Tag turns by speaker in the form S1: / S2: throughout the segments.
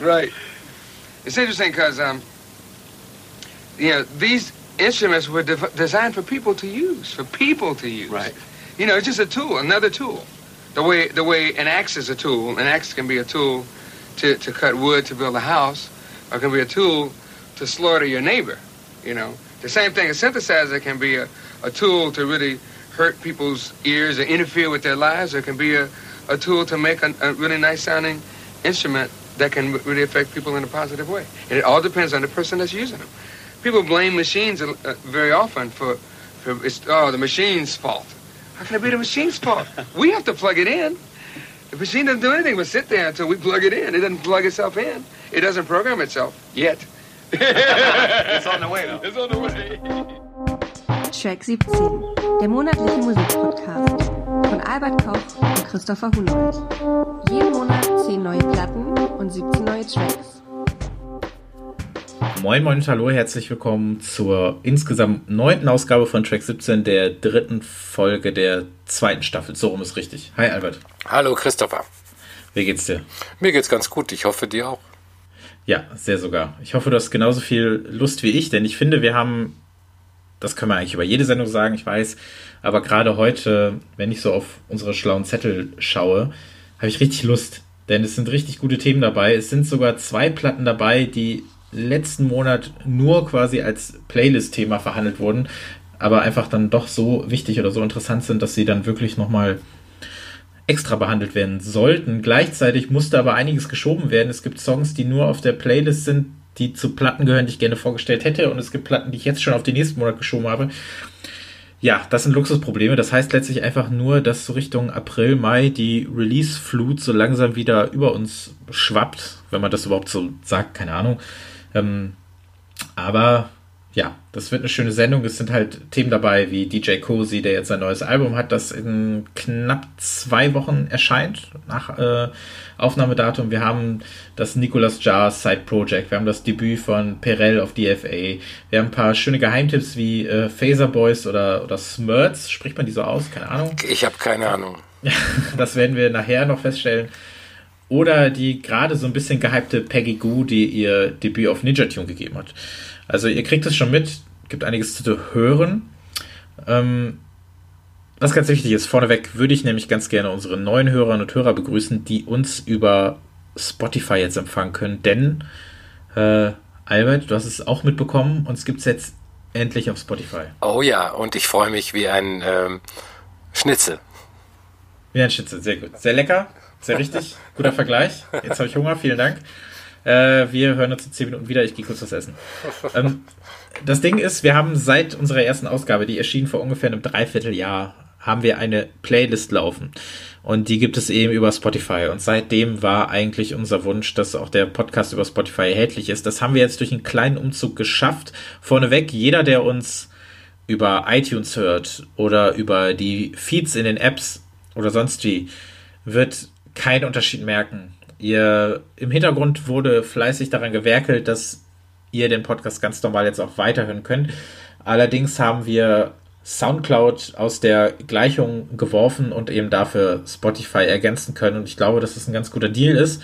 S1: right. It's interesting because, um, you know, these instruments were de designed for people to use, for people to use.
S2: Right.
S1: You know, it's just a tool, another tool. The way the way an axe is a tool, an axe can be a tool to, to cut wood to build a house, or it can be a tool to slaughter your neighbor. You know, the same thing. A synthesizer can be a, a tool to really hurt people's ears or interfere with their lives, or it can be a, a tool to make a, a really nice sounding instrument that can really affect people in a positive way. And it all depends on the person that's using them. People blame machines uh, very often for, for it's, oh, the machine's fault. How can it be the machine's fault? we have to plug it in. The machine doesn't do anything but sit there until we plug it in. It doesn't plug itself in. It doesn't program itself yet.
S2: it's on the way though.
S1: It's on the way.
S3: Track 17, der monatliche Musikpodcast von Albert Koch und Christopher Hunold. Jeden Monat 10 neue Platten und 17 neue Tracks.
S4: Moin Moin und Hallo, herzlich willkommen zur insgesamt neunten Ausgabe von Track 17, der dritten Folge der zweiten Staffel. So rum ist richtig. Hi Albert.
S5: Hallo Christopher.
S4: Wie geht's dir?
S5: Mir geht's ganz gut, ich hoffe dir auch.
S4: Ja, sehr sogar. Ich hoffe, du hast genauso viel Lust wie ich, denn ich finde, wir haben, das können wir eigentlich über jede Sendung sagen, ich weiß, aber gerade heute, wenn ich so auf unsere schlauen Zettel schaue, habe ich richtig Lust. Denn es sind richtig gute Themen dabei. Es sind sogar zwei Platten dabei, die letzten Monat nur quasi als Playlist-Thema verhandelt wurden, aber einfach dann doch so wichtig oder so interessant sind, dass sie dann wirklich nochmal extra behandelt werden sollten. Gleichzeitig musste aber einiges geschoben werden. Es gibt Songs, die nur auf der Playlist sind, die zu Platten gehören, die ich gerne vorgestellt hätte. Und es gibt Platten, die ich jetzt schon auf den nächsten Monat geschoben habe. Ja, das sind Luxusprobleme. Das heißt letztlich einfach nur, dass so Richtung April, Mai die Release-Flut so langsam wieder über uns schwappt, wenn man das überhaupt so sagt, keine Ahnung. Ähm, aber ja, das wird eine schöne Sendung. Es sind halt Themen dabei wie DJ Cozy, der jetzt sein neues Album hat, das in knapp zwei Wochen erscheint nach äh, Aufnahmedatum. Wir haben das Nicolas Jars Side Project, wir haben das Debüt von Perel auf DFA, wir haben ein paar schöne Geheimtipps wie äh, Phaser Boys oder, oder Smurts. Spricht man die so aus? Keine Ahnung.
S5: Ich habe keine Ahnung.
S4: das werden wir nachher noch feststellen. Oder die gerade so ein bisschen gehypte Peggy Goo, die ihr Debüt auf Ninja Tune gegeben hat. Also ihr kriegt es schon mit, gibt einiges zu hören. Ähm, was ganz wichtig ist, vorneweg würde ich nämlich ganz gerne unsere neuen Hörerinnen und Hörer begrüßen, die uns über Spotify jetzt empfangen können. Denn, äh, Albert, du hast es auch mitbekommen, uns gibt es jetzt endlich auf Spotify.
S5: Oh ja, und ich freue mich wie ein ähm, Schnitzel.
S4: Wie ein Schnitzel, sehr gut. Sehr lecker, sehr richtig, guter Vergleich. Jetzt habe ich Hunger, vielen Dank. Äh, wir hören uns in 10 Minuten wieder. Ich gehe kurz was essen. Ähm, das Ding ist, wir haben seit unserer ersten Ausgabe, die erschien vor ungefähr einem Dreivierteljahr, haben wir eine Playlist laufen. Und die gibt es eben über Spotify. Und seitdem war eigentlich unser Wunsch, dass auch der Podcast über Spotify erhältlich ist. Das haben wir jetzt durch einen kleinen Umzug geschafft. Vorneweg, jeder, der uns über iTunes hört oder über die Feeds in den Apps oder sonst wie, wird keinen Unterschied merken. Ihr im Hintergrund wurde fleißig daran gewerkelt, dass ihr den Podcast ganz normal jetzt auch weiterhören könnt. Allerdings haben wir Soundcloud aus der Gleichung geworfen und eben dafür Spotify ergänzen können. Und ich glaube, dass das ein ganz guter Deal ist.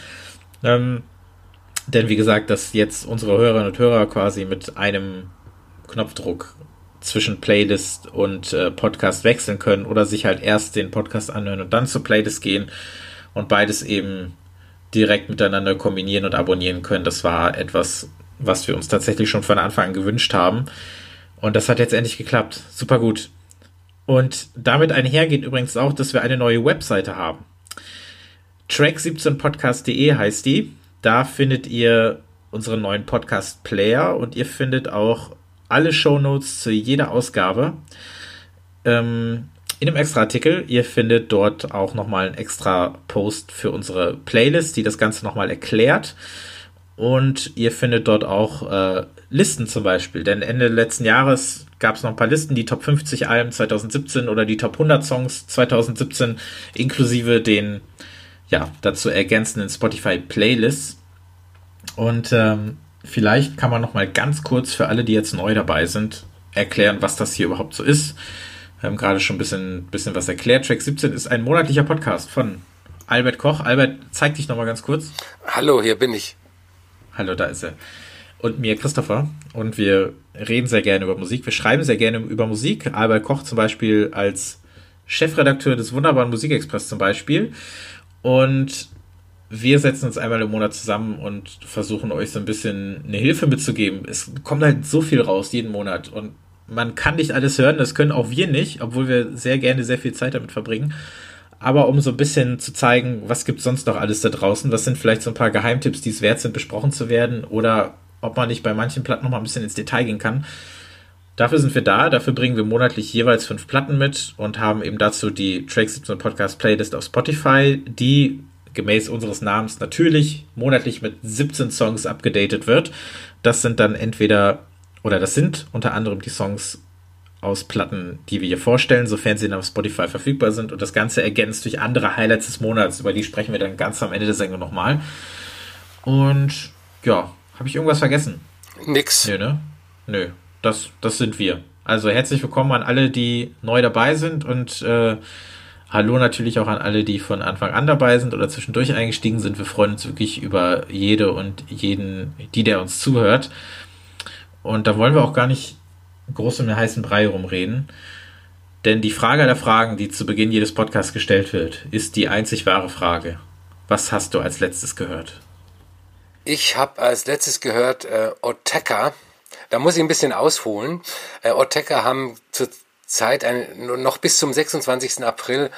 S4: Ähm, denn wie gesagt, dass jetzt unsere Hörerinnen und Hörer quasi mit einem Knopfdruck zwischen Playlist und äh, Podcast wechseln können oder sich halt erst den Podcast anhören und dann zur Playlist gehen und beides eben direkt miteinander kombinieren und abonnieren können. Das war etwas, was wir uns tatsächlich schon von Anfang an gewünscht haben. Und das hat jetzt endlich geklappt. Super gut. Und damit einhergeht übrigens auch, dass wir eine neue Webseite haben. Track17podcast.de heißt die. Da findet ihr unseren neuen Podcast-Player und ihr findet auch alle Shownotes zu jeder Ausgabe. Ähm, in einem extra Artikel. Ihr findet dort auch nochmal einen extra Post für unsere Playlist, die das Ganze nochmal erklärt. Und ihr findet dort auch äh, Listen zum Beispiel. Denn Ende letzten Jahres gab es noch ein paar Listen, die Top 50 Alben 2017 oder die Top 100 Songs 2017, inklusive den ja, dazu ergänzenden Spotify Playlists. Und ähm, vielleicht kann man nochmal ganz kurz für alle, die jetzt neu dabei sind, erklären, was das hier überhaupt so ist. Wir haben gerade schon ein bisschen, bisschen was erklärt. Track 17 ist ein monatlicher Podcast von Albert Koch. Albert, zeig dich nochmal ganz kurz.
S5: Hallo, hier bin ich.
S4: Hallo, da ist er. Und mir Christopher. Und wir reden sehr gerne über Musik. Wir schreiben sehr gerne über Musik. Albert Koch zum Beispiel als Chefredakteur des wunderbaren Musikexpress zum Beispiel. Und wir setzen uns einmal im Monat zusammen und versuchen euch so ein bisschen eine Hilfe mitzugeben. Es kommt halt so viel raus jeden Monat und man kann nicht alles hören, das können auch wir nicht, obwohl wir sehr gerne sehr viel Zeit damit verbringen. Aber um so ein bisschen zu zeigen, was gibt sonst noch alles da draußen, was sind vielleicht so ein paar Geheimtipps, die es wert sind, besprochen zu werden oder ob man nicht bei manchen Platten noch mal ein bisschen ins Detail gehen kann. Dafür sind wir da, dafür bringen wir monatlich jeweils fünf Platten mit und haben eben dazu die Track 17 Podcast Playlist auf Spotify, die gemäß unseres Namens natürlich monatlich mit 17 Songs abgedatet wird. Das sind dann entweder, oder das sind unter anderem die Songs aus Platten, die wir hier vorstellen, sofern sie dann auf Spotify verfügbar sind und das Ganze ergänzt durch andere Highlights des Monats, über die sprechen wir dann ganz am Ende der Sendung nochmal. Und ja, habe ich irgendwas vergessen?
S5: Nix.
S4: Nö, ne? Nö, das, das sind wir. Also herzlich willkommen an alle, die neu dabei sind und äh, Hallo natürlich auch an alle, die von Anfang an dabei sind oder zwischendurch eingestiegen sind. Wir freuen uns wirklich über jede und jeden, die der uns zuhört. Und da wollen wir auch gar nicht groß um den heißen Brei rumreden. Denn die Frage der Fragen, die zu Beginn jedes Podcasts gestellt wird, ist die einzig wahre Frage. Was hast du als letztes gehört?
S5: Ich habe als letztes gehört äh, Oteka. Da muss ich ein bisschen ausholen. Äh, Oteka haben zur Zeit, eine, noch bis zum 26. April,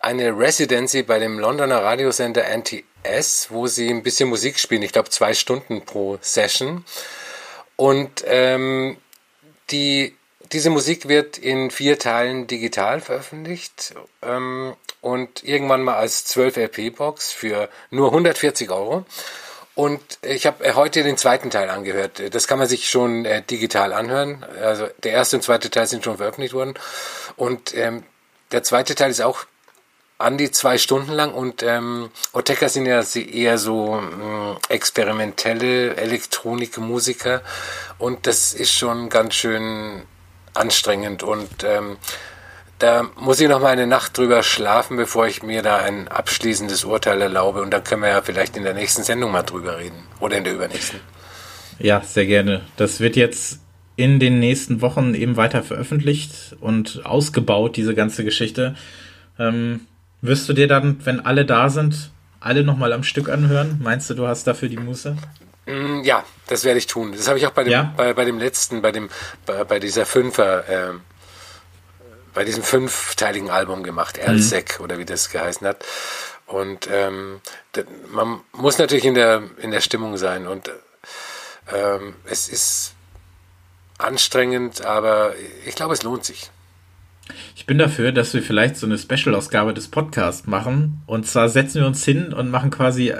S5: eine Residency bei dem Londoner Radiosender NTS, wo sie ein bisschen Musik spielen. Ich glaube, zwei Stunden pro Session. Und ähm, die, diese Musik wird in vier Teilen digital veröffentlicht ähm, und irgendwann mal als 12 LP-Box für nur 140 Euro. Und ich habe äh, heute den zweiten Teil angehört. Das kann man sich schon äh, digital anhören. Also der erste und zweite Teil sind schon veröffentlicht worden. Und ähm, der zweite Teil ist auch an die zwei Stunden lang und ähm, Oteka sind ja eher so ähm, experimentelle Elektronikmusiker und das ist schon ganz schön anstrengend und ähm, da muss ich noch mal eine Nacht drüber schlafen, bevor ich mir da ein abschließendes Urteil erlaube. Und dann können wir ja vielleicht in der nächsten Sendung mal drüber reden. Oder in der übernächsten.
S4: Ja, sehr gerne. Das wird jetzt in den nächsten Wochen eben weiter veröffentlicht und ausgebaut, diese ganze Geschichte. Ähm, wirst du dir dann, wenn alle da sind, alle nochmal am Stück anhören? Meinst du, du hast dafür die Muße?
S5: Mm, ja, das werde ich tun. Das habe ich auch bei dem, ja? bei, bei dem letzten, bei dem, bei, bei dieser Fünfer, äh, bei diesem fünfteiligen Album gemacht, Ersek mhm. oder wie das geheißen hat. Und ähm, man muss natürlich in der, in der Stimmung sein und ähm, es ist anstrengend, aber ich glaube, es lohnt sich.
S4: Ich bin dafür, dass wir vielleicht so eine Special-Ausgabe des Podcasts machen. Und zwar setzen wir uns hin und machen quasi äh,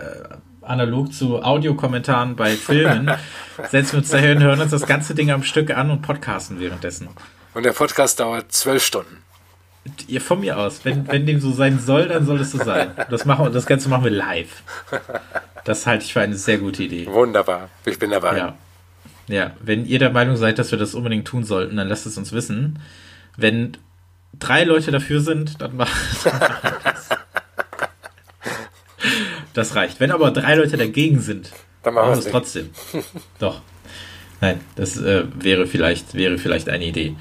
S4: analog zu Audiokommentaren bei Filmen, setzen wir uns daher und hören uns das ganze Ding am Stück an und podcasten währenddessen.
S5: Und der Podcast dauert zwölf Stunden.
S4: Ihr von mir aus. Wenn, wenn dem so sein soll, dann soll es so sein. Das, machen, das Ganze machen wir live. Das halte ich für eine sehr gute Idee.
S5: Wunderbar. Ich bin dabei.
S4: Ja. ja, wenn ihr der Meinung seid, dass wir das unbedingt tun sollten, dann lasst es uns wissen. Wenn drei Leute dafür sind, dann machen wir das. Das reicht. Wenn aber drei Leute dagegen sind, dann machen wir es trotzdem. Doch. Nein, das äh, wäre vielleicht wäre vielleicht eine Idee.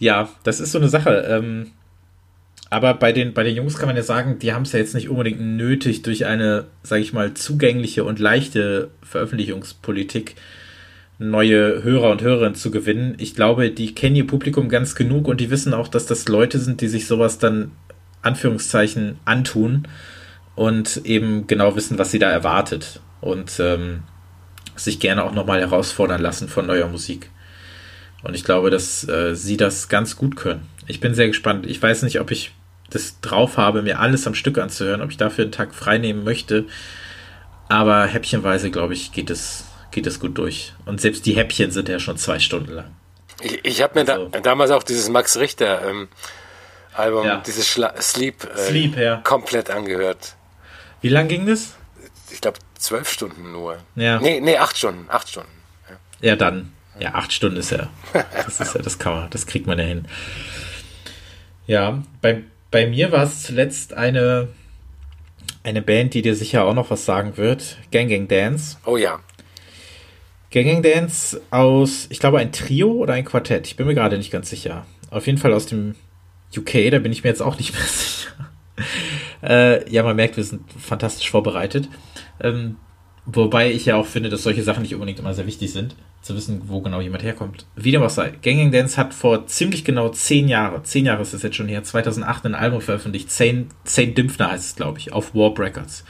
S4: Ja, das ist so eine Sache. Ähm, aber bei den, bei den Jungs kann man ja sagen, die haben es ja jetzt nicht unbedingt nötig, durch eine, sage ich mal, zugängliche und leichte Veröffentlichungspolitik neue Hörer und Hörerinnen zu gewinnen. Ich glaube, die kennen ihr Publikum ganz genug und die wissen auch, dass das Leute sind, die sich sowas dann Anführungszeichen antun und eben genau wissen, was sie da erwartet und ähm, sich gerne auch nochmal herausfordern lassen von neuer Musik. Und ich glaube, dass äh, sie das ganz gut können. Ich bin sehr gespannt. Ich weiß nicht, ob ich das drauf habe, mir alles am Stück anzuhören, ob ich dafür einen Tag frei nehmen möchte. Aber häppchenweise, glaube ich, geht es, geht es gut durch. Und selbst die Häppchen sind ja schon zwei Stunden lang.
S5: Ich, ich habe mir also, da, damals auch dieses Max Richter ähm, Album, ja. dieses Schla Sleep,
S4: äh, Sleep ja.
S5: komplett angehört.
S4: Wie lang ging das?
S5: Ich glaube zwölf Stunden nur.
S4: Ja.
S5: Nee, nee, acht Stunden. Acht Stunden.
S4: Ja, ja dann. Ja, acht Stunden ist ja. Das ist ja, das kann man, das kriegt man ja hin. Ja, bei, bei mir war es zuletzt eine, eine Band, die dir sicher auch noch was sagen wird. Gang Gang Dance.
S5: Oh ja.
S4: Gang Gang Dance aus, ich glaube, ein Trio oder ein Quartett. Ich bin mir gerade nicht ganz sicher. Auf jeden Fall aus dem UK, da bin ich mir jetzt auch nicht mehr sicher. äh, ja, man merkt, wir sind fantastisch vorbereitet. Ähm, wobei ich ja auch finde, dass solche Sachen nicht unbedingt immer sehr wichtig sind, zu wissen, wo genau jemand herkommt. Wie dem auch sei. Gang Gang Dance hat vor ziemlich genau zehn Jahren, zehn Jahre ist das jetzt schon her, 2008 ein Album veröffentlicht. Zane, Zane Dümpfner heißt es, glaube ich, auf Warp Records.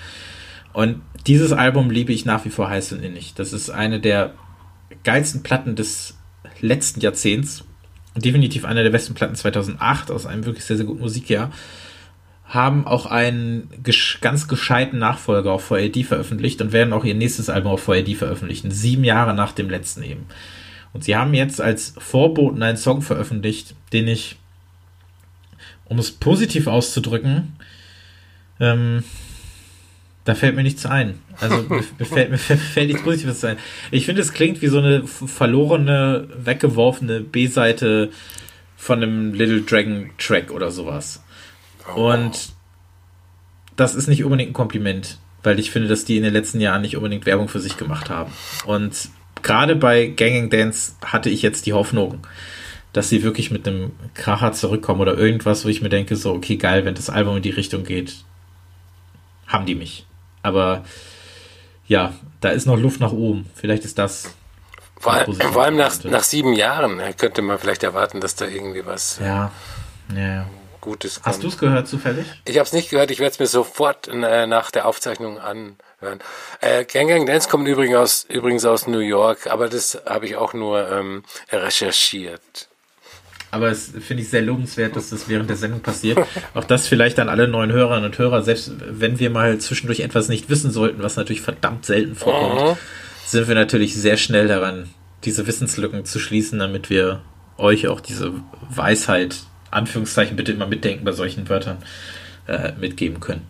S4: Und dieses Album liebe ich nach wie vor heiß und innig. Das ist eine der geilsten Platten des letzten Jahrzehnts. Definitiv eine der besten Platten 2008 aus einem wirklich sehr, sehr guten Musikjahr haben auch einen ganz gescheiten Nachfolger auf VAD veröffentlicht und werden auch ihr nächstes Album auf VAD veröffentlichen. Sieben Jahre nach dem letzten eben. Und sie haben jetzt als Vorboten einen Song veröffentlicht, den ich, um es positiv auszudrücken, ähm, da fällt mir nichts ein. Also mir, mir, fällt, mir fällt nichts Positives ein. Ich finde, es klingt wie so eine verlorene, weggeworfene B-Seite von einem Little Dragon Track oder sowas. Und das ist nicht unbedingt ein Kompliment, weil ich finde, dass die in den letzten Jahren nicht unbedingt Werbung für sich gemacht haben. Und gerade bei Ganging Dance hatte ich jetzt die Hoffnung, dass sie wirklich mit einem Kracher zurückkommen oder irgendwas, wo ich mir denke, so, okay, geil, wenn das Album in die Richtung geht, haben die mich. Aber ja, da ist noch Luft nach oben. Vielleicht ist das.
S5: Vor, vor allem nach, nach sieben Jahren äh, könnte man vielleicht erwarten, dass da irgendwie was.
S4: Ja, ja.
S5: Gutes
S4: kommt. Hast du es gehört zufällig?
S5: Ich habe es nicht gehört, ich werde es mir sofort äh, nach der Aufzeichnung anhören. Äh, Gang Gang Dance kommt übrigens aus, übrigens aus New York, aber das habe ich auch nur ähm, recherchiert.
S4: Aber es finde ich sehr lobenswert, dass das während der Sendung passiert. Auch das vielleicht an alle neuen Hörerinnen und Hörer, selbst wenn wir mal zwischendurch etwas nicht wissen sollten, was natürlich verdammt selten vorkommt, mhm. sind wir natürlich sehr schnell daran, diese Wissenslücken zu schließen, damit wir euch auch diese Weisheit Anführungszeichen bitte immer mitdenken bei solchen Wörtern äh, mitgeben können.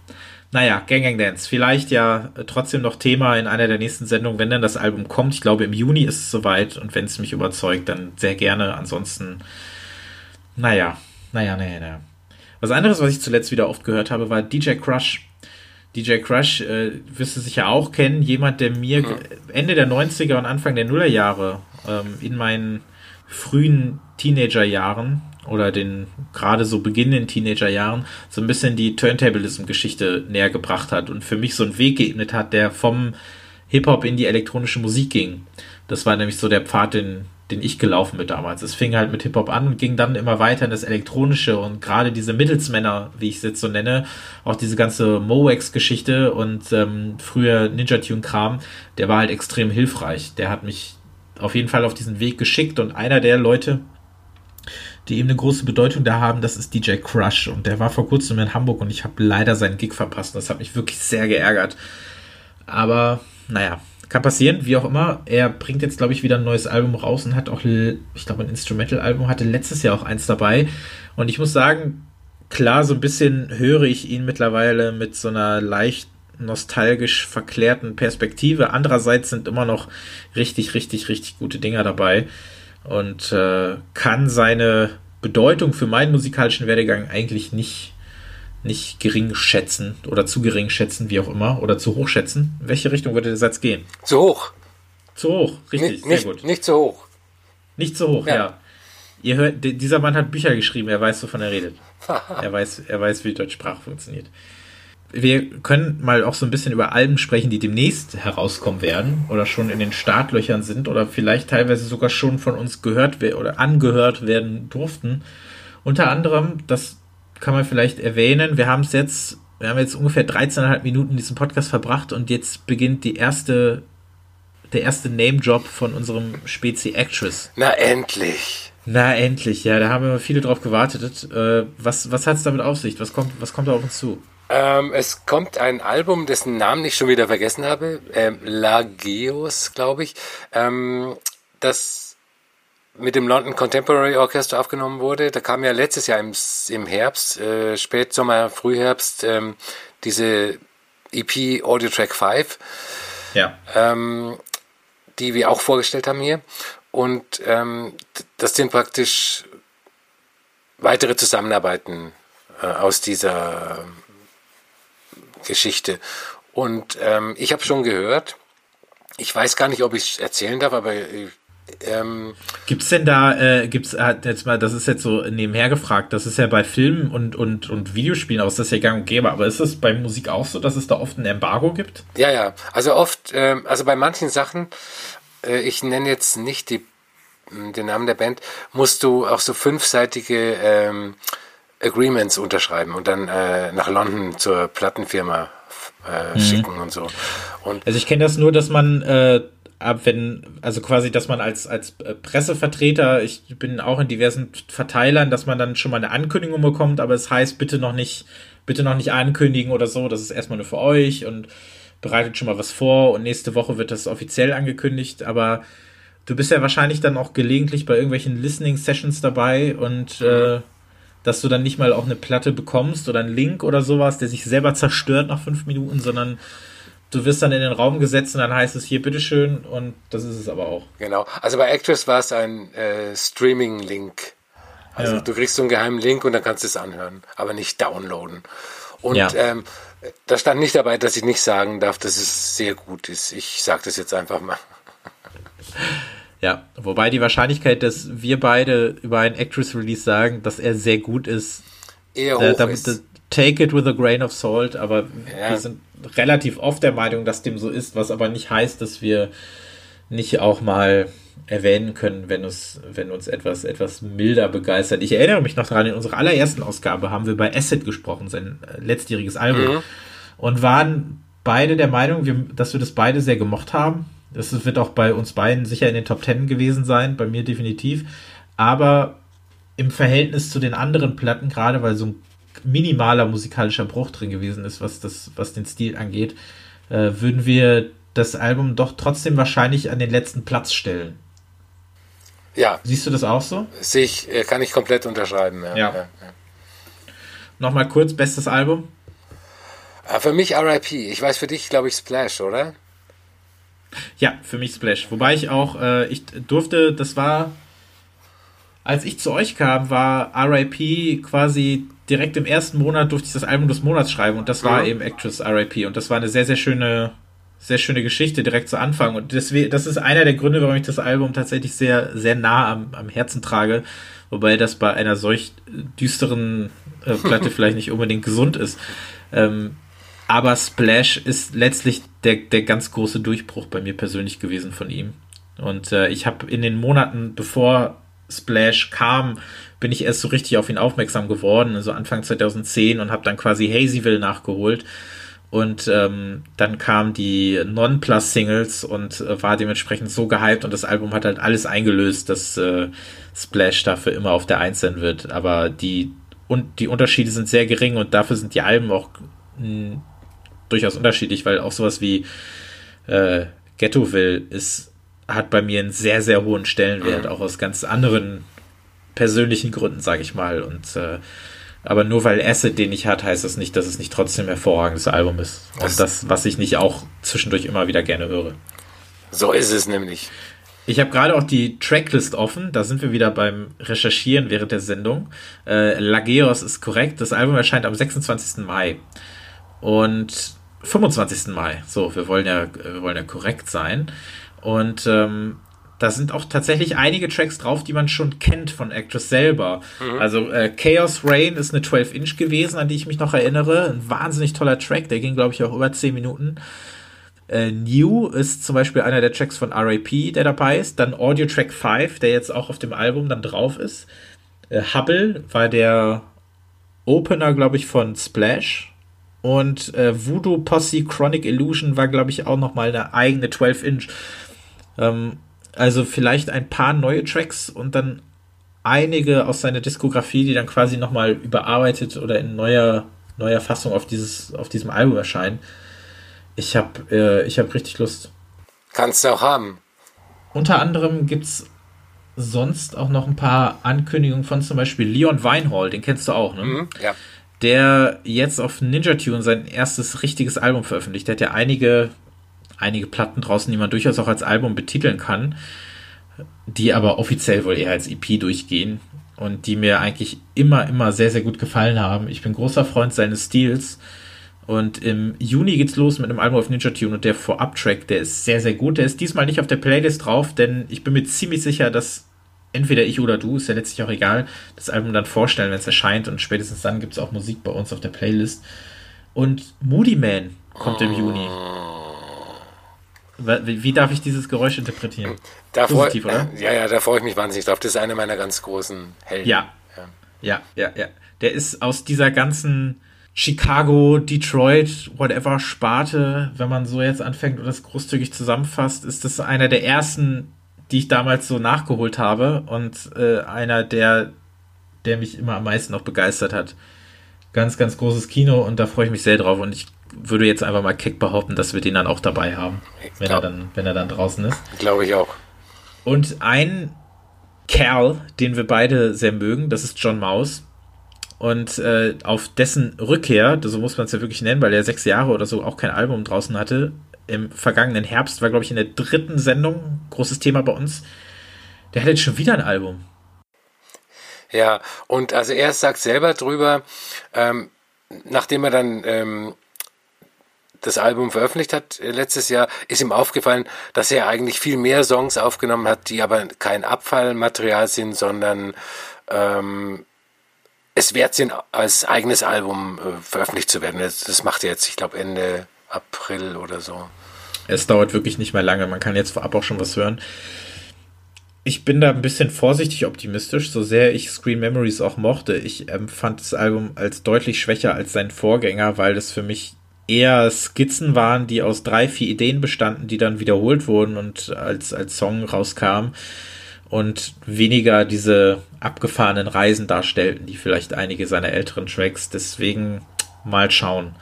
S4: Naja, Gang Gang Dance. Vielleicht ja trotzdem noch Thema in einer der nächsten Sendungen, wenn dann das Album kommt. Ich glaube, im Juni ist es soweit und wenn es mich überzeugt, dann sehr gerne. Ansonsten, naja, naja, naja, naja. Was anderes, was ich zuletzt wieder oft gehört habe, war DJ Crush. DJ Crush äh, wirst du sicher auch kennen. Jemand, der mir Ende der 90er und Anfang der Nullerjahre ähm, in meinen frühen Teenagerjahren oder den gerade so beginnenden Teenagerjahren so ein bisschen die Turntablism-Geschichte näher gebracht hat und für mich so einen Weg geebnet hat, der vom Hip-Hop in die elektronische Musik ging. Das war nämlich so der Pfad, den, den ich gelaufen bin damals. Es fing halt mit Hip-Hop an und ging dann immer weiter in das Elektronische und gerade diese Mittelsmänner, wie ich es jetzt so nenne, auch diese ganze Moex-Geschichte und ähm, früher Ninja-Tune-Kram, der war halt extrem hilfreich. Der hat mich auf jeden Fall auf diesen Weg geschickt und einer der Leute, die eben eine große Bedeutung da haben, das ist DJ Crush. Und der war vor kurzem in Hamburg und ich habe leider seinen Gig verpasst. Das hat mich wirklich sehr geärgert. Aber naja, kann passieren, wie auch immer. Er bringt jetzt, glaube ich, wieder ein neues Album raus und hat auch, ich glaube, ein Instrumental-Album, hatte letztes Jahr auch eins dabei. Und ich muss sagen, klar, so ein bisschen höre ich ihn mittlerweile mit so einer leicht nostalgisch verklärten Perspektive. Andererseits sind immer noch richtig, richtig, richtig gute Dinger dabei und äh, kann seine Bedeutung für meinen musikalischen Werdegang eigentlich nicht, nicht gering schätzen oder zu gering schätzen, wie auch immer, oder zu hoch schätzen. In welche Richtung würde der Satz gehen?
S5: Zu hoch.
S4: Zu hoch, richtig,
S5: nicht, sehr gut. Nicht zu hoch.
S4: Nicht zu hoch, ja. ja. Ihr hört, dieser Mann hat Bücher geschrieben, er weiß, wovon er redet. er weiß, er weiß, wie die deutsche Sprache funktioniert wir können mal auch so ein bisschen über Alben sprechen, die demnächst herauskommen werden oder schon in den Startlöchern sind oder vielleicht teilweise sogar schon von uns gehört oder angehört werden durften. Unter anderem, das kann man vielleicht erwähnen, wir haben es jetzt, wir haben jetzt ungefähr 13,5 Minuten in diesem Podcast verbracht und jetzt beginnt die erste, der erste Name-Job von unserem Spezi Actress.
S5: Na endlich!
S4: Na endlich, ja, da haben wir viele drauf gewartet. Äh, was was hat es damit auf sich? Was kommt, was kommt da auf uns zu?
S5: Ähm, es kommt ein Album, dessen Namen ich schon wieder vergessen habe, ähm, Lageos, glaube ich, ähm, das mit dem London Contemporary Orchestra aufgenommen wurde. Da kam ja letztes Jahr im, im Herbst, äh, Spätsommer, Frühherbst, ähm, diese EP Audio Track 5,
S4: ja.
S5: ähm, die wir auch vorgestellt haben hier. Und ähm, das sind praktisch weitere Zusammenarbeiten äh, aus dieser Geschichte. Und ähm, ich habe schon gehört, ich weiß gar nicht, ob ich erzählen darf, aber ähm,
S4: gibt's denn da, äh, gibt's äh, jetzt mal, das ist jetzt so nebenher gefragt, das ist ja bei Filmen und, und, und Videospielen aus, das ist ja gang und gäbe, aber ist es bei Musik auch so, dass es da oft ein Embargo gibt?
S5: Ja, ja, also oft, äh, also bei manchen Sachen, äh, ich nenne jetzt nicht die, den Namen der Band, musst du auch so fünfseitige ähm, Agreements unterschreiben und dann äh, nach London zur Plattenfirma äh, mhm. schicken und so. Und
S4: also ich kenne das nur, dass man äh, ab wenn, also quasi, dass man als, als äh, Pressevertreter, ich bin auch in diversen Verteilern, dass man dann schon mal eine Ankündigung bekommt, aber es heißt, bitte noch nicht, bitte noch nicht ankündigen oder so, das ist erstmal nur für euch und bereitet schon mal was vor und nächste Woche wird das offiziell angekündigt, aber du bist ja wahrscheinlich dann auch gelegentlich bei irgendwelchen Listening Sessions dabei und äh, dass du dann nicht mal auch eine Platte bekommst oder einen Link oder sowas, der sich selber zerstört nach fünf Minuten, sondern du wirst dann in den Raum gesetzt und dann heißt es hier bitteschön und das ist es aber auch.
S5: Genau. Also bei Actress war es ein äh, Streaming-Link. Also ja. du kriegst so einen geheimen Link und dann kannst du es anhören, aber nicht downloaden. Und ja. ähm, da stand nicht dabei, dass ich nicht sagen darf, dass es sehr gut ist. Ich sage das jetzt einfach mal.
S4: Ja, wobei die Wahrscheinlichkeit, dass wir beide über einen Actress-Release sagen, dass er sehr gut ist,
S5: eher hoch da, da, ist.
S4: Take it with a grain of salt, aber ja. wir sind relativ oft der Meinung, dass dem so ist, was aber nicht heißt, dass wir nicht auch mal erwähnen können, wenn uns, wenn uns etwas, etwas milder begeistert. Ich erinnere mich noch daran, in unserer allerersten Ausgabe haben wir bei Acid gesprochen, sein äh, letztjähriges Album, mhm. und waren beide der Meinung, dass wir das beide sehr gemocht haben. Das wird auch bei uns beiden sicher in den Top Ten gewesen sein, bei mir definitiv. Aber im Verhältnis zu den anderen Platten, gerade weil so ein minimaler musikalischer Bruch drin gewesen ist, was, das, was den Stil angeht, äh, würden wir das Album doch trotzdem wahrscheinlich an den letzten Platz stellen.
S5: Ja.
S4: Siehst du das auch so?
S5: Sehe ich, äh, kann ich komplett unterschreiben. Ja. ja. ja, ja.
S4: Nochmal kurz, bestes Album?
S5: Ah, für mich RIP. Ich weiß für dich, glaube ich, Splash, oder?
S4: Ja, für mich Splash. Wobei ich auch, äh, ich durfte, das war, als ich zu euch kam, war RIP quasi direkt im ersten Monat durfte ich das Album des Monats schreiben und das war mhm. eben Actress RIP und das war eine sehr, sehr schöne, sehr schöne Geschichte direkt zu Anfang und deswegen, das ist einer der Gründe, warum ich das Album tatsächlich sehr, sehr nah am, am Herzen trage, wobei das bei einer solch düsteren äh, Platte vielleicht nicht unbedingt gesund ist. Ähm, aber Splash ist letztlich der, der ganz große Durchbruch bei mir persönlich gewesen von ihm. Und äh, ich habe in den Monaten, bevor Splash kam, bin ich erst so richtig auf ihn aufmerksam geworden, also Anfang 2010 und habe dann quasi Hazyville nachgeholt. Und ähm, dann kamen die Non-Plus-Singles und äh, war dementsprechend so gehypt und das Album hat halt alles eingelöst, dass äh, Splash dafür immer auf der Eins sein wird. Aber die, und die Unterschiede sind sehr gering und dafür sind die Alben auch mh, durchaus unterschiedlich, weil auch sowas wie äh, Ghettoville ist, hat bei mir einen sehr, sehr hohen Stellenwert, auch aus ganz anderen persönlichen Gründen, sage ich mal. Und äh, aber nur weil Acid den nicht hat, heißt das nicht, dass es nicht trotzdem ein hervorragendes Album ist. Und das, was ich nicht auch zwischendurch immer wieder gerne höre.
S5: So ist es nämlich.
S4: Ich habe gerade auch die Tracklist offen. Da sind wir wieder beim Recherchieren während der Sendung. Äh, Lageos ist korrekt. Das Album erscheint am 26. Mai. Und 25. Mai. So, wir wollen ja, wir wollen ja korrekt sein. Und ähm, da sind auch tatsächlich einige Tracks drauf, die man schon kennt von Actress selber. Mhm. Also äh, Chaos Rain ist eine 12-Inch gewesen, an die ich mich noch erinnere. Ein wahnsinnig toller Track, der ging, glaube ich, auch über 10 Minuten. Äh, New ist zum Beispiel einer der Tracks von RAP, der dabei ist. Dann Audio Track 5, der jetzt auch auf dem Album dann drauf ist. Äh, Hubble war der Opener, glaube ich, von Splash. Und äh, Voodoo Posse Chronic Illusion war, glaube ich, auch nochmal eine eigene 12-Inch. Ähm, also vielleicht ein paar neue Tracks und dann einige aus seiner Diskografie, die dann quasi nochmal überarbeitet oder in neuer, neuer Fassung auf, dieses, auf diesem Album erscheinen. Ich habe äh, hab richtig Lust.
S5: Kannst du auch haben.
S4: Unter anderem gibt es sonst auch noch ein paar Ankündigungen von zum Beispiel Leon Weinhall, den kennst du auch, ne?
S5: Mhm, ja.
S4: Der jetzt auf Ninja Tune sein erstes richtiges Album veröffentlicht. Der hat ja einige einige Platten draußen, die man durchaus auch als Album betiteln kann, die aber offiziell wohl eher als EP durchgehen und die mir eigentlich immer, immer sehr, sehr gut gefallen haben. Ich bin großer Freund seines Stils. Und im Juni geht's los mit einem Album auf Ninja Tune und der Vorab-Track, der ist sehr, sehr gut. Der ist diesmal nicht auf der Playlist drauf, denn ich bin mir ziemlich sicher, dass entweder ich oder du, ist ja letztlich auch egal, das Album dann vorstellen, wenn es erscheint und spätestens dann gibt es auch Musik bei uns auf der Playlist. Und Moody Man kommt im Juni. Wie, wie darf ich dieses Geräusch interpretieren?
S5: Da Positiv, oder? Ja, ja, da freue ich mich wahnsinnig drauf. Das ist einer meiner ganz großen Helden.
S4: Ja. Ja, ja, ja. ja. Der ist aus dieser ganzen Chicago, Detroit, whatever Sparte, wenn man so jetzt anfängt und das großzügig zusammenfasst, ist das einer der ersten die ich damals so nachgeholt habe und äh, einer, der, der mich immer am meisten noch begeistert hat. Ganz, ganz großes Kino und da freue ich mich sehr drauf und ich würde jetzt einfach mal keck behaupten, dass wir den dann auch dabei haben, wenn, er, dann, wenn er dann draußen ist.
S5: Glaube ich auch.
S4: Und ein Kerl, den wir beide sehr mögen, das ist John Maus. Und äh, auf dessen Rückkehr, so muss man es ja wirklich nennen, weil er sechs Jahre oder so auch kein Album draußen hatte, im vergangenen Herbst, war glaube ich in der dritten Sendung, großes Thema bei uns. Der hat jetzt schon wieder ein Album.
S5: Ja, und also er sagt selber drüber, ähm, nachdem er dann ähm, das Album veröffentlicht hat äh, letztes Jahr, ist ihm aufgefallen, dass er eigentlich viel mehr Songs aufgenommen hat, die aber kein Abfallmaterial sind, sondern ähm, es wert sind, als eigenes Album äh, veröffentlicht zu werden. Das, das macht er jetzt, ich glaube, Ende April oder so.
S4: Es dauert wirklich nicht mehr lange. Man kann jetzt vorab auch schon was hören. Ich bin da ein bisschen vorsichtig optimistisch, so sehr ich Screen Memories auch mochte. Ich empfand das Album als deutlich schwächer als sein Vorgänger, weil das für mich eher Skizzen waren, die aus drei, vier Ideen bestanden, die dann wiederholt wurden und als, als Song rauskamen und weniger diese abgefahrenen Reisen darstellten, die vielleicht einige seiner älteren Tracks. Deswegen mal schauen,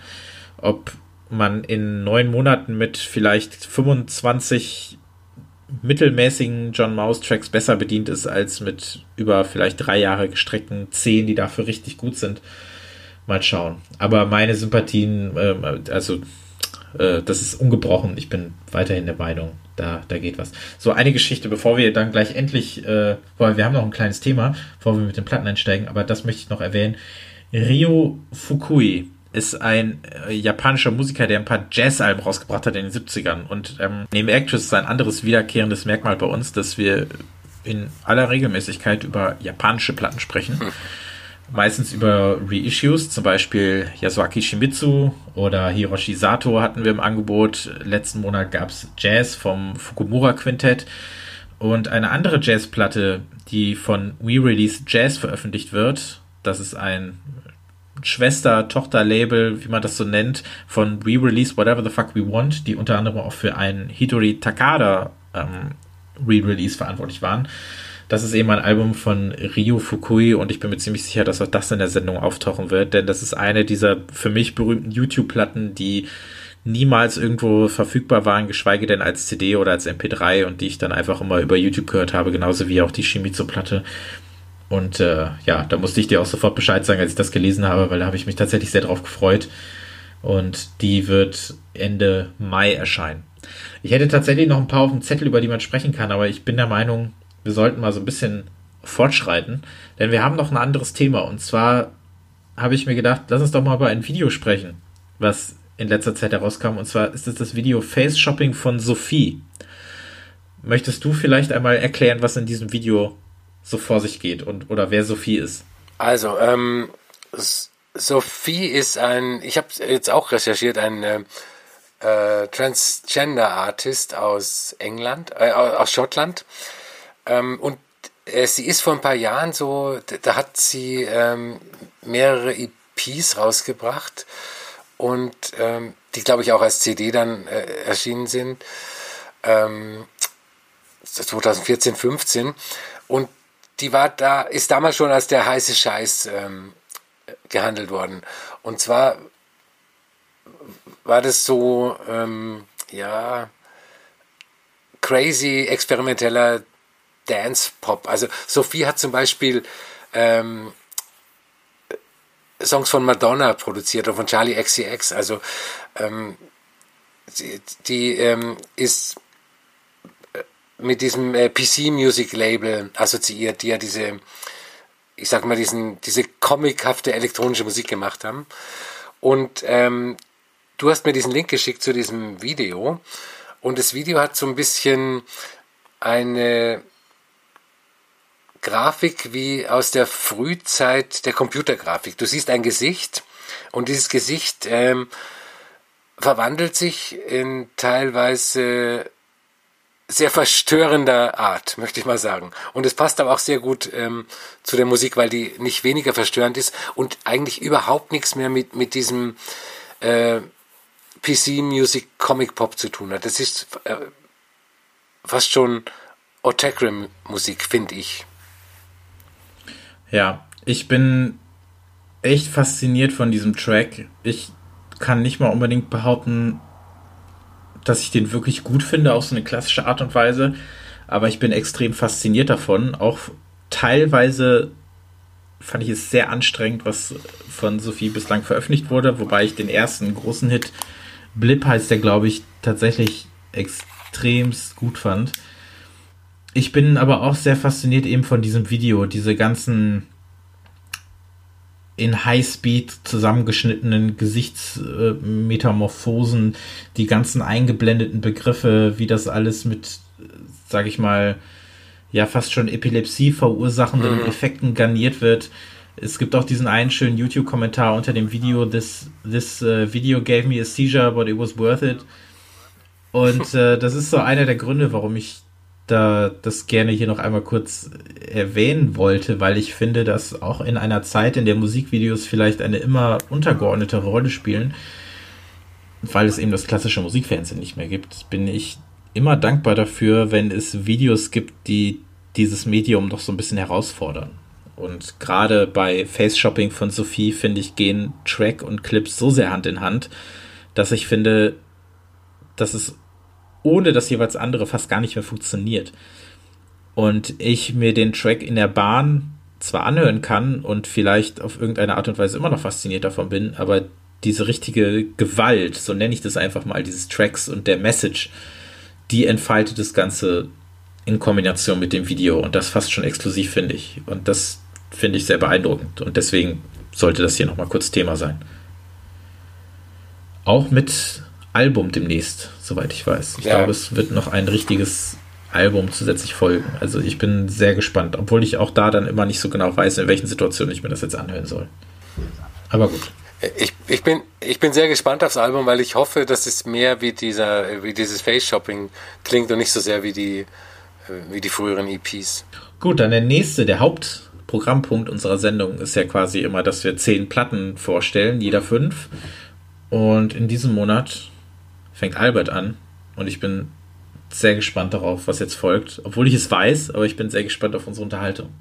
S4: ob man in neun Monaten mit vielleicht 25 mittelmäßigen John Mouse Tracks besser bedient ist als mit über vielleicht drei Jahre gestreckten zehn, die dafür richtig gut sind. Mal schauen. Aber meine Sympathien, äh, also äh, das ist ungebrochen. Ich bin weiterhin der Meinung, da, da geht was. So, eine Geschichte, bevor wir dann gleich endlich, äh, weil wir haben noch ein kleines Thema, bevor wir mit den Platten einsteigen, aber das möchte ich noch erwähnen. Ryo Fukui ist ein äh, japanischer Musiker, der ein paar Jazz-Alben rausgebracht hat in den 70ern. Und ähm, neben Actress ist ein anderes wiederkehrendes Merkmal bei uns, dass wir in aller Regelmäßigkeit über japanische Platten sprechen. Hm. Meistens über Reissues, zum Beispiel Yasuaki Shimizu oder Hiroshi Sato hatten wir im Angebot. Letzten Monat gab es Jazz vom Fukumura Quintett. Und eine andere Jazzplatte, die von We Release Jazz veröffentlicht wird, das ist ein Schwester-Tochter-Label, wie man das so nennt, von We Release Whatever the Fuck We Want, die unter anderem auch für einen Hitori Takada ähm, Re-Release verantwortlich waren. Das ist eben ein Album von Ryu Fukui und ich bin mir ziemlich sicher, dass auch das in der Sendung auftauchen wird, denn das ist eine dieser für mich berühmten YouTube-Platten, die niemals irgendwo verfügbar waren, geschweige denn als CD oder als MP3 und die ich dann einfach immer über YouTube gehört habe, genauso wie auch die Shimizu-Platte. Und äh, ja, da musste ich dir auch sofort Bescheid sagen, als ich das gelesen habe, weil da habe ich mich tatsächlich sehr drauf gefreut. Und die wird Ende Mai erscheinen. Ich hätte tatsächlich noch ein paar auf dem Zettel, über die man sprechen kann, aber ich bin der Meinung, wir sollten mal so ein bisschen fortschreiten, denn wir haben noch ein anderes Thema. Und zwar habe ich mir gedacht, lass uns doch mal über ein Video sprechen, was in letzter Zeit herauskam. Und zwar ist es das Video Face Shopping von Sophie. Möchtest du vielleicht einmal erklären, was in diesem Video so vor sich geht und oder wer Sophie ist.
S5: Also, ähm, Sophie ist ein, ich habe jetzt auch recherchiert, ein äh, äh, Transgender Artist aus England, äh, aus Schottland. Ähm, und äh, sie ist vor ein paar Jahren so, da hat sie ähm, mehrere EPs rausgebracht und ähm, die, glaube ich, auch als CD dann äh, erschienen sind. 2014, ähm, 15. Und die war da, ist damals schon als der heiße Scheiß ähm, gehandelt worden. Und zwar war das so, ähm, ja, crazy experimenteller Dance-Pop. Also Sophie hat zum Beispiel ähm, Songs von Madonna produziert oder von Charlie XCX. Also ähm, die, die ähm, ist mit diesem äh, PC Music Label assoziiert, die ja diese, ich sag mal, diesen, diese comichafte elektronische Musik gemacht haben. Und ähm, du hast mir diesen Link geschickt zu diesem Video und das Video hat so ein bisschen eine Grafik wie aus der Frühzeit der Computergrafik. Du siehst ein Gesicht und dieses Gesicht ähm, verwandelt sich in teilweise sehr verstörender Art, möchte ich mal sagen. Und es passt aber auch sehr gut ähm, zu der Musik, weil die nicht weniger verstörend ist und eigentlich überhaupt nichts mehr mit, mit diesem äh, PC-Music Comic Pop zu tun hat. Das ist äh, fast schon Otacrim-Musik, finde ich.
S4: Ja, ich bin echt fasziniert von diesem Track. Ich kann nicht mal unbedingt behaupten, dass ich den wirklich gut finde, auf so eine klassische Art und Weise. Aber ich bin extrem fasziniert davon. Auch teilweise fand ich es sehr anstrengend, was von Sophie bislang veröffentlicht wurde, wobei ich den ersten großen Hit, Blip heißt der, glaube ich, tatsächlich extremst gut fand. Ich bin aber auch sehr fasziniert eben von diesem Video, diese ganzen in Highspeed zusammengeschnittenen Gesichtsmetamorphosen, die ganzen eingeblendeten Begriffe, wie das alles mit, sag ich mal, ja fast schon Epilepsie verursachenden mhm. Effekten garniert wird. Es gibt auch diesen einen schönen YouTube-Kommentar unter dem Video, this, this uh, video gave me a seizure, but it was worth it. Und äh, das ist so einer der Gründe, warum ich da das gerne hier noch einmal kurz erwähnen wollte, weil ich finde, dass auch in einer Zeit, in der Musikvideos vielleicht eine immer untergeordnete Rolle spielen, weil es eben das klassische Musikfernsehen nicht mehr gibt, bin ich immer dankbar dafür, wenn es Videos gibt, die dieses Medium doch so ein bisschen herausfordern. Und gerade bei Face Shopping von Sophie, finde ich, gehen Track und Clips so sehr Hand in Hand, dass ich finde, dass es ohne das jeweils andere fast gar nicht mehr funktioniert. Und ich mir den Track in der Bahn zwar anhören kann und vielleicht auf irgendeine Art und Weise immer noch fasziniert davon bin, aber diese richtige Gewalt, so nenne ich das einfach mal, dieses Tracks und der Message, die entfaltet das Ganze in Kombination mit dem Video und das fast schon exklusiv, finde ich. Und das finde ich sehr beeindruckend und deswegen sollte das hier nochmal kurz Thema sein. Auch mit Album demnächst, soweit ich weiß. Ich ja. glaube, es wird noch ein richtiges Album zusätzlich folgen. Also ich bin sehr gespannt, obwohl ich auch da dann immer nicht so genau weiß, in welchen Situationen ich mir das jetzt anhören soll. Aber gut.
S5: Ich, ich, bin, ich bin sehr gespannt aufs Album, weil ich hoffe, dass es mehr wie, dieser, wie dieses Face-Shopping klingt und nicht so sehr wie die, wie die früheren EPs.
S4: Gut, dann der nächste, der Hauptprogrammpunkt unserer Sendung ist ja quasi immer, dass wir zehn Platten vorstellen, jeder fünf. Und in diesem Monat fängt Albert an und ich bin sehr gespannt darauf, was jetzt folgt. Obwohl ich es weiß, aber ich bin sehr gespannt auf unsere Unterhaltung.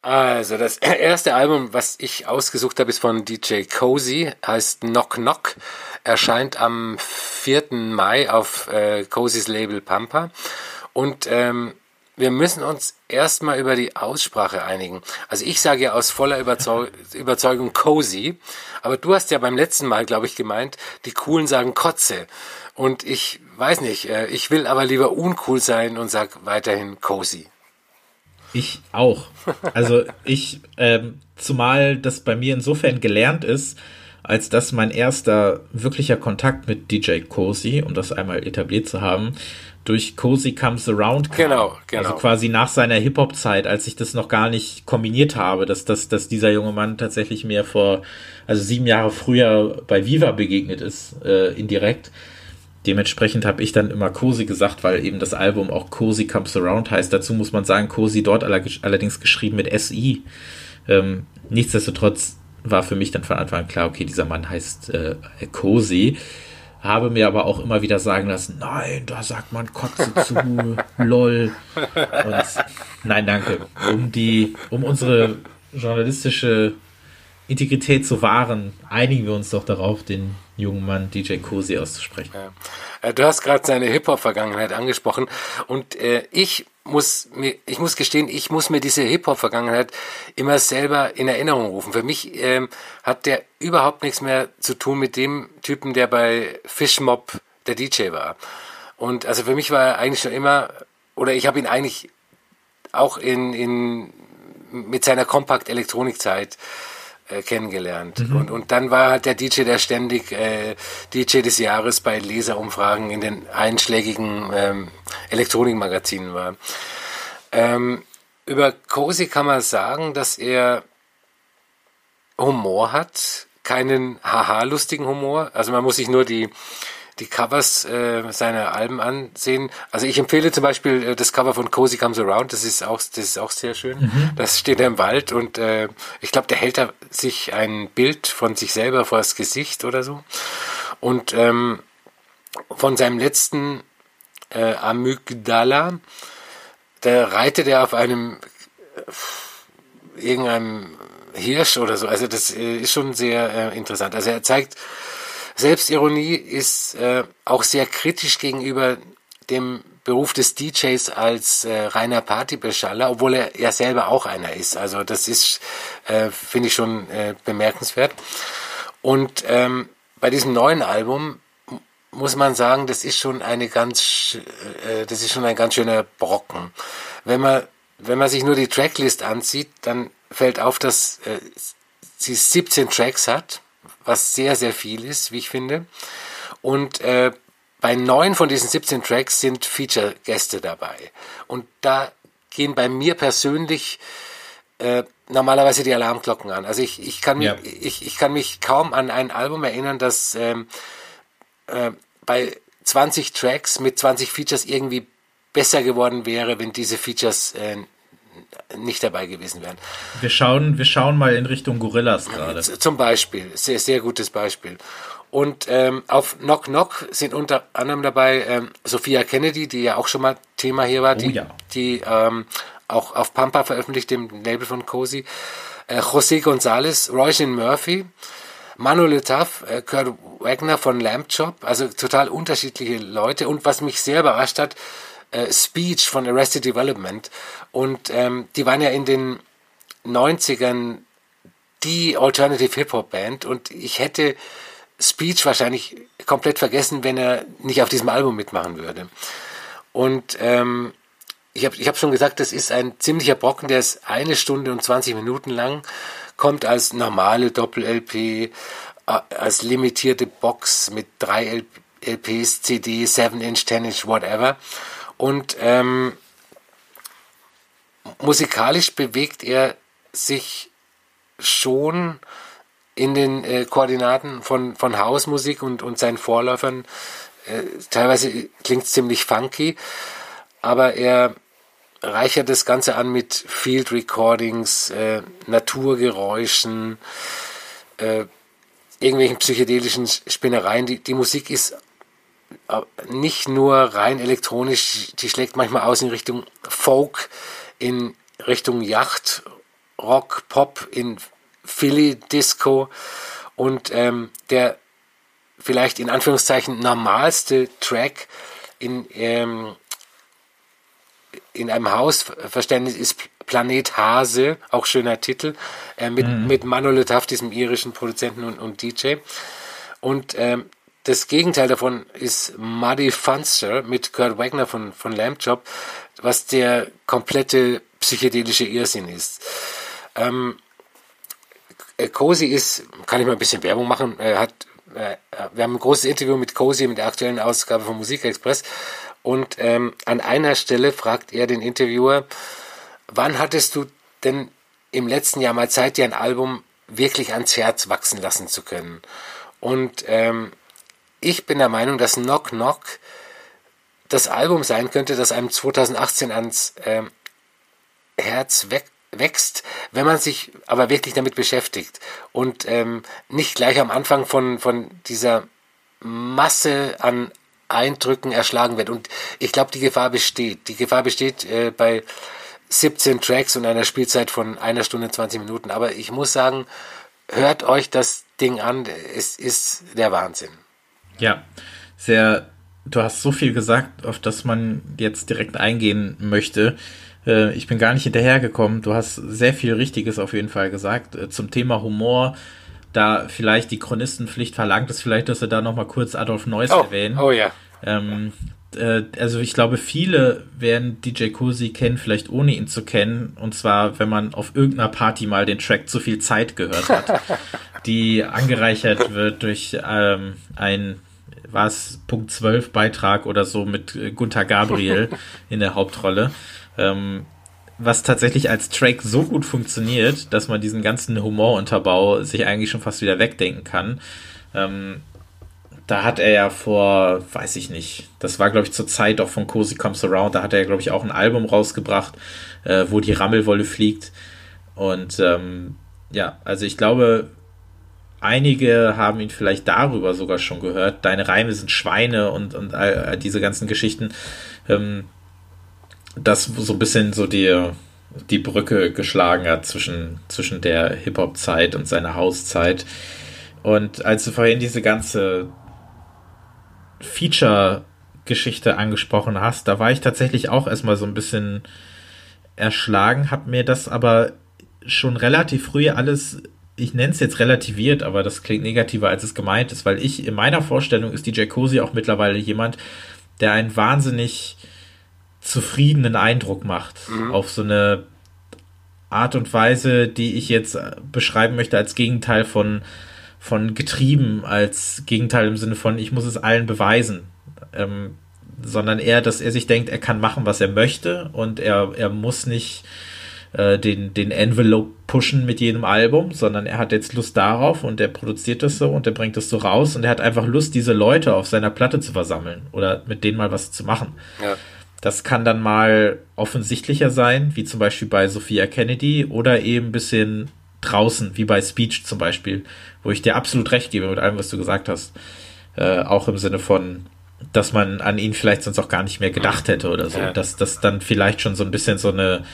S5: Also, das erste Album, was ich ausgesucht habe, ist von DJ Cozy, heißt Knock Knock, erscheint am 4. Mai auf äh, Cozys Label Pampa. Und ähm, wir müssen uns erstmal über die Aussprache einigen. Also ich sage ja aus voller Überzeug Überzeugung cozy, aber du hast ja beim letzten Mal, glaube ich, gemeint, die Coolen sagen Kotze. Und ich weiß nicht, äh, ich will aber lieber uncool sein und sag weiterhin cozy.
S4: Ich auch. Also ich, ähm, zumal das bei mir insofern gelernt ist, als dass mein erster wirklicher Kontakt mit DJ Cozy, um das einmal etabliert zu haben, durch Cozy Comes Around
S5: kam. Genau, genau.
S4: Also quasi nach seiner Hip-Hop-Zeit, als ich das noch gar nicht kombiniert habe, dass, dass, dass dieser junge Mann tatsächlich mir vor, also sieben Jahre früher bei Viva begegnet ist, äh, indirekt. Dementsprechend habe ich dann immer Cozy gesagt, weil eben das Album auch Cozy Comes Around heißt. Dazu muss man sagen, Cozy dort allerdings geschrieben mit SI. Ähm, nichtsdestotrotz war für mich dann von Anfang an klar, okay, dieser Mann heißt äh, Cozy habe mir aber auch immer wieder sagen lassen, nein, da sagt man Kotze zu, lol. Und nein, danke. Um die, um unsere journalistische Integrität zu wahren, einigen wir uns doch darauf, den jungen Mann DJ Cosi auszusprechen.
S5: Ja. Äh, du hast gerade seine Hip-Hop-Vergangenheit angesprochen und äh, ich muss mir, ich muss gestehen, ich muss mir diese Hip-Hop-Vergangenheit immer selber in Erinnerung rufen. Für mich ähm, hat der überhaupt nichts mehr zu tun mit dem Typen, der bei Fishmob der DJ war. Und also für mich war er eigentlich schon immer, oder ich habe ihn eigentlich auch in, in mit seiner Kompakt-Elektronik-Zeit äh, kennengelernt. Mhm. Und, und dann war halt der DJ, der ständig äh, DJ des Jahres bei Leserumfragen in den einschlägigen ähm, Elektronikmagazinen war. Ähm, über Cozy kann man sagen, dass er Humor hat, keinen haha-lustigen Humor. Also man muss sich nur die die Covers äh, seiner Alben ansehen. Also ich empfehle zum Beispiel äh, das Cover von Cozy Comes Around, das ist auch, das ist auch sehr schön. Mhm. Das steht er im Wald und äh, ich glaube, der hält da sich ein Bild von sich selber vor das Gesicht oder so. Und ähm, von seinem letzten äh, Amygdala, da reitet er auf einem irgendeinem Hirsch oder so. Also das äh, ist schon sehr äh, interessant. Also er zeigt Selbstironie ist äh, auch sehr kritisch gegenüber dem Beruf des DJs als äh, reiner Partybeschaller, obwohl er ja selber auch einer ist. Also das ist, äh, finde ich schon äh, bemerkenswert. Und ähm, bei diesem neuen Album muss man sagen, das ist schon eine ganz, äh, das ist schon ein ganz schöner Brocken. Wenn man, wenn man sich nur die Tracklist ansieht, dann fällt auf, dass äh, sie 17 Tracks hat was sehr, sehr viel ist, wie ich finde. Und äh, bei neun von diesen 17 Tracks sind Feature-Gäste dabei. Und da gehen bei mir persönlich äh, normalerweise die Alarmglocken an. Also ich, ich, kann, ja. ich, ich kann mich kaum an ein Album erinnern, das ähm, äh, bei 20 Tracks mit 20 Features irgendwie besser geworden wäre, wenn diese Features äh, nicht dabei gewesen wären.
S4: Wir schauen, wir schauen mal in Richtung Gorillas gerade.
S5: Zum Beispiel, sehr, sehr gutes Beispiel. Und ähm, auf Knock Knock sind unter anderem dabei ähm, Sophia Kennedy, die ja auch schon mal Thema hier war, die, oh ja. die ähm, auch auf Pampa veröffentlicht, dem Label von Cozy. Äh, José González, Roisin Murphy, Manu Letaf, äh, Kurt Wagner von Lamp Chop, also total unterschiedliche Leute. Und was mich sehr überrascht hat, äh, Speech von Arrested Development. Und ähm, die waren ja in den 90ern die Alternative Hip-Hop-Band und ich hätte Speech wahrscheinlich komplett vergessen, wenn er nicht auf diesem Album mitmachen würde. Und ähm, ich habe ich hab schon gesagt, das ist ein ziemlicher Brocken, der ist eine Stunde und 20 Minuten lang, kommt als normale Doppel-LP, äh, als limitierte Box mit drei LPs, CD, 7-Inch, 10-Inch, whatever. Und ähm, musikalisch bewegt er sich schon in den äh, Koordinaten von, von Hausmusik und, und seinen Vorläufern. Äh, teilweise klingt es ziemlich funky, aber er reichert das Ganze an mit Field Recordings, äh, Naturgeräuschen, äh, irgendwelchen psychedelischen Spinnereien. Die, die Musik ist nicht nur rein elektronisch, die schlägt manchmal aus in Richtung Folk, in Richtung Yacht, Rock, Pop, in Philly Disco und ähm, der vielleicht in Anführungszeichen normalste Track in, ähm, in einem Hausverständnis ist Planet Hase, auch schöner Titel, äh, mit, mhm. mit Manuel Taft, diesem irischen Produzenten und, und DJ. Und ähm, das Gegenteil davon ist Muddy Funster mit Kurt Wagner von, von Lamb Chop, was der komplette psychedelische Irrsinn ist. Ähm, äh, Cozy ist, kann ich mal ein bisschen Werbung machen, er hat, äh, wir haben ein großes Interview mit Cozy mit der aktuellen Ausgabe von Musikexpress und ähm, an einer Stelle fragt er den Interviewer, wann hattest du denn im letzten Jahr mal Zeit, dir ein Album wirklich ans Herz wachsen lassen zu können? Und ähm, ich bin der Meinung, dass Knock Knock das Album sein könnte, das einem 2018 ans ähm, Herz wächst, wenn man sich aber wirklich damit beschäftigt und ähm, nicht gleich am Anfang von, von dieser Masse an Eindrücken erschlagen wird. Und ich glaube, die Gefahr besteht. Die Gefahr besteht äh, bei 17 Tracks und einer Spielzeit von einer Stunde 20 Minuten. Aber ich muss sagen, hört euch das Ding an. Es ist der Wahnsinn.
S4: Ja, sehr, du hast so viel gesagt, auf das man jetzt direkt eingehen möchte. Äh, ich bin gar nicht hinterhergekommen. Du hast sehr viel Richtiges auf jeden Fall gesagt. Äh, zum Thema Humor, da vielleicht die Chronistenpflicht verlangt es vielleicht, dass wir da nochmal kurz Adolf Neuss
S5: oh,
S4: erwähnen.
S5: Oh ja.
S4: Ähm, äh, also ich glaube, viele werden DJ Cosi kennen, vielleicht ohne ihn zu kennen. Und zwar, wenn man auf irgendeiner Party mal den Track zu viel Zeit gehört hat, die angereichert wird durch ähm, ein war es Punkt 12 Beitrag oder so mit äh, Gunther Gabriel in der Hauptrolle. Ähm, was tatsächlich als Track so gut funktioniert, dass man diesen ganzen Humorunterbau sich eigentlich schon fast wieder wegdenken kann. Ähm, da hat er ja vor, weiß ich nicht, das war glaube ich zur Zeit auch von Cozy Comes Around, da hat er ja glaube ich auch ein Album rausgebracht, äh, wo die Rammelwolle fliegt. Und ähm, ja, also ich glaube, einige haben ihn vielleicht darüber sogar schon gehört. Deine Reime sind Schweine und, und all, diese ganzen Geschichten. Ähm, das so ein bisschen so die, die Brücke geschlagen hat zwischen, zwischen der Hip-Hop-Zeit und seiner Hauszeit. Und als du vorhin diese ganze Feature-Geschichte angesprochen hast, da war ich tatsächlich auch erstmal so ein bisschen erschlagen, hab mir das aber schon relativ früh alles, ich nenne es jetzt relativiert, aber das klingt negativer, als es gemeint ist, weil ich in meiner Vorstellung ist DJ Cozy auch mittlerweile jemand, der einen wahnsinnig zufriedenen Eindruck macht, mhm. auf so eine Art und Weise, die ich jetzt beschreiben möchte als Gegenteil von von getrieben als Gegenteil im Sinne von, ich muss es allen beweisen. Ähm, sondern eher, dass er sich denkt, er kann machen, was er möchte und er, er muss nicht äh, den, den Envelope pushen mit jedem Album, sondern er hat jetzt Lust darauf und er produziert das so und er bringt das so raus und er hat einfach Lust, diese Leute auf seiner Platte zu versammeln oder mit denen mal was zu machen. Ja. Das kann dann mal offensichtlicher sein, wie zum Beispiel bei Sophia Kennedy oder eben ein bisschen draußen, wie bei Speech zum Beispiel, wo ich dir absolut recht gebe mit allem, was du gesagt hast. Äh, auch im Sinne von, dass man an ihn vielleicht sonst auch gar nicht mehr gedacht hätte oder so. Dass das dann vielleicht schon so ein bisschen so eine,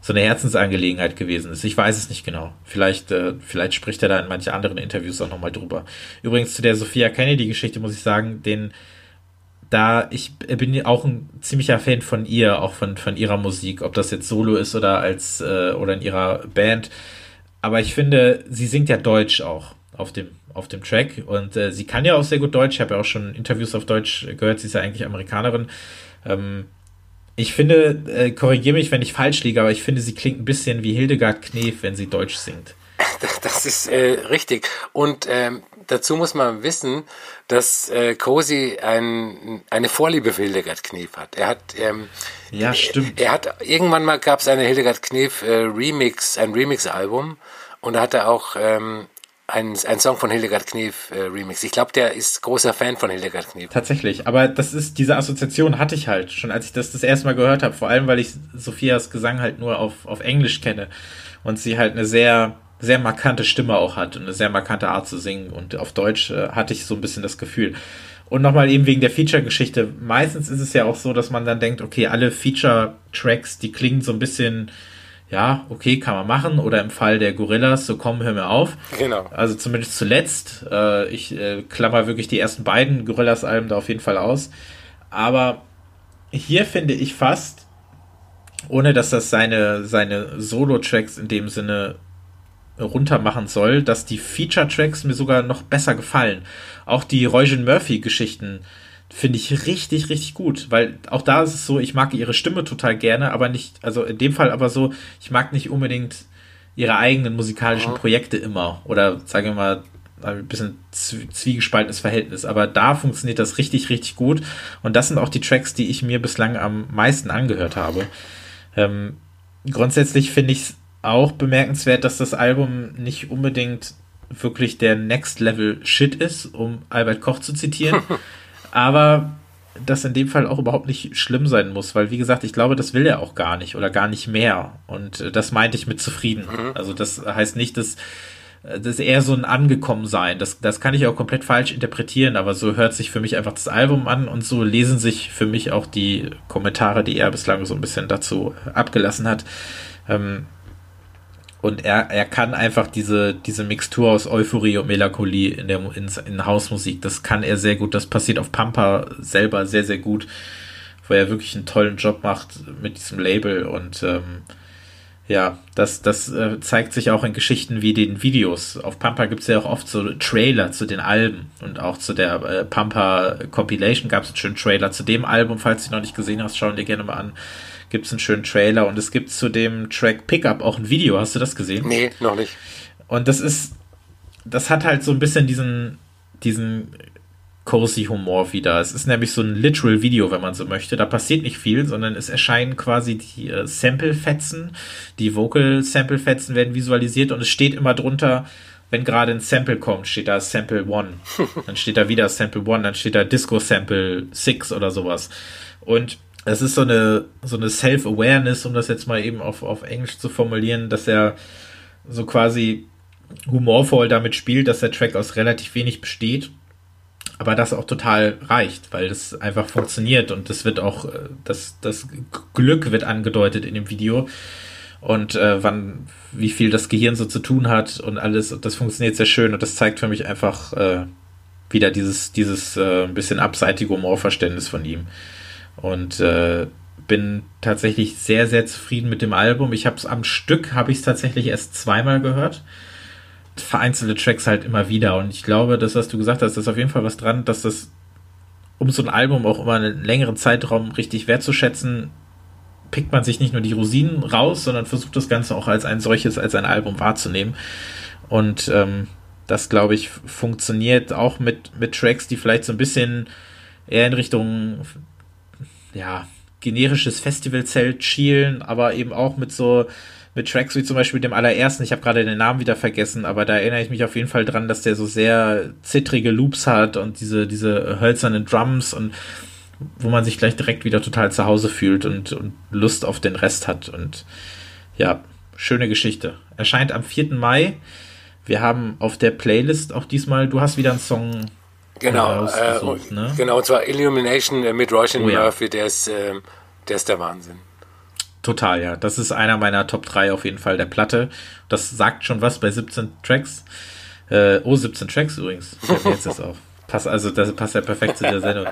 S4: so eine Herzensangelegenheit gewesen ist. Ich weiß es nicht genau. Vielleicht, äh, vielleicht spricht er da in manchen anderen Interviews auch nochmal drüber. Übrigens zu der Sophia Kennedy-Geschichte muss ich sagen, den, da, ich bin auch ein ziemlicher Fan von ihr, auch von, von ihrer Musik, ob das jetzt solo ist oder als, äh, oder in ihrer Band aber ich finde, sie singt ja Deutsch auch auf dem, auf dem Track und äh, sie kann ja auch sehr gut Deutsch. Ich habe ja auch schon Interviews auf Deutsch gehört. Sie ist ja eigentlich Amerikanerin. Ähm, ich finde, äh, korrigiere mich, wenn ich falsch liege, aber ich finde, sie klingt ein bisschen wie Hildegard Knef, wenn sie Deutsch singt.
S5: Das ist äh, richtig. Und ähm, dazu muss man wissen, dass äh, Cosi ein, eine Vorliebe für Hildegard Knef hat. Er hat ähm,
S4: ja stimmt.
S5: Er, er hat irgendwann mal gab es eine Hildegard Knef äh, Remix, ein Remix-Album und da hat er auch ähm, ein, ein Song von Hildegard Knef äh, Remix. Ich glaube, der ist großer Fan von Hildegard Knef.
S4: Tatsächlich, aber das ist diese Assoziation hatte ich halt schon, als ich das das erste Mal gehört habe. Vor allem, weil ich Sophias Gesang halt nur auf auf Englisch kenne und sie halt eine sehr sehr markante Stimme auch hat und eine sehr markante Art zu singen. Und auf Deutsch äh, hatte ich so ein bisschen das Gefühl. Und nochmal eben wegen der Feature-Geschichte. Meistens ist es ja auch so, dass man dann denkt, okay, alle Feature-Tracks, die klingen so ein bisschen, ja, okay, kann man machen. Oder im Fall der Gorillas, so komm, hör mir auf.
S5: Genau.
S4: Also zumindest zuletzt. Äh, ich äh, klammer wirklich die ersten beiden Gorillas-Alben da auf jeden Fall aus. Aber hier finde ich fast, ohne dass das seine, seine Solo-Tracks in dem Sinne runter machen soll, dass die Feature-Tracks mir sogar noch besser gefallen. Auch die Roisin Murphy-Geschichten finde ich richtig, richtig gut, weil auch da ist es so, ich mag ihre Stimme total gerne, aber nicht, also in dem Fall aber so, ich mag nicht unbedingt ihre eigenen musikalischen mhm. Projekte immer oder sagen wir mal ein bisschen zwiegespaltenes Verhältnis, aber da funktioniert das richtig, richtig gut und das sind auch die Tracks, die ich mir bislang am meisten angehört habe. Ähm, grundsätzlich finde ich es auch bemerkenswert, dass das Album nicht unbedingt wirklich der Next Level Shit ist, um Albert Koch zu zitieren. aber das in dem Fall auch überhaupt nicht schlimm sein muss, weil wie gesagt, ich glaube, das will er auch gar nicht oder gar nicht mehr. Und äh, das meinte ich mit zufrieden. Mhm. Also das heißt nicht, dass äh, das ist eher so ein Angekommensein. Das, das kann ich auch komplett falsch interpretieren, aber so hört sich für mich einfach das Album an und so lesen sich für mich auch die Kommentare, die er bislang so ein bisschen dazu abgelassen hat. Ähm, und er, er kann einfach diese, diese Mixtur aus Euphorie und Melancholie in der in, in Hausmusik, das kann er sehr gut. Das passiert auf Pampa selber sehr, sehr gut, wo er wirklich einen tollen Job macht mit diesem Label. Und ähm, ja, das, das äh, zeigt sich auch in Geschichten wie den Videos. Auf Pampa gibt es ja auch oft so Trailer zu den Alben und auch zu der äh, Pampa Compilation gab es einen schönen Trailer zu dem Album. Falls du noch nicht gesehen hast, schau dir gerne mal an. Gibt es einen schönen Trailer und es gibt zu dem Track Pickup auch ein Video. Hast du das gesehen?
S5: Nee, noch nicht.
S4: Und das ist, das hat halt so ein bisschen diesen, diesen Cozy-Humor wieder. Es ist nämlich so ein literal Video, wenn man so möchte. Da passiert nicht viel, sondern es erscheinen quasi die äh, Sample-Fetzen. Die Vocal-Sample-Fetzen werden visualisiert und es steht immer drunter, wenn gerade ein Sample kommt, steht da Sample 1. Dann steht da wieder Sample 1, dann steht da Disco Sample 6 oder sowas. Und es ist so eine, so eine Self-Awareness, um das jetzt mal eben auf, auf Englisch zu formulieren, dass er so quasi humorvoll damit spielt, dass der Track aus relativ wenig besteht aber das auch total reicht, weil das einfach funktioniert und das wird auch, äh, das, das Glück wird angedeutet in dem Video und äh, wann, wie viel das Gehirn so zu tun hat und alles, und das funktioniert sehr schön und das zeigt für mich einfach äh, wieder dieses, dieses äh, bisschen abseitige Humorverständnis von ihm und äh, bin tatsächlich sehr, sehr zufrieden mit dem Album. Ich habe es am Stück, habe ich es tatsächlich erst zweimal gehört vereinzelte Tracks halt immer wieder. Und ich glaube, das, was du gesagt hast, ist auf jeden Fall was dran, dass das, um so ein Album auch immer einen längeren Zeitraum richtig wertzuschätzen, pickt man sich nicht nur die Rosinen raus, sondern versucht das Ganze auch als ein solches, als ein Album wahrzunehmen. Und ähm, das, glaube ich, funktioniert auch mit, mit Tracks, die vielleicht so ein bisschen eher in Richtung, ja, generisches Festivalzelt schielen, aber eben auch mit so mit Tracks wie zum Beispiel dem allerersten, ich habe gerade den Namen wieder vergessen, aber da erinnere ich mich auf jeden Fall dran, dass der so sehr zittrige Loops hat und diese, diese hölzernen Drums und wo man sich gleich direkt wieder total zu Hause fühlt und, und Lust auf den Rest hat. Und ja, schöne Geschichte. Erscheint am 4. Mai. Wir haben auf der Playlist auch diesmal, du hast wieder einen Song
S5: Genau, äh, ne? genau, und zwar Illumination mit Roshan oh, ja. Murphy, der ist, äh, der ist der Wahnsinn.
S4: Total, ja. Das ist einer meiner Top 3 auf jeden Fall der Platte. Das sagt schon was bei 17 Tracks. Äh, oh, 17 Tracks übrigens. Ich jetzt das auf. Pass, also das passt ja perfekt zu der Sendung.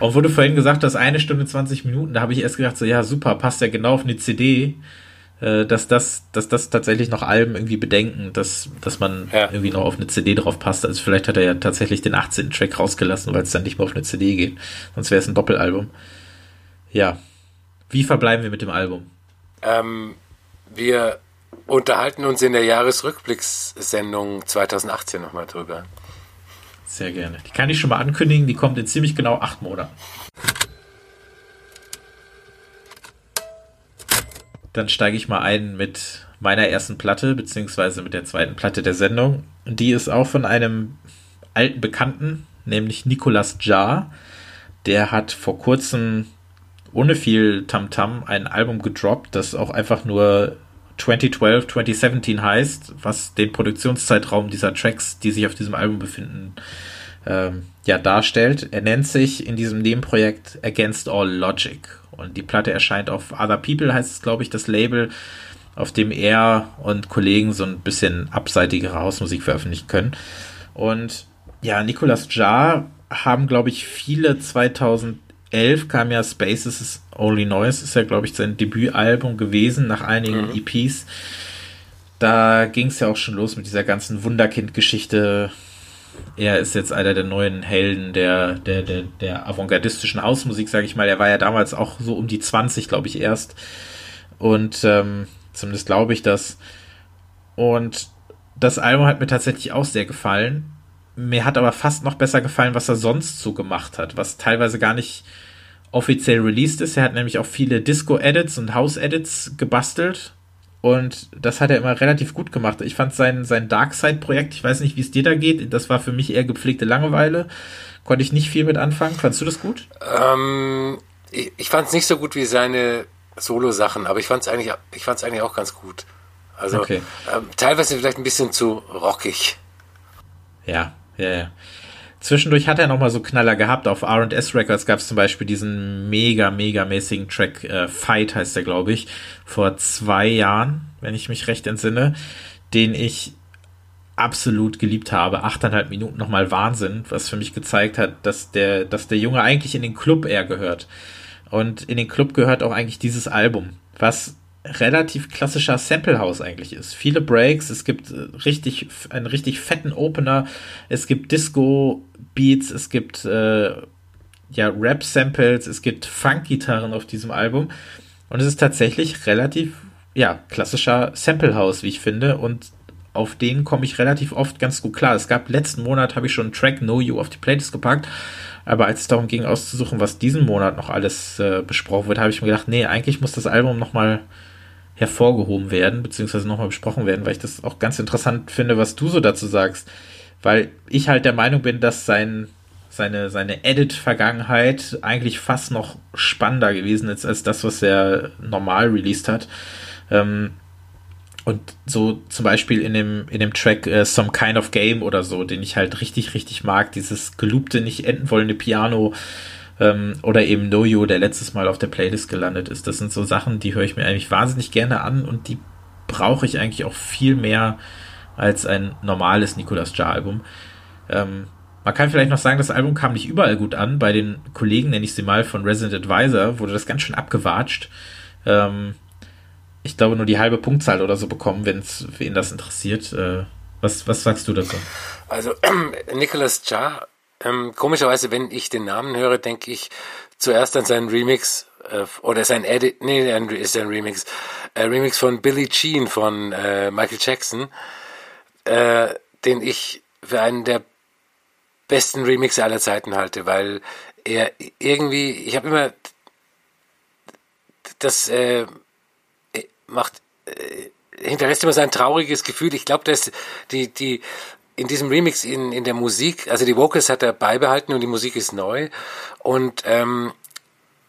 S4: Und du vorhin gesagt hast, eine Stunde 20 Minuten, da habe ich erst gedacht, so ja, super, passt ja genau auf eine CD, äh, dass das, dass das tatsächlich noch Alben irgendwie bedenken, dass, dass man ja. irgendwie noch auf eine CD drauf passt. Also vielleicht hat er ja tatsächlich den 18. Track rausgelassen, weil es dann nicht mehr auf eine CD geht. Sonst wäre es ein Doppelalbum. Ja. Wie verbleiben wir mit dem Album?
S5: Ähm, wir unterhalten uns in der Jahresrückblickssendung 2018 nochmal drüber.
S4: Sehr gerne. Die kann ich schon mal ankündigen, die kommt in ziemlich genau acht Monaten. Dann steige ich mal ein mit meiner ersten Platte, beziehungsweise mit der zweiten Platte der Sendung. Die ist auch von einem alten Bekannten, nämlich Nicolas Jar. Der hat vor kurzem ohne viel Tamtam -Tam ein Album gedroppt, das auch einfach nur 2012, 2017 heißt, was den Produktionszeitraum dieser Tracks, die sich auf diesem Album befinden, ähm, ja, darstellt. Er nennt sich in diesem Nebenprojekt Against All Logic. Und die Platte erscheint auf Other People, heißt es, glaube ich, das Label, auf dem er und Kollegen so ein bisschen abseitigere Hausmusik veröffentlichen können. Und ja, Nicolas Jar haben, glaube ich, viele 2000 2011 kam ja Spaces Only Noise, ist ja, glaube ich, sein Debütalbum gewesen, nach einigen mhm. EPs. Da ging es ja auch schon los mit dieser ganzen Wunderkind-Geschichte. Er ist jetzt einer der neuen Helden der, der, der, der avantgardistischen Ausmusik, sage ich mal. Er war ja damals auch so um die 20, glaube ich, erst. Und ähm, zumindest glaube ich das. Und das Album hat mir tatsächlich auch sehr gefallen. Mir hat aber fast noch besser gefallen, was er sonst so gemacht hat, was teilweise gar nicht offiziell released ist. Er hat nämlich auch viele Disco-Edits und House-Edits gebastelt. Und das hat er immer relativ gut gemacht. Ich fand sein, sein Darkside-Projekt, ich weiß nicht, wie es dir da geht, das war für mich eher gepflegte Langeweile. Konnte ich nicht viel mit anfangen. Fandst du das gut?
S5: Ähm, ich ich fand es nicht so gut wie seine Solo-Sachen, aber ich fand es eigentlich, eigentlich auch ganz gut. Also okay. ähm, teilweise vielleicht ein bisschen zu rockig.
S4: Ja, ja, ja. Zwischendurch hat er nochmal so Knaller gehabt. Auf R&S Records gab es zum Beispiel diesen mega, mega mäßigen Track, äh, Fight heißt der, glaube ich, vor zwei Jahren, wenn ich mich recht entsinne, den ich absolut geliebt habe. Achteinhalb Minuten nochmal Wahnsinn, was für mich gezeigt hat, dass der, dass der Junge eigentlich in den Club eher gehört. Und in den Club gehört auch eigentlich dieses Album, was relativ klassischer Sample House eigentlich ist. Viele Breaks, es gibt äh, richtig einen richtig fetten Opener, es gibt Disco Beats, es gibt äh, ja Rap Samples, es gibt Funk Gitarren auf diesem Album und es ist tatsächlich relativ ja klassischer Sample House, wie ich finde und auf den komme ich relativ oft ganz gut klar. Es gab letzten Monat habe ich schon einen Track Know You auf die Playlist gepackt, aber als es darum ging auszusuchen, was diesen Monat noch alles äh, besprochen wird, habe ich mir gedacht, nee, eigentlich muss das Album noch mal hervorgehoben werden, beziehungsweise nochmal besprochen werden, weil ich das auch ganz interessant finde, was du so dazu sagst. Weil ich halt der Meinung bin, dass sein, seine, seine Edit-Vergangenheit eigentlich fast noch spannender gewesen ist als das, was er normal released hat. Ähm, und so zum Beispiel in dem, in dem Track uh, Some Kind of Game oder so, den ich halt richtig, richtig mag, dieses gelobte, nicht enden wollende Piano, ähm, oder eben No You, der letztes Mal auf der Playlist gelandet ist. Das sind so Sachen, die höre ich mir eigentlich wahnsinnig gerne an und die brauche ich eigentlich auch viel mehr als ein normales Nicolas Jar-Album. Ähm, man kann vielleicht noch sagen, das Album kam nicht überall gut an. Bei den Kollegen, nenne ich sie mal, von Resident Advisor, wurde das ganz schön abgewatscht. Ähm, ich glaube, nur die halbe Punktzahl oder so bekommen, wenn es wen das interessiert. Äh, was, was sagst du dazu?
S5: Also, Nicolas Jar ähm, komischerweise, wenn ich den Namen höre, denke ich zuerst an seinen Remix äh, oder sein Edit, nee, ist ein Remix, äh, Remix von Billie Jean von äh, Michael Jackson, äh, den ich für einen der besten Remixe aller Zeiten halte, weil er irgendwie, ich habe immer das äh, macht äh, hinterlässt immer so ein trauriges Gefühl. Ich glaube, dass die die in diesem Remix in, in der Musik, also die Vocals hat er beibehalten und die Musik ist neu. Und ähm,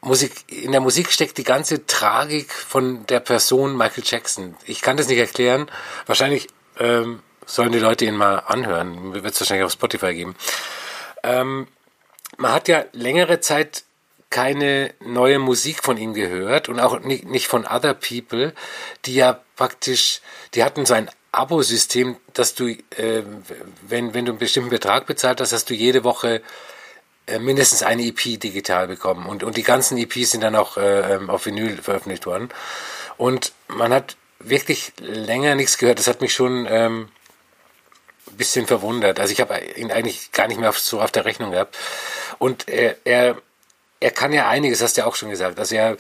S5: Musik, in der Musik steckt die ganze Tragik von der Person Michael Jackson. Ich kann das nicht erklären. Wahrscheinlich ähm, sollen die Leute ihn mal anhören. Wird es wahrscheinlich auf Spotify geben. Ähm, man hat ja längere Zeit keine neue Musik von ihm gehört und auch nicht von Other People, die ja praktisch, die hatten so ein Abo-System, dass du, äh, wenn, wenn du einen bestimmten Betrag bezahlt hast, hast du jede Woche äh, mindestens eine EP digital bekommen. Und, und die ganzen EPs sind dann auch äh, ähm, auf Vinyl veröffentlicht worden. Und man hat wirklich länger nichts gehört. Das hat mich schon ähm, ein bisschen verwundert. Also ich habe ihn eigentlich gar nicht mehr auf, so auf der Rechnung gehabt. Und er, er, er kann ja einiges, hast du ja auch schon gesagt. Also er,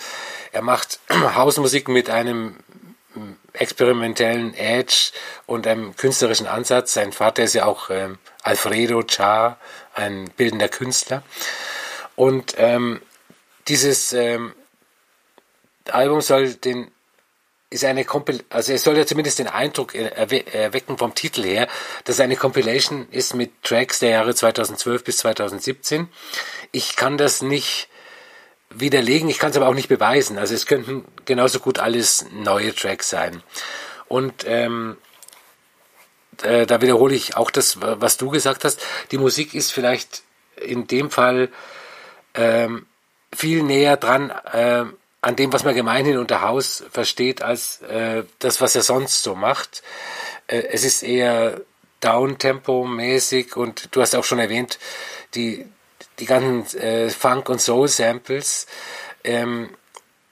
S5: er macht Hausmusik mit einem experimentellen Edge und einem künstlerischen Ansatz. Sein Vater ist ja auch ähm, Alfredo Char, ein bildender Künstler. Und ähm, dieses ähm, Album soll den ist eine Compil also es soll ja zumindest den Eindruck erwe erwecken vom Titel her, dass eine Compilation ist mit Tracks der Jahre 2012 bis 2017. Ich kann das nicht widerlegen, ich kann es aber auch nicht beweisen. Also es könnten genauso gut alles neue Tracks sein. Und ähm, äh, da wiederhole ich auch das, was du gesagt hast. Die Musik ist vielleicht in dem Fall ähm, viel näher dran äh, an dem, was man gemeinhin unter Haus versteht, als äh, das, was er sonst so macht. Äh, es ist eher Downtempo-mäßig und du hast auch schon erwähnt, die, die ganzen äh, Funk- und Soul-Samples. Ähm,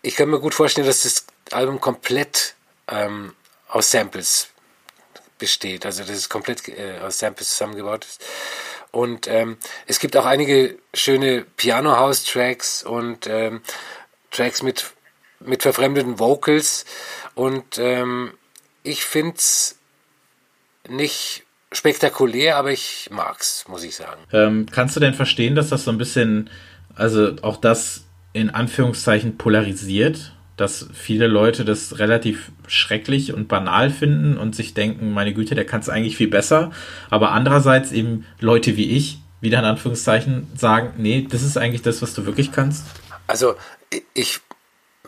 S5: ich kann mir gut vorstellen, dass das Album komplett ähm, aus Samples besteht. Also dass es komplett äh, aus Samples zusammengebaut ist. Und ähm, es gibt auch einige schöne Piano-House-Tracks und ähm, Tracks mit, mit verfremdeten Vocals. Und ähm, ich finde es nicht spektakulär, aber ich mag's, muss ich sagen.
S4: Ähm, kannst du denn verstehen, dass das so ein bisschen, also auch das in Anführungszeichen polarisiert, dass viele Leute das relativ schrecklich und banal finden und sich denken, meine Güte, der kann es eigentlich viel besser, aber andererseits eben Leute wie ich, wieder in Anführungszeichen, sagen, nee, das ist eigentlich das, was du wirklich kannst?
S5: Also ich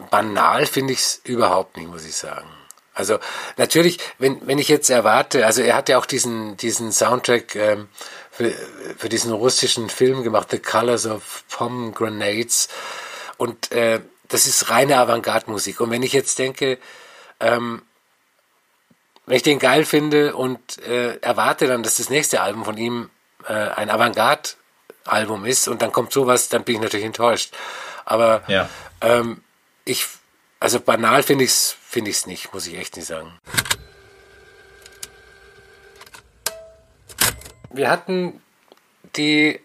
S5: banal finde ich es überhaupt nicht, muss ich sagen. Also natürlich, wenn, wenn ich jetzt erwarte, also er hat ja auch diesen, diesen Soundtrack ähm, für, für diesen russischen Film gemacht, The Colors of Pomegranates. Und äh, das ist reine Avantgarde-Musik. Und wenn ich jetzt denke, ähm, wenn ich den geil finde und äh, erwarte dann, dass das nächste Album von ihm äh, ein Avantgarde-Album ist und dann kommt sowas, dann bin ich natürlich enttäuscht. Aber ja. ähm, ich also banal finde ich es find ich's nicht, muss ich echt nicht sagen. Wir hatten die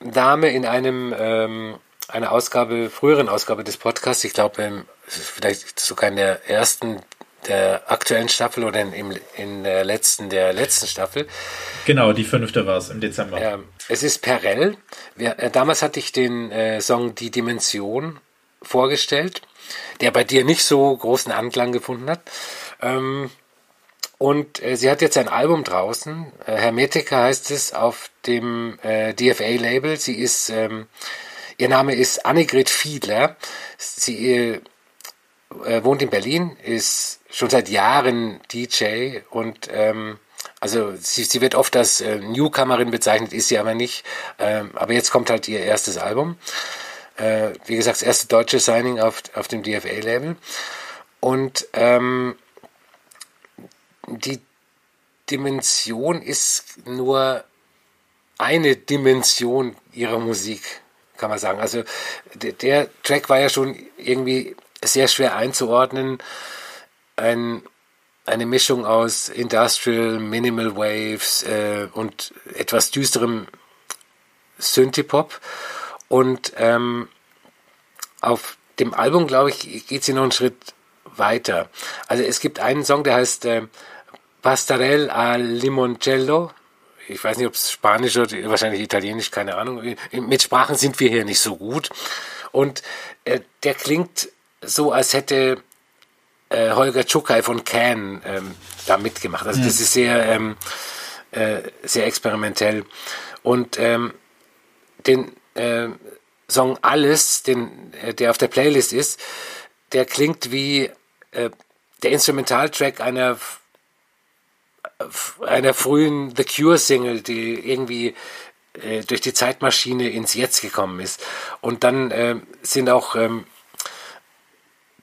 S5: Dame in einem ähm, einer Ausgabe, früheren Ausgabe des Podcasts, ich glaube, ähm, vielleicht sogar in der ersten der aktuellen Staffel oder in, in der letzten der letzten Staffel.
S4: Genau, die fünfte war es im Dezember.
S5: Ja, es ist Perel. Wir, äh, damals hatte ich den äh, Song Die Dimension vorgestellt, der bei dir nicht so großen Anklang gefunden hat. Ähm, und äh, sie hat jetzt ein Album draußen. Äh, Hermetica heißt es auf dem äh, DFA-Label. Sie ist ähm, Ihr Name ist Annegret Fiedler. Sie äh, wohnt in Berlin, ist schon seit Jahren DJ und ähm, also sie, sie wird oft als äh, Newcomerin bezeichnet, ist sie aber nicht. Ähm, aber jetzt kommt halt ihr erstes Album. Äh, wie gesagt, das erste deutsche Signing auf, auf dem DFA-Label. Und ähm, die Dimension ist nur eine Dimension ihrer Musik kann man sagen. Also der, der Track war ja schon irgendwie sehr schwer einzuordnen. Ein, eine Mischung aus Industrial, Minimal Waves äh, und etwas düsterem Synthie-Pop. Und ähm, auf dem Album, glaube ich, geht sie noch einen Schritt weiter. Also es gibt einen Song, der heißt äh, Pastarell a Limoncello ich weiß nicht, ob es Spanisch oder wahrscheinlich Italienisch, keine Ahnung. Mit Sprachen sind wir hier nicht so gut. Und äh, der klingt so, als hätte äh, Holger Czukay von Can ähm, da mitgemacht. Also mhm. das ist sehr, ähm, äh, sehr experimentell. Und ähm, den äh, Song Alles, den, äh, der auf der Playlist ist, der klingt wie äh, der Instrumentaltrack einer einer frühen The Cure Single, die irgendwie äh, durch die Zeitmaschine ins Jetzt gekommen ist. Und dann äh, sind auch ähm,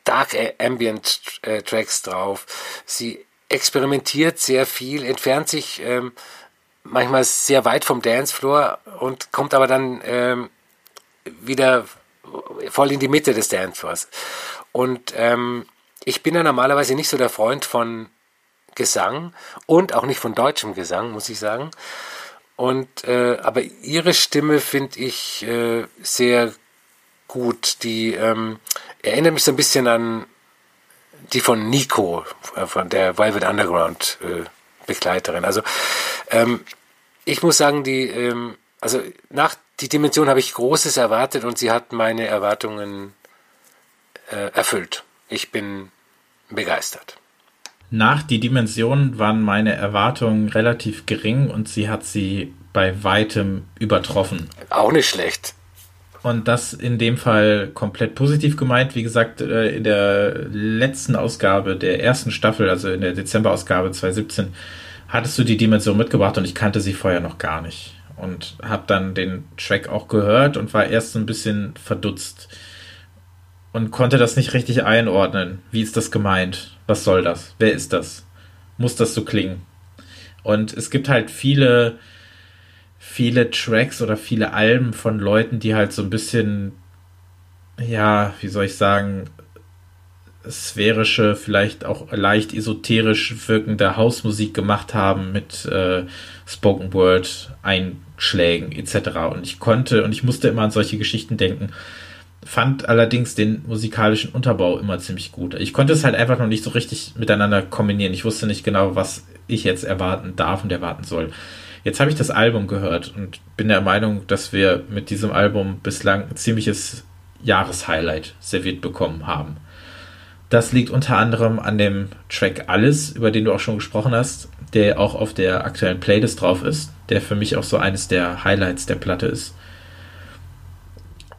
S5: Dark Ambient äh, Tracks drauf. Sie experimentiert sehr viel, entfernt sich ähm, manchmal sehr weit vom Dancefloor und kommt aber dann ähm, wieder voll in die Mitte des Dancefloors. Und ähm, ich bin ja normalerweise nicht so der Freund von Gesang und auch nicht von deutschem Gesang, muss ich sagen. Und äh, aber ihre Stimme finde ich äh, sehr gut. Die ähm, erinnert mich so ein bisschen an die von Nico, äh, von der Velvet Underground äh, Begleiterin. Also ähm, ich muss sagen, die ähm, also nach die Dimension habe ich Großes erwartet und sie hat meine Erwartungen äh, erfüllt. Ich bin begeistert.
S4: Nach die Dimension waren meine Erwartungen relativ gering und sie hat sie bei weitem übertroffen.
S5: Auch nicht schlecht.
S4: Und das in dem Fall komplett positiv gemeint. Wie gesagt, äh, in der letzten Ausgabe der ersten Staffel, also in der Dezemberausgabe 2017, hattest du die Dimension mitgebracht und ich kannte sie vorher noch gar nicht. Und habe dann den Track auch gehört und war erst ein bisschen verdutzt und konnte das nicht richtig einordnen. Wie ist das gemeint? Was soll das? Wer ist das? Muss das so klingen? Und es gibt halt viele, viele Tracks oder viele Alben von Leuten, die halt so ein bisschen, ja, wie soll ich sagen, sphärische, vielleicht auch leicht esoterisch wirkende Hausmusik gemacht haben mit äh, Spoken Word, Einschlägen etc. Und ich konnte und ich musste immer an solche Geschichten denken fand allerdings den musikalischen Unterbau immer ziemlich gut. Ich konnte es halt einfach noch nicht so richtig miteinander kombinieren. Ich wusste nicht genau, was ich jetzt erwarten darf und erwarten soll. Jetzt habe ich das Album gehört und bin der Meinung, dass wir mit diesem Album bislang ein ziemliches Jahreshighlight serviert bekommen haben. Das liegt unter anderem an dem Track Alles, über den du auch schon gesprochen hast, der auch auf der aktuellen Playlist drauf ist, der für mich auch so eines der Highlights der Platte ist.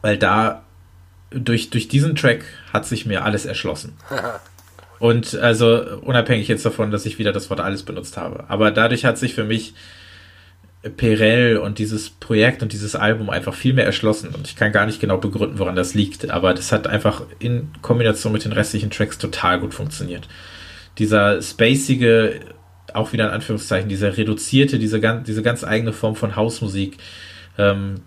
S4: Weil da durch, durch diesen Track hat sich mir alles erschlossen. Und also unabhängig jetzt davon, dass ich wieder das Wort alles benutzt habe. Aber dadurch hat sich für mich Perel und dieses Projekt und dieses Album einfach viel mehr erschlossen. Und ich kann gar nicht genau begründen, woran das liegt. Aber das hat einfach in Kombination mit den restlichen Tracks total gut funktioniert. Dieser spacige, auch wieder in Anführungszeichen, dieser reduzierte, diese ganz, diese ganz eigene Form von Hausmusik, ähm,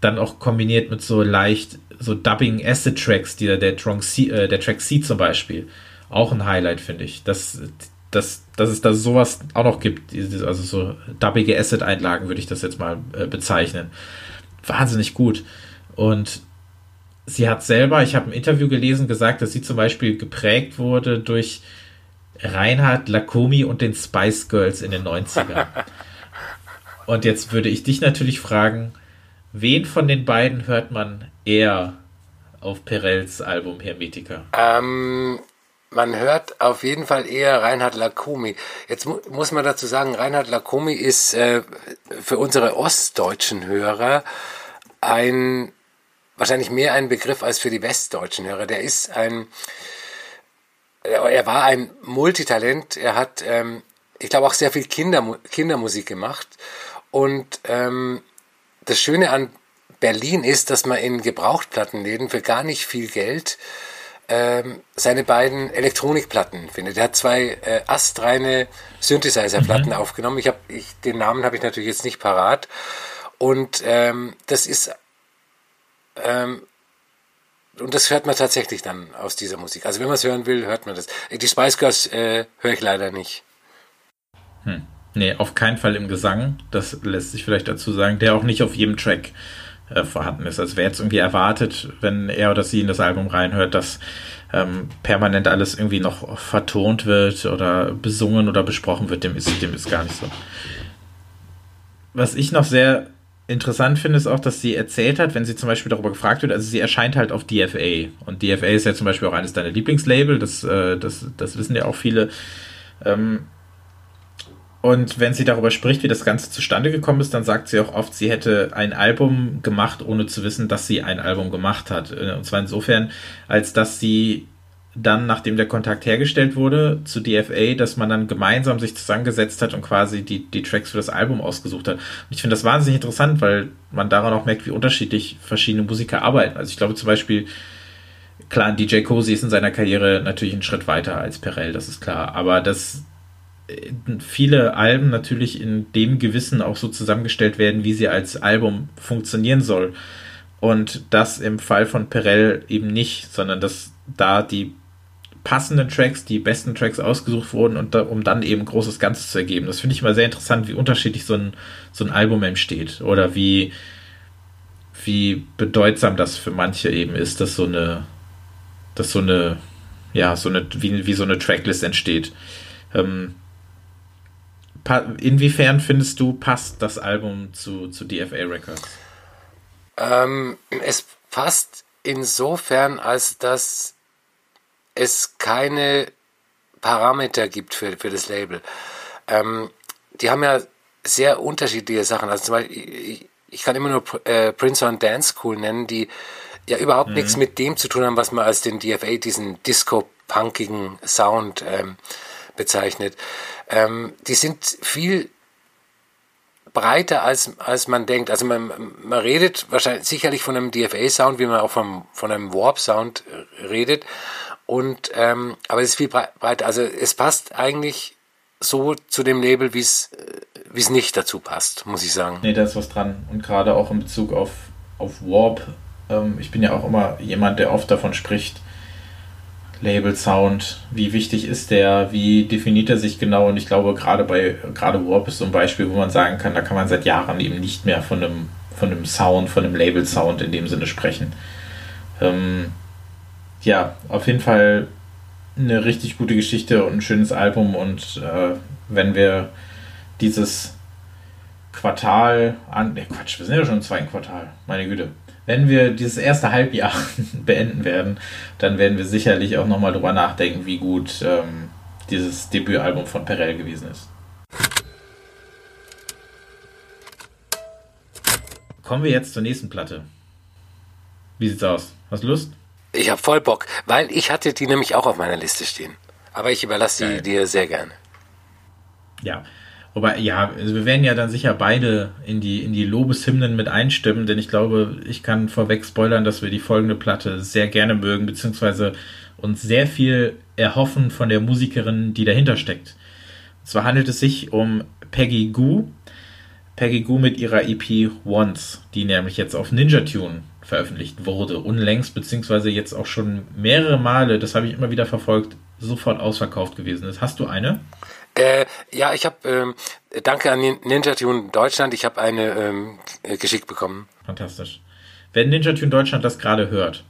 S4: dann auch kombiniert mit so leicht so Dubbing Acid Tracks, die, der, Track C, äh, der Track C zum Beispiel, auch ein Highlight, finde ich. Dass, dass, dass es da sowas auch noch gibt, also so dubbige Acid-Einlagen würde ich das jetzt mal äh, bezeichnen. Wahnsinnig gut. Und sie hat selber, ich habe ein Interview gelesen, gesagt, dass sie zum Beispiel geprägt wurde durch Reinhard Lacomi und den Spice Girls in den 90ern. und jetzt würde ich dich natürlich fragen, wen von den beiden hört man eher auf Perels Album Hermetica?
S5: Ähm, man hört auf jeden Fall eher Reinhard Lacomi. Jetzt mu muss man dazu sagen, Reinhard Lacomi ist äh, für unsere ostdeutschen Hörer ein wahrscheinlich mehr ein Begriff als für die westdeutschen Hörer. Der ist ein er war ein Multitalent. Er hat, ähm, ich glaube, auch sehr viel Kinder, Kindermusik gemacht. Und ähm, das Schöne an Berlin ist, dass man in Gebrauchtplattenläden für gar nicht viel Geld ähm, seine beiden Elektronikplatten findet. Er hat zwei äh, astreine Synthesizer-Platten mhm. aufgenommen. Ich habe, ich, den Namen habe ich natürlich jetzt nicht parat. Und ähm, das ist ähm, und das hört man tatsächlich dann aus dieser Musik. Also wenn man es hören will, hört man das. Die Spice Girls äh, höre ich leider nicht.
S4: Hm. Nee, auf keinen Fall im Gesang. Das lässt sich vielleicht dazu sagen, der auch nicht auf jedem Track äh, vorhanden ist. Also wer jetzt irgendwie erwartet, wenn er oder sie in das Album reinhört, dass ähm, permanent alles irgendwie noch vertont wird oder besungen oder besprochen wird, dem ist, dem ist gar nicht so. Was ich noch sehr interessant finde, ist auch, dass sie erzählt hat, wenn sie zum Beispiel darüber gefragt wird, also sie erscheint halt auf DFA. Und DFA ist ja zum Beispiel auch eines deiner Lieblingslabel, das, äh, das, das wissen ja auch viele. Ähm, und wenn sie darüber spricht, wie das Ganze zustande gekommen ist, dann sagt sie auch oft, sie hätte ein Album gemacht, ohne zu wissen, dass sie ein Album gemacht hat. Äh, und zwar insofern, als dass sie dann, nachdem der Kontakt hergestellt wurde zu DFA, dass man dann gemeinsam sich zusammengesetzt hat und quasi die, die Tracks für das Album ausgesucht hat. Und ich finde das wahnsinnig interessant, weil man daran auch merkt, wie unterschiedlich verschiedene Musiker arbeiten. Also ich glaube zum Beispiel, klar, DJ Cozy ist in seiner Karriere natürlich einen Schritt weiter als Perel, das ist klar. Aber dass äh, viele Alben natürlich in dem Gewissen auch so zusammengestellt werden, wie sie als Album funktionieren soll. Und das im Fall von Perel eben nicht, sondern dass da die passenden Tracks, die besten Tracks ausgesucht wurden und da, um dann eben großes Ganzes zu ergeben. Das finde ich immer sehr interessant, wie unterschiedlich so ein, so ein Album entsteht oder wie, wie bedeutsam das für manche eben ist, dass so eine, dass so eine, ja, so eine, wie, wie so eine Tracklist entsteht. Ähm, inwiefern findest du, passt das Album zu, zu DFA Records?
S5: Ähm, es passt insofern, als dass es keine Parameter gibt für, für das Label. Ähm, die haben ja sehr unterschiedliche Sachen. Also zum Beispiel, ich, ich kann immer nur äh, Prince on Dance School nennen, die ja überhaupt mhm. nichts mit dem zu tun haben, was man als den DFA, diesen disco-punkigen Sound ähm, bezeichnet. Ähm, die sind viel breiter als, als man denkt. Also man, man redet wahrscheinlich sicherlich von einem DFA-Sound, wie man auch vom, von einem Warp-Sound redet. Und ähm, aber es ist viel breiter. Also es passt eigentlich so zu dem Label, wie es wie es nicht dazu passt, muss ich sagen.
S4: Nee, da ist was dran. Und gerade auch in Bezug auf, auf Warp. Ähm, ich bin ja auch immer jemand, der oft davon spricht, Label Sound, wie wichtig ist der, wie definiert er sich genau? Und ich glaube, gerade bei gerade Warp ist so ein Beispiel, wo man sagen kann, da kann man seit Jahren eben nicht mehr von einem, von einem Sound, von einem Label Sound in dem Sinne sprechen. Ähm, ja, auf jeden Fall eine richtig gute Geschichte und ein schönes Album. Und äh, wenn wir dieses Quartal an. Ne, Quatsch, wir sind ja schon im zweiten Quartal, meine Güte. Wenn wir dieses erste Halbjahr beenden werden, dann werden wir sicherlich auch nochmal drüber nachdenken, wie gut ähm, dieses Debütalbum von Perel gewesen ist. Kommen wir jetzt zur nächsten Platte. Wie sieht's aus? Hast du Lust?
S5: Ich habe voll Bock, weil ich hatte die nämlich auch auf meiner Liste stehen. Aber ich überlasse die dir sehr gerne.
S4: Ja, Wobei, ja, also wir werden ja dann sicher beide in die, in die Lobeshymnen mit einstimmen, denn ich glaube, ich kann vorweg spoilern, dass wir die folgende Platte sehr gerne mögen, beziehungsweise uns sehr viel erhoffen von der Musikerin, die dahinter steckt. Und zwar handelt es sich um Peggy Goo. Peggy Goo mit ihrer EP Once, die nämlich jetzt auf Ninja Tune veröffentlicht wurde, unlängst, beziehungsweise jetzt auch schon mehrere Male, das habe ich immer wieder verfolgt, sofort ausverkauft gewesen ist. Hast du eine?
S5: Äh, ja, ich habe, ähm, danke an Ninja Tune Deutschland, ich habe eine ähm, geschickt bekommen.
S4: Fantastisch. Wenn Ninja Tune Deutschland das gerade hört,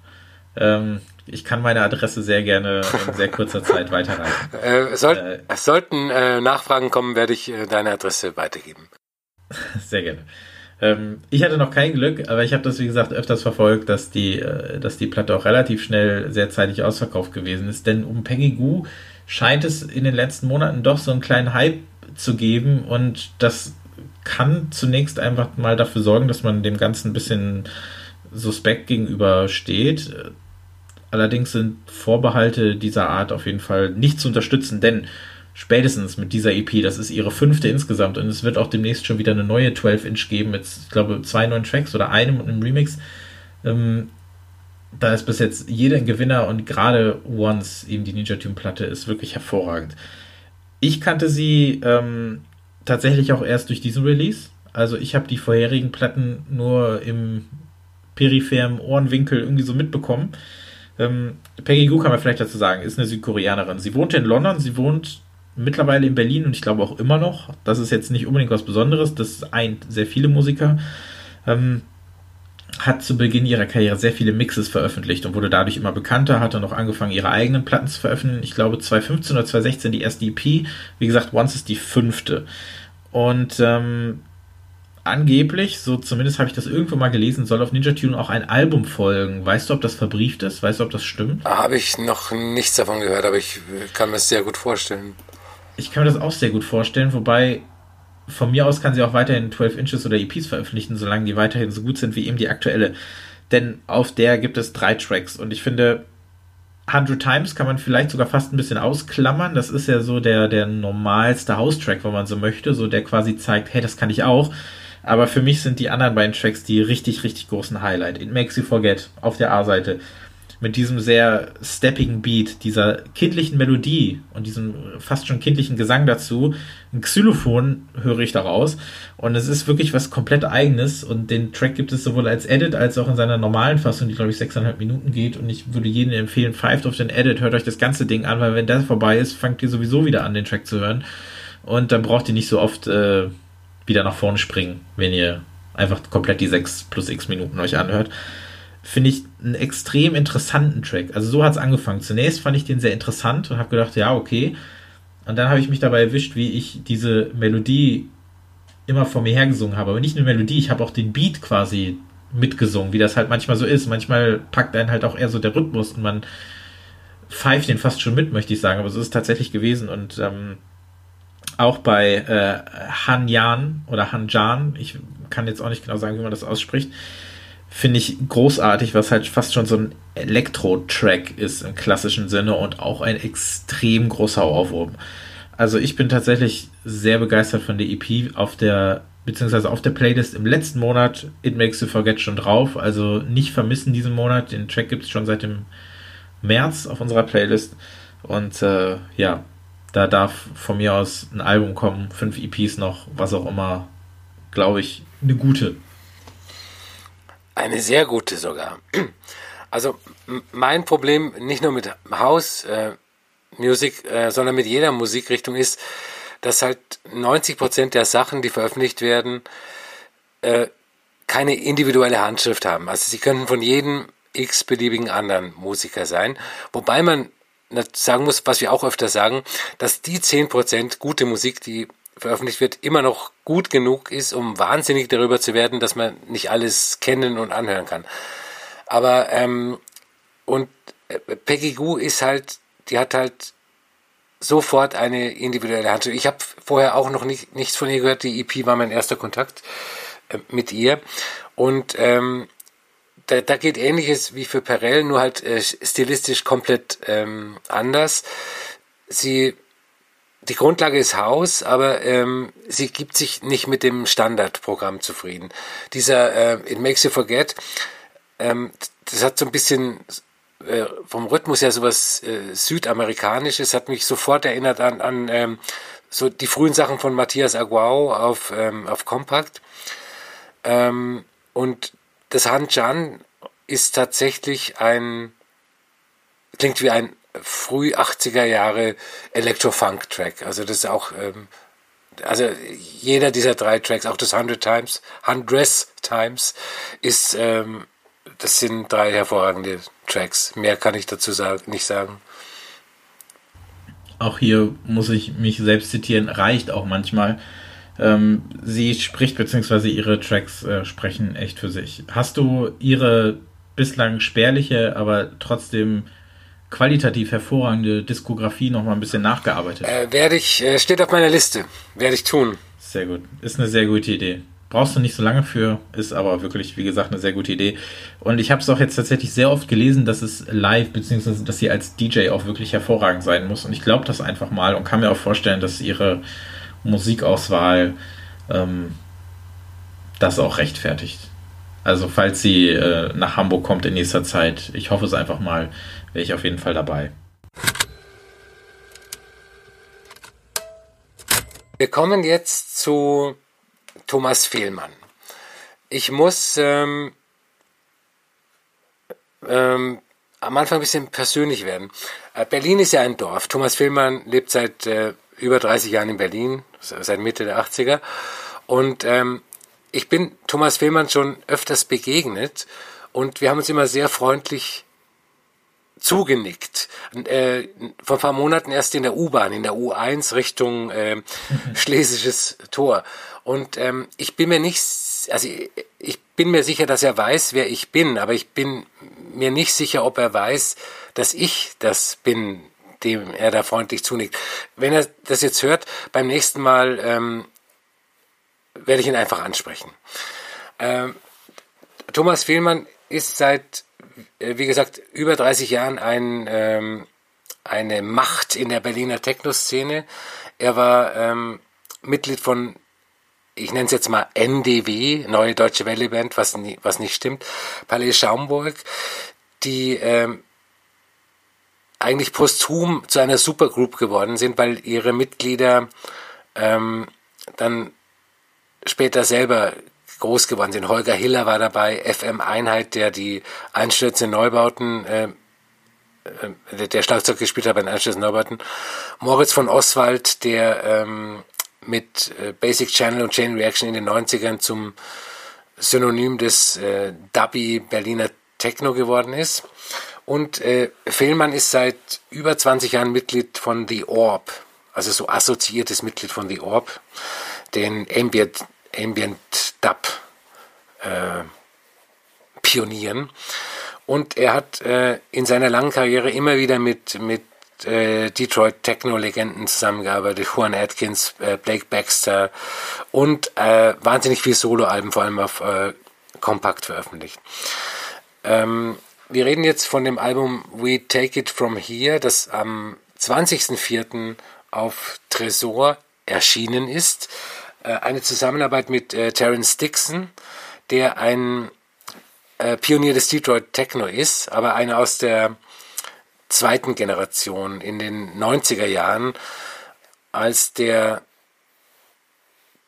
S4: ähm, ich kann meine Adresse sehr gerne in sehr kurzer Zeit weiterreichen.
S5: Äh, soll, äh, sollten äh, Nachfragen kommen, werde ich äh, deine Adresse weitergeben.
S4: Sehr gerne. Ähm, ich hatte noch kein Glück, aber ich habe das, wie gesagt, öfters verfolgt, dass die, äh, dass die Platte auch relativ schnell sehr zeitig ausverkauft gewesen ist. Denn um Peggy Goo scheint es in den letzten Monaten doch so einen kleinen Hype zu geben und das kann zunächst einfach mal dafür sorgen, dass man dem Ganzen ein bisschen suspekt gegenübersteht. Allerdings sind Vorbehalte dieser Art auf jeden Fall nicht zu unterstützen, denn spätestens mit dieser EP, das ist ihre fünfte insgesamt und es wird auch demnächst schon wieder eine neue 12-Inch geben mit, ich glaube, zwei neuen Tracks oder einem und einem Remix. Ähm, da ist bis jetzt jeder ein Gewinner und gerade Once, eben die Ninja Tune Platte, ist wirklich hervorragend. Ich kannte sie ähm, tatsächlich auch erst durch diesen Release. Also ich habe die vorherigen Platten nur im peripheren Ohrenwinkel irgendwie so mitbekommen. Ähm, Peggy Goo kann man vielleicht dazu sagen, ist eine Südkoreanerin. Sie wohnt in London, sie wohnt mittlerweile in Berlin und ich glaube auch immer noch. Das ist jetzt nicht unbedingt was Besonderes, das eint sehr viele Musiker. Ähm, hat zu Beginn ihrer Karriere sehr viele Mixes veröffentlicht und wurde dadurch immer bekannter, hat dann noch angefangen, ihre eigenen Platten zu veröffentlichen. Ich glaube 2015 oder 2016 die erste EP. Wie gesagt, Once ist die fünfte. Und ähm, angeblich, so zumindest habe ich das irgendwo mal gelesen, soll auf Ninja Tune auch ein Album folgen. Weißt du, ob das verbrieft ist? Weißt du, ob das stimmt?
S5: Habe ich noch nichts davon gehört, aber ich kann mir das sehr gut vorstellen.
S4: Ich kann mir das auch sehr gut vorstellen, wobei von mir aus kann sie auch weiterhin 12 Inches oder EPs veröffentlichen, solange die weiterhin so gut sind wie eben die aktuelle. Denn auf der gibt es drei Tracks und ich finde, 100 Times kann man vielleicht sogar fast ein bisschen ausklammern. Das ist ja so der, der normalste House-Track, wenn man so möchte, so der quasi zeigt, hey, das kann ich auch. Aber für mich sind die anderen beiden Tracks die richtig, richtig großen Highlight. It Makes You Forget auf der A-Seite mit diesem sehr steppigen Beat, dieser kindlichen Melodie und diesem fast schon kindlichen Gesang dazu. Ein Xylophon höre ich daraus. Und es ist wirklich was komplett eigenes. Und den Track gibt es sowohl als Edit als auch in seiner normalen Fassung, die glaube ich sechseinhalb Minuten geht. Und ich würde jedem empfehlen, pfeift auf den Edit, hört euch das ganze Ding an, weil wenn das vorbei ist, fangt ihr sowieso wieder an, den Track zu hören. Und dann braucht ihr nicht so oft äh, wieder nach vorne springen, wenn ihr einfach komplett die sechs plus x Minuten euch anhört finde ich einen extrem interessanten Track. Also so hat es angefangen. Zunächst fand ich den sehr interessant und habe gedacht, ja, okay. Und dann habe ich mich dabei erwischt, wie ich diese Melodie immer vor mir hergesungen habe. Aber nicht nur Melodie, ich habe auch den Beat quasi mitgesungen, wie das halt manchmal so ist. Manchmal packt einen halt auch eher so der Rhythmus und man pfeift den fast schon mit, möchte ich sagen. Aber so ist es tatsächlich gewesen. Und ähm, auch bei äh, Han Yan oder Han Jan, ich kann jetzt auch nicht genau sagen, wie man das ausspricht, finde ich großartig, was halt fast schon so ein Elektro-Track ist im klassischen Sinne und auch ein extrem großer Ohrwurm. Also ich bin tatsächlich sehr begeistert von der EP auf der beziehungsweise auf der Playlist im letzten Monat It Makes You Forget schon drauf. Also nicht vermissen diesen Monat. Den Track gibt es schon seit dem März auf unserer Playlist. Und äh, ja, da darf von mir aus ein Album kommen, fünf EPs noch, was auch immer, glaube ich, eine gute
S5: eine sehr gute sogar. Also mein Problem nicht nur mit House äh, Music, äh, sondern mit jeder Musikrichtung ist, dass halt 90 Prozent der Sachen, die veröffentlicht werden, äh, keine individuelle Handschrift haben. Also sie können von jedem x-beliebigen anderen Musiker sein. Wobei man sagen muss, was wir auch öfter sagen, dass die 10% gute Musik, die veröffentlicht wird, immer noch gut genug ist, um wahnsinnig darüber zu werden, dass man nicht alles kennen und anhören kann. Aber ähm, und äh, Peggy Goo ist halt, die hat halt sofort eine individuelle Handschrift. Ich habe vorher auch noch nicht, nichts von ihr gehört. Die EP war mein erster Kontakt äh, mit ihr. Und ähm, da, da geht ähnliches wie für Perel, nur halt äh, stilistisch komplett ähm, anders. Sie die Grundlage ist Haus, aber ähm, sie gibt sich nicht mit dem Standardprogramm zufrieden. Dieser äh, It Makes You Forget, ähm, das hat so ein bisschen äh, vom Rhythmus her sowas äh, Südamerikanisches, hat mich sofort erinnert an, an ähm, so die frühen Sachen von Matthias Aguao auf, ähm, auf Compact. Ähm, und das Han Chan ist tatsächlich ein, klingt wie ein früh 80er Jahre Electro-Funk-Track. Also das ist auch, ähm, also jeder dieser drei Tracks, auch das 100 Times, Hundreds Times, ist, ähm, das sind drei hervorragende Tracks. Mehr kann ich dazu sagen, nicht sagen.
S4: Auch hier muss ich mich selbst zitieren, reicht auch manchmal. Ähm, sie spricht, beziehungsweise ihre Tracks äh, sprechen echt für sich. Hast du ihre bislang spärliche, aber trotzdem qualitativ hervorragende Diskografie noch mal ein bisschen nachgearbeitet?
S5: Äh, werde ich, äh, steht auf meiner Liste. Werde ich tun.
S4: Sehr gut. Ist eine sehr gute Idee. Brauchst du nicht so lange für, ist aber wirklich, wie gesagt, eine sehr gute Idee. Und ich habe es auch jetzt tatsächlich sehr oft gelesen, dass es live, beziehungsweise dass sie als DJ auch wirklich hervorragend sein muss. Und ich glaube das einfach mal und kann mir auch vorstellen, dass ihre Musikauswahl ähm, das auch rechtfertigt. Also falls sie äh, nach Hamburg kommt in nächster Zeit, ich hoffe es einfach mal, wäre ich auf jeden Fall dabei.
S5: Wir kommen jetzt zu Thomas Fehlmann. Ich muss ähm, ähm, am Anfang ein bisschen persönlich werden. Äh, Berlin ist ja ein Dorf. Thomas Fehlmann lebt seit äh, über 30 Jahren in Berlin, seit Mitte der 80er. Und ähm, ich bin Thomas Fehlmann schon öfters begegnet und wir haben uns immer sehr freundlich zugenickt. Äh, vor ein paar Monaten erst in der U-Bahn, in der U1 Richtung äh, Schlesisches Tor. Und ähm, ich bin mir nicht, also ich bin mir sicher, dass er weiß, wer ich bin, aber ich bin mir nicht sicher, ob er weiß, dass ich das bin, dem er da freundlich zunickt. Wenn er das jetzt hört, beim nächsten Mal ähm, werde ich ihn einfach ansprechen. Ähm, Thomas Fehlmann ist seit, wie gesagt, über 30 Jahren ein, ähm, eine Macht in der Berliner Techno-Szene. Er war ähm, Mitglied von, ich nenne es jetzt mal NDW, Neue Deutsche Welle Band, was, nie, was nicht stimmt, Palais Schaumburg, die ähm, eigentlich posthum zu einer Supergroup geworden sind, weil ihre Mitglieder ähm, dann später selber groß geworden sind. Holger Hiller war dabei, FM Einheit, der die Einstürze Neubauten, äh, äh, der Schlagzeug gespielt hat bei den Einstürzen Neubauten. Moritz von Oswald, der ähm, mit äh, Basic Channel und Chain Reaction in den 90ern zum Synonym des äh, Dubby Berliner Techno geworden ist. Und äh, Fehlmann ist seit über 20 Jahren Mitglied von The Orb, also so assoziiertes Mitglied von The Orb den Ambient, Ambient Dub äh, pionieren. Und er hat äh, in seiner langen Karriere immer wieder mit, mit äh, Detroit Techno-Legenden zusammengearbeitet, Juan Atkins, äh, Blake Baxter und äh, wahnsinnig viel Soloalben, vor allem auf äh, Kompakt veröffentlicht. Ähm, wir reden jetzt von dem Album We Take It From Here, das am 20.04. auf Tresor erschienen ist. Äh, eine Zusammenarbeit mit äh, Terence Dixon, der ein äh, Pionier des Detroit Techno ist, aber einer aus der zweiten Generation in den 90er Jahren, als der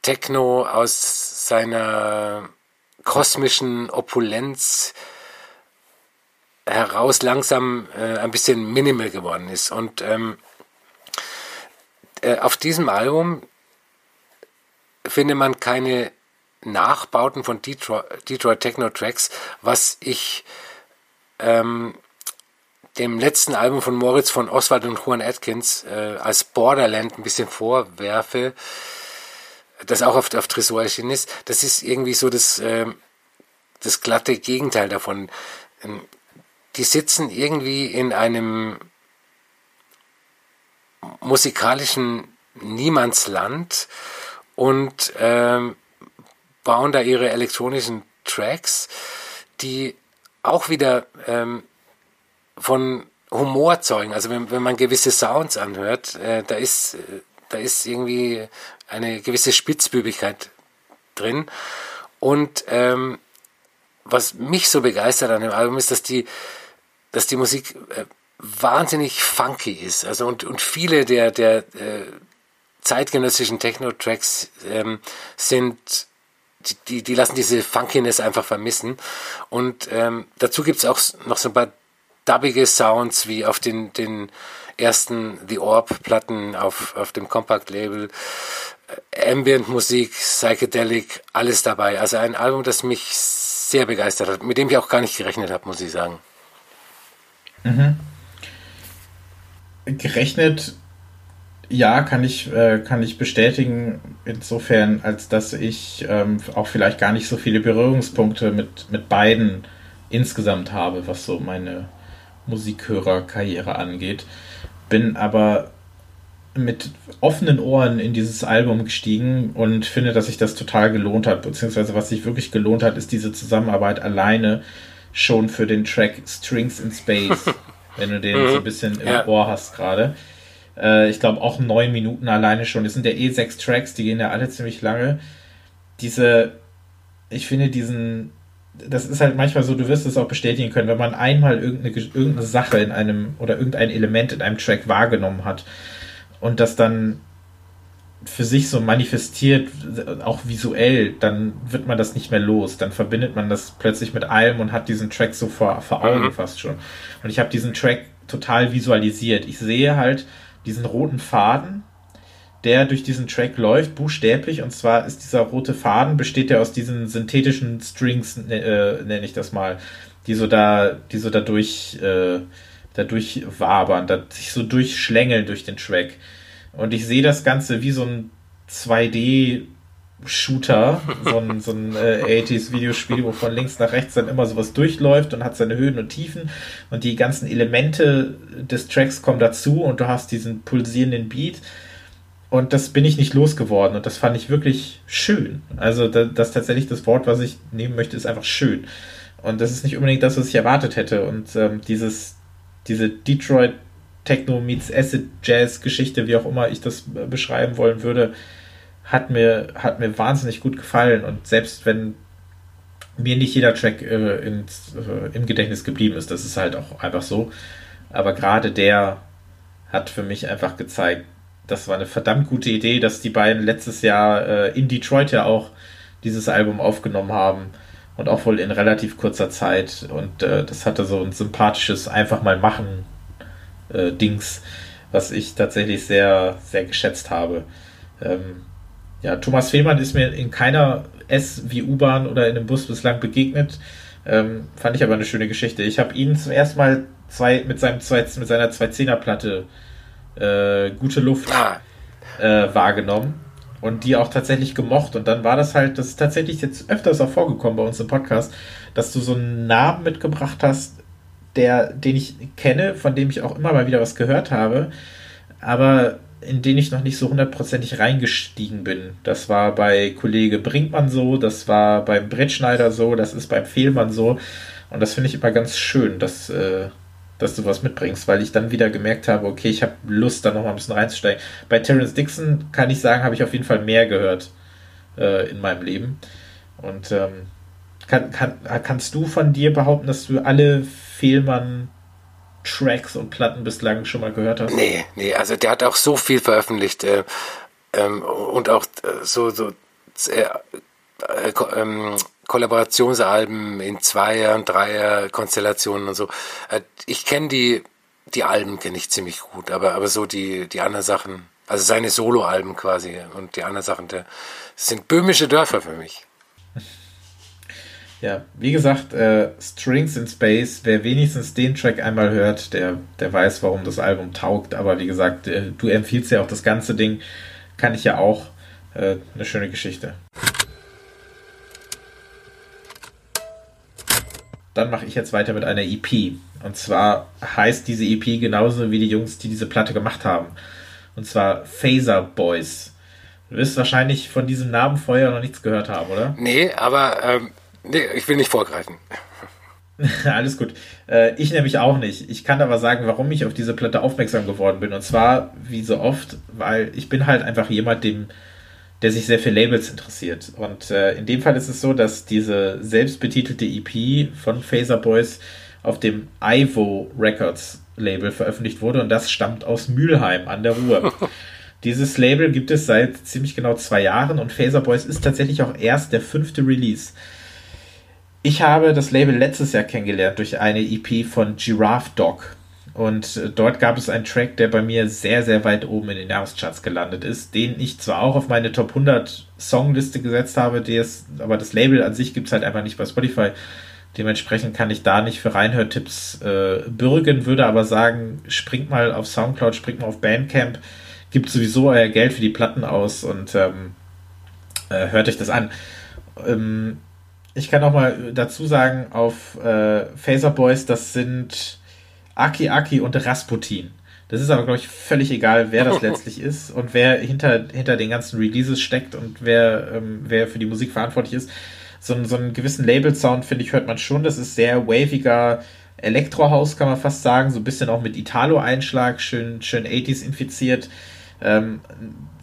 S5: Techno aus seiner kosmischen Opulenz heraus langsam äh, ein bisschen minimal geworden ist. Und ähm, äh, auf diesem Album findet man keine Nachbauten von Detroit, Detroit Techno Tracks, was ich ähm, dem letzten Album von Moritz von Oswald und Juan Atkins äh, als Borderland ein bisschen vorwerfe, das auch auf, auf Tresor erschienen ist. Das ist irgendwie so das, äh, das glatte Gegenteil davon. Ähm, die sitzen irgendwie in einem musikalischen Niemandsland und ähm, bauen da ihre elektronischen Tracks, die auch wieder ähm, von Humor zeugen. Also wenn, wenn man gewisse Sounds anhört, äh, da ist äh, da ist irgendwie eine gewisse Spitzbübigkeit drin. Und ähm, was mich so begeistert an dem Album ist, dass die, dass die Musik äh, wahnsinnig funky ist. Also und, und viele der, der äh, zeitgenössischen Techno-Tracks ähm, sind, die, die, lassen diese Funkiness einfach vermissen. Und ähm, dazu gibt's auch noch so ein paar dubbige Sounds wie auf den, den ersten The Orb-Platten auf, auf dem Compact-Label. Ambient-Musik, Psychedelic, alles dabei. Also ein Album, das mich sehr begeistert hat, mit dem ich auch gar nicht gerechnet habe, muss ich sagen.
S4: Mhm. Gerechnet, ja, kann ich, äh, kann ich bestätigen, insofern, als dass ich ähm, auch vielleicht gar nicht so viele Berührungspunkte mit, mit beiden insgesamt habe, was so meine Musikhörerkarriere angeht. Bin aber mit offenen Ohren in dieses Album gestiegen und finde, dass sich das total gelohnt hat, beziehungsweise was sich wirklich gelohnt hat, ist diese Zusammenarbeit alleine schon für den Track Strings in Space, wenn du den so ein bisschen im ja. Ohr hast gerade. Äh, ich glaube auch neun Minuten alleine schon. Das sind ja eh sechs Tracks, die gehen ja alle ziemlich lange. Diese, ich finde diesen, das ist halt manchmal so, du wirst es auch bestätigen können, wenn man einmal irgendeine, irgendeine Sache in einem oder irgendein Element in einem Track wahrgenommen hat und das dann für sich so manifestiert, auch visuell, dann wird man das nicht mehr los. Dann verbindet man das plötzlich mit allem und hat diesen Track so vor, vor Augen mhm. fast schon. Und ich habe diesen Track total visualisiert. Ich sehe halt diesen roten Faden, der durch diesen Track läuft, buchstäblich. Und zwar ist dieser rote Faden, besteht ja aus diesen synthetischen Strings, äh, nenne ich das mal, die so da, die so dadurch äh, dadurch wabern, da sich so durchschlängeln durch den Track. Und ich sehe das Ganze wie so ein 2D Shooter, so ein, so ein äh, 80s-Videospiel, wo von links nach rechts dann immer sowas durchläuft und hat seine Höhen und Tiefen. Und die ganzen Elemente des Tracks kommen dazu und du hast diesen pulsierenden Beat. Und das bin ich nicht losgeworden und das fand ich wirklich schön. Also das, das tatsächlich das Wort, was ich nehmen möchte, ist einfach schön. Und das ist nicht unbedingt das, was ich erwartet hätte. Und ähm, dieses diese Detroit Techno meets Acid Jazz Geschichte, wie auch immer ich das äh, beschreiben wollen würde, hat mir, hat mir wahnsinnig gut gefallen. Und selbst wenn mir nicht jeder Track äh, ins, äh, im Gedächtnis geblieben ist, das ist halt auch einfach so. Aber gerade der hat für mich einfach gezeigt, das war eine verdammt gute Idee, dass die beiden letztes Jahr äh, in Detroit ja auch dieses Album aufgenommen haben und auch wohl in relativ kurzer Zeit. Und äh, das hatte so ein sympathisches einfach mal machen äh, Dings, was ich tatsächlich sehr, sehr geschätzt habe. Ähm, ja, Thomas Fehlmann ist mir in keiner S wie U-Bahn oder in einem Bus bislang begegnet. Ähm, fand ich aber eine schöne Geschichte. Ich habe ihn zum ersten Mal zwei, mit, seinem zwei, mit seiner 210er-Platte äh, Gute Luft ah. äh, wahrgenommen und die auch tatsächlich gemocht. Und dann war das halt, das ist tatsächlich jetzt öfters auch vorgekommen bei uns im Podcast, dass du so einen Namen mitgebracht hast, der, den ich kenne, von dem ich auch immer mal wieder was gehört habe, aber in den ich noch nicht so hundertprozentig reingestiegen bin. Das war bei Kollege Brinkmann so, das war beim Brettschneider so, das ist beim Fehlmann so. Und das finde ich immer ganz schön, dass, äh, dass du was mitbringst, weil ich dann wieder gemerkt habe, okay, ich habe Lust, da noch mal ein bisschen reinzusteigen. Bei Terence Dixon kann ich sagen, habe ich auf jeden Fall mehr gehört äh, in meinem Leben. Und ähm, kann, kann, kannst du von dir behaupten, dass du alle Fehlmann Tracks und Platten bislang schon mal gehört hast?
S5: Nee, nee, also der hat auch so viel veröffentlicht äh, ähm, und auch äh, so, so äh, äh ähm, Kollaborationsalben in Zweier- und Dreier-Konstellationen und so. Äh, ich kenne die, die Alben kenne ich ziemlich gut, aber, aber so die, die anderen Sachen, also seine Soloalben quasi und die anderen Sachen, der, sind böhmische Dörfer für mich.
S4: Ja, wie gesagt, äh, Strings in Space, wer wenigstens den Track einmal hört, der, der weiß, warum das Album taugt. Aber wie gesagt, äh, du empfiehlst ja auch das ganze Ding, kann ich ja auch. Äh, eine schöne Geschichte. Dann mache ich jetzt weiter mit einer EP. Und zwar heißt diese EP genauso wie die Jungs, die diese Platte gemacht haben. Und zwar Phaser Boys. Du wirst wahrscheinlich von diesem Namen vorher noch nichts gehört haben, oder?
S5: Nee, aber ähm, nee, ich will nicht vorgreifen.
S4: Alles gut. Äh, ich nämlich auch nicht. Ich kann aber sagen, warum ich auf diese Platte aufmerksam geworden bin. Und zwar, wie so oft, weil ich bin halt einfach jemand, dem der sich sehr für Labels interessiert. Und äh, in dem Fall ist es so, dass diese selbstbetitelte EP von Phaser Boys auf dem Ivo Records Label veröffentlicht wurde und das stammt aus Mülheim an der Ruhr. Dieses Label gibt es seit ziemlich genau zwei Jahren und Phaser Boys ist tatsächlich auch erst der fünfte Release. Ich habe das Label letztes Jahr kennengelernt durch eine EP von Giraffe Dog. Und äh, dort gab es einen Track, der bei mir sehr, sehr weit oben in den Jahrescharts gelandet ist, den ich zwar auch auf meine Top 100 Songliste gesetzt habe, ist, aber das Label an sich gibt es halt einfach nicht bei Spotify. Dementsprechend kann ich da nicht für Reinhörtipps äh, bürgen, würde aber sagen, springt mal auf Soundcloud, springt mal auf Bandcamp, gibt sowieso euer Geld für die Platten aus und ähm, äh, hört euch das an. Ähm, ich kann auch mal dazu sagen, auf äh, Phaser Boys, das sind Aki Aki und Rasputin. Das ist aber, glaube ich, völlig egal, wer das letztlich ist und wer hinter, hinter den ganzen Releases steckt und wer, ähm, wer für die Musik verantwortlich ist. So, so einen gewissen Label-Sound, finde ich, hört man schon. Das ist sehr waviger Elektrohaus, kann man fast sagen. So ein bisschen auch mit Italo-Einschlag, schön, schön 80s infiziert. Ähm,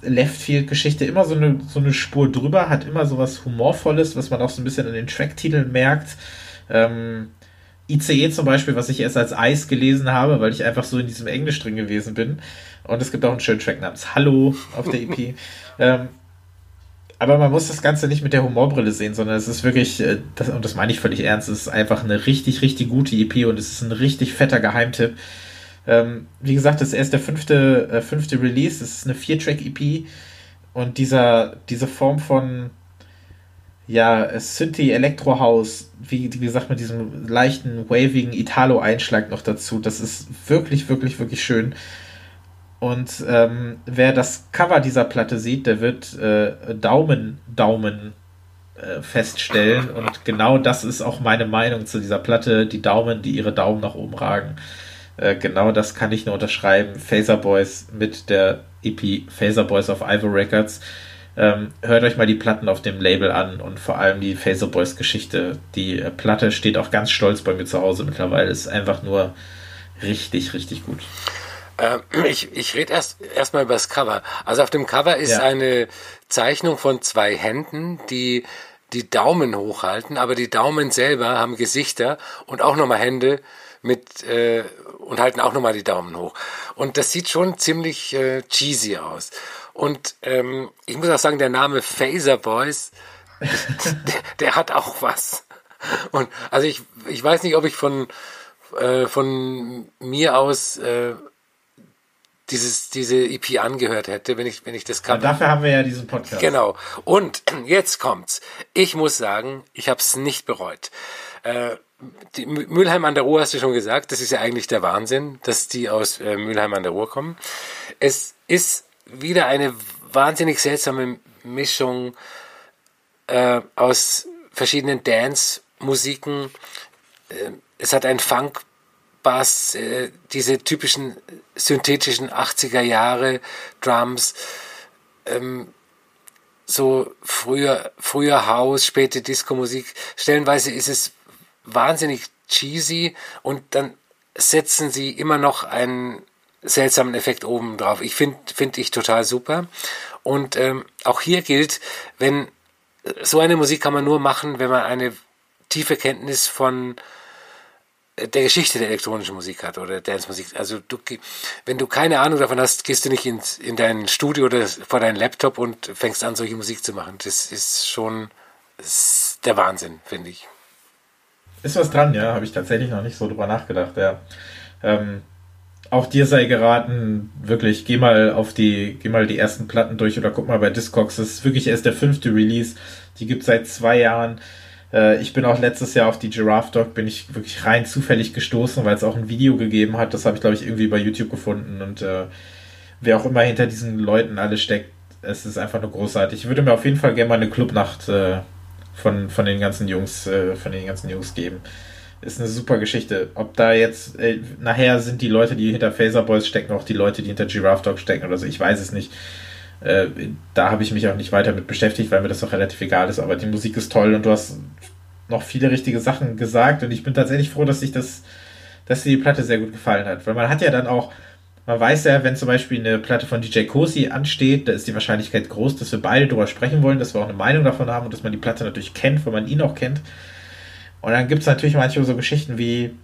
S4: Leftfield-Geschichte immer so eine, so eine Spur drüber, hat immer so was Humorvolles, was man auch so ein bisschen an den Tracktiteln merkt. Ähm, ICE zum Beispiel, was ich erst als Eis gelesen habe, weil ich einfach so in diesem Englisch drin gewesen bin. Und es gibt auch einen schönen Track namens Hallo auf der EP. ähm, aber man muss das Ganze nicht mit der Humorbrille sehen, sondern es ist wirklich, äh, das, und das meine ich völlig ernst, es ist einfach eine richtig, richtig gute EP und es ist ein richtig fetter Geheimtipp. Ähm, wie gesagt, das ist erst der fünfte, äh, fünfte Release, es ist eine Vier-Track-EP und dieser, diese Form von ja, Synthi Electro House, wie, wie gesagt, mit diesem leichten, wavigen Italo-Einschlag noch dazu. Das ist wirklich, wirklich, wirklich schön. Und ähm, wer das Cover dieser Platte sieht, der wird äh, Daumen, Daumen äh, feststellen. Und genau das ist auch meine Meinung zu dieser Platte. Die Daumen, die ihre Daumen nach oben ragen. Äh, genau das kann ich nur unterschreiben. Phaser Boys mit der EP Phaser Boys of Ivor Records ähm, hört euch mal die Platten auf dem Label an und vor allem die Phaser Boys Geschichte. Die äh, Platte steht auch ganz stolz bei mir zu Hause mittlerweile. Ist einfach nur richtig, richtig gut.
S5: Ähm, ich ich rede erst erstmal über das Cover. Also auf dem Cover ist ja. eine Zeichnung von zwei Händen, die die Daumen hochhalten, aber die Daumen selber haben Gesichter und auch nochmal Hände mit äh, und halten auch nochmal die Daumen hoch. Und das sieht schon ziemlich äh, cheesy aus. Und ähm, ich muss auch sagen, der Name Phaser Boys, der, der, hat auch was. Und also ich, ich weiß nicht, ob ich von, äh, von mir aus äh, dieses, diese EP angehört hätte, wenn ich, wenn ich das
S4: kann. dafür haben wir ja diesen Podcast.
S5: Genau. Und jetzt kommt's. Ich muss sagen, ich habe es nicht bereut. Äh, die Mülheim an der Ruhr hast du schon gesagt, das ist ja eigentlich der Wahnsinn, dass die aus äh, Mülheim an der Ruhr kommen. Es ist wieder eine wahnsinnig seltsame Mischung äh, aus verschiedenen Dance-Musiken. Äh, es hat einen Funk-Bass, äh, diese typischen synthetischen 80er Jahre Drums, ähm, so früher, früher House, späte Disco-Musik. Stellenweise ist es wahnsinnig cheesy und dann setzen sie immer noch einen seltsamen Effekt oben drauf. Ich finde finde ich total super. Und ähm, auch hier gilt, wenn so eine Musik kann man nur machen, wenn man eine tiefe Kenntnis von äh, der Geschichte der elektronischen Musik hat oder Dance-Musik. Also du, wenn du keine Ahnung davon hast, gehst du nicht ins, in dein Studio oder vor deinen Laptop und fängst an, solche Musik zu machen. Das ist schon das ist der Wahnsinn, finde ich.
S4: Ist was dran, ja, habe ich tatsächlich noch nicht so drüber nachgedacht, ja. Ähm, auch dir sei geraten, wirklich, geh mal auf die, geh mal die ersten Platten durch oder guck mal bei Discogs. Das ist wirklich erst der fünfte Release. Die gibt seit zwei Jahren. Äh, ich bin auch letztes Jahr auf die Giraffe Dog, bin ich wirklich rein zufällig gestoßen, weil es auch ein Video gegeben hat. Das habe ich, glaube ich, irgendwie bei YouTube gefunden. Und äh, wer auch immer hinter diesen Leuten alle steckt, es ist einfach nur großartig. Ich würde mir auf jeden Fall gerne mal eine Clubnacht äh, von, von den ganzen Jungs, äh, von den ganzen Jungs geben ist eine super Geschichte. Ob da jetzt, äh, nachher sind die Leute, die hinter Phaser Boys stecken, auch die Leute, die hinter Giraffe Dog stecken oder so, ich weiß es nicht. Äh, da habe ich mich auch nicht weiter mit beschäftigt, weil mir das auch relativ egal ist. Aber die Musik ist toll und du hast noch viele richtige Sachen gesagt und ich bin tatsächlich froh, dass sich das, dass dir die Platte sehr gut gefallen hat. Weil man hat ja dann auch, man weiß ja, wenn zum Beispiel eine Platte von DJ Cosi ansteht, da ist die Wahrscheinlichkeit groß, dass wir beide darüber sprechen wollen, dass wir auch eine Meinung davon haben und dass man die Platte natürlich kennt, weil man ihn auch kennt. Und dann gibt es natürlich manchmal so Geschichten wie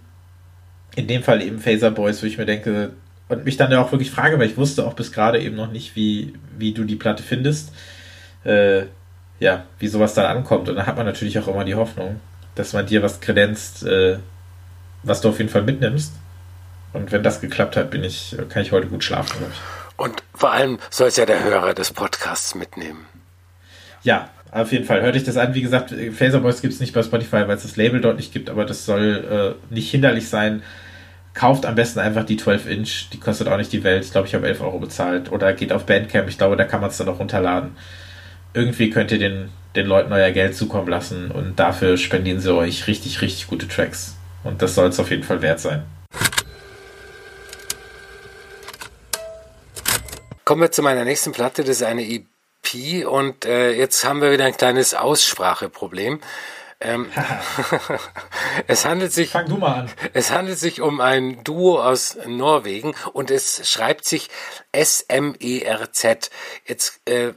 S4: in dem Fall eben Phaser Boys, wo ich mir denke, und mich dann ja auch wirklich frage, weil ich wusste auch bis gerade eben noch nicht, wie, wie du die Platte findest, äh, ja, wie sowas dann ankommt. Und dann hat man natürlich auch immer die Hoffnung, dass man dir was kredenzt, äh, was du auf jeden Fall mitnimmst. Und wenn das geklappt hat, bin ich, kann ich heute gut schlafen, glaube ich.
S5: Und vor allem soll es ja der Hörer des Podcasts mitnehmen.
S4: Ja, auf jeden Fall. Hört euch das an. Wie gesagt, Phaser Boys gibt es nicht bei Spotify, weil es das Label dort nicht gibt, aber das soll äh, nicht hinderlich sein. Kauft am besten einfach die 12 Inch, die kostet auch nicht die Welt. Ich glaube, ich habe 11 Euro bezahlt. Oder geht auf Bandcamp, ich glaube, da kann man es dann auch runterladen. Irgendwie könnt ihr den, den Leuten euer Geld zukommen lassen und dafür spendieren sie euch richtig, richtig gute Tracks. Und das soll es auf jeden Fall wert sein.
S5: Kommen wir zu meiner nächsten Platte, das ist eine EP und äh, jetzt haben wir wieder ein kleines Ausspracheproblem. Ähm, es handelt sich,
S4: Fang du mal an.
S5: Es handelt sich um ein Duo aus Norwegen und es schreibt sich S-M-E-R-Z. Jetzt, äh,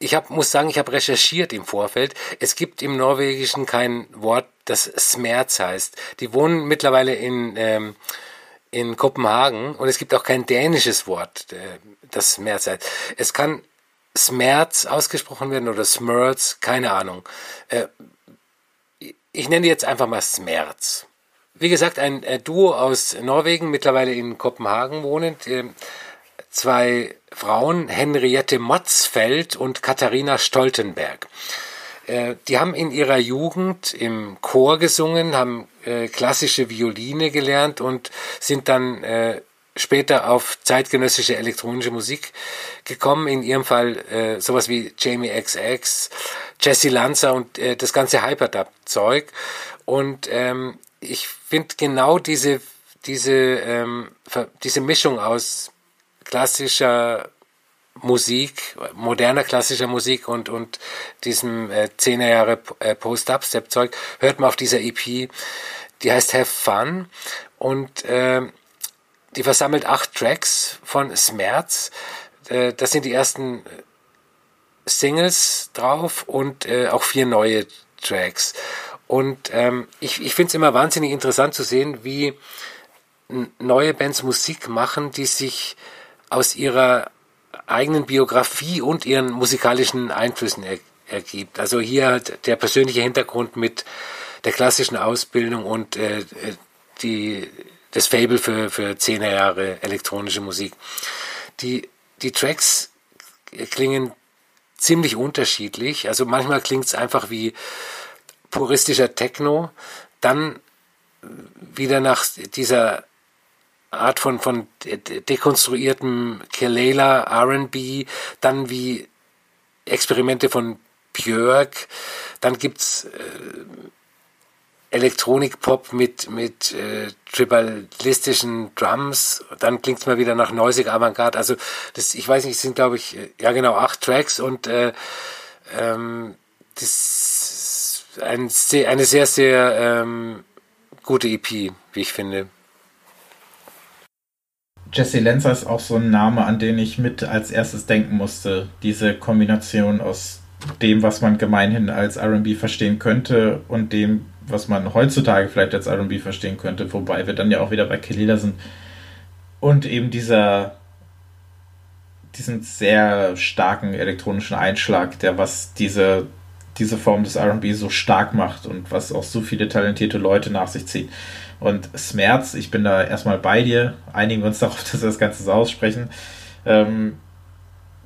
S5: ich hab, muss sagen, ich habe recherchiert im Vorfeld. Es gibt im Norwegischen kein Wort, das Smerz heißt. Die wohnen mittlerweile in ähm, in Kopenhagen und es gibt auch kein dänisches Wort, äh, das Smerz heißt. Es kann Smerz ausgesprochen werden oder Smurz, keine Ahnung. Äh, ich nenne jetzt einfach mal Smerz. Wie gesagt, ein Duo aus Norwegen, mittlerweile in Kopenhagen wohnend. Äh, zwei Frauen, Henriette Motzfeld und Katharina Stoltenberg. Die haben in ihrer Jugend im Chor gesungen, haben äh, klassische Violine gelernt und sind dann äh, später auf zeitgenössische elektronische Musik gekommen. In ihrem Fall äh, sowas wie Jamie XX, Jesse Lanza und äh, das ganze Hyperdub-Zeug. Und ähm, ich finde genau diese, diese, ähm, diese Mischung aus klassischer Musik, moderner klassischer Musik und, und diesem äh, 10er Jahre äh, Post-Dubstep-Zeug hört man auf dieser EP. Die heißt Have Fun und äh, die versammelt acht Tracks von Smerz. Äh, das sind die ersten Singles drauf und äh, auch vier neue Tracks. Und ähm, ich, ich finde es immer wahnsinnig interessant zu sehen, wie neue Bands Musik machen, die sich aus ihrer eigenen Biografie und ihren musikalischen Einflüssen er, ergibt. Also hier halt der persönliche Hintergrund mit der klassischen Ausbildung und äh, die, das Fable für, für zehn Jahre elektronische Musik. Die, die Tracks klingen ziemlich unterschiedlich. Also manchmal klingt es einfach wie puristischer Techno, dann wieder nach dieser Art von, von dekonstruiertem Kelela RB, dann wie Experimente von Björk, dann gibt's äh, Elektronik-Pop mit, mit äh, tribalistischen Drums, dann klingt's mal wieder nach Neusig Avantgarde. Also das, ich weiß nicht, es sind glaube ich, äh, ja genau, acht Tracks und äh, ähm, das ist ein, eine sehr, sehr ähm, gute EP, wie ich finde.
S4: Jesse Lenzer ist auch so ein Name, an den ich mit als erstes denken musste. Diese Kombination aus dem, was man gemeinhin als RB verstehen könnte und dem, was man heutzutage vielleicht als RB verstehen könnte, wobei wir dann ja auch wieder bei Kelila sind. Und eben dieser diesen sehr starken elektronischen Einschlag, der was diese, diese Form des RB so stark macht und was auch so viele talentierte Leute nach sich zieht. Und Smerz, ich bin da erstmal bei dir, einigen wir uns darauf, dass wir das Ganze so aussprechen. Ähm,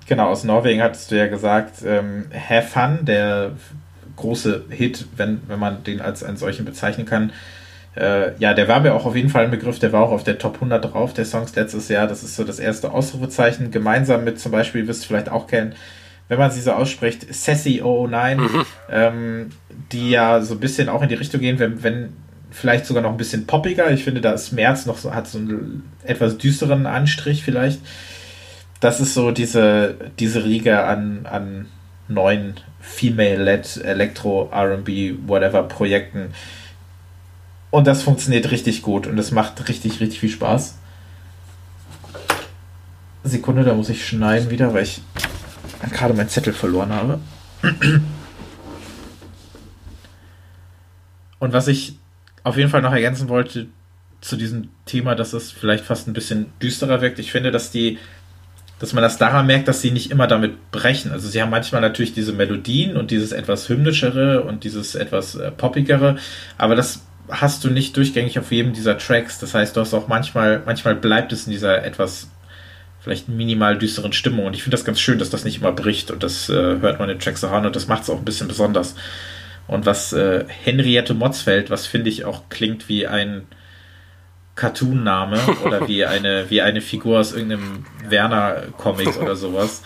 S4: genau, aus Norwegen hattest du ja gesagt, ähm, Have Fun, der große Hit, wenn, wenn man den als einen solchen bezeichnen kann. Äh, ja, der war mir auch auf jeden Fall ein Begriff, der war auch auf der Top 100 drauf, der Songs letztes Jahr. Das ist so das erste Ausrufezeichen, gemeinsam mit zum Beispiel, wirst du vielleicht auch kennen, wenn man sie so ausspricht, Sassy 009, mhm. ähm, die ja so ein bisschen auch in die Richtung gehen, wenn, wenn vielleicht sogar noch ein bisschen poppiger. Ich finde, da ist März noch so, hat so einen etwas düsteren Anstrich vielleicht. Das ist so diese, diese Riege an, an neuen Female-led Elektro, RB, whatever Projekten. Und das funktioniert richtig gut und es macht richtig, richtig viel Spaß. Sekunde, da muss ich schneiden wieder, weil ich gerade meinen Zettel verloren habe. Und was ich auf jeden Fall noch ergänzen wollte, zu diesem Thema, dass es vielleicht fast ein bisschen düsterer wirkt. Ich finde, dass die, dass man das daran merkt, dass sie nicht immer damit brechen. Also sie haben manchmal natürlich diese Melodien und dieses etwas hymnischere und dieses etwas äh, poppigere, aber das hast du nicht durchgängig auf jedem dieser Tracks. Das heißt, du hast auch manchmal, manchmal bleibt es in dieser etwas vielleicht minimal düsteren Stimmung. Und ich finde das ganz schön, dass das nicht immer bricht. Und das äh, hört man in Tracks auch an und das macht es auch ein bisschen besonders. Und was äh, Henriette Motzfeld, was finde ich auch klingt wie ein Cartoon-Name oder wie eine, wie eine Figur aus irgendeinem Werner-Comic oder sowas.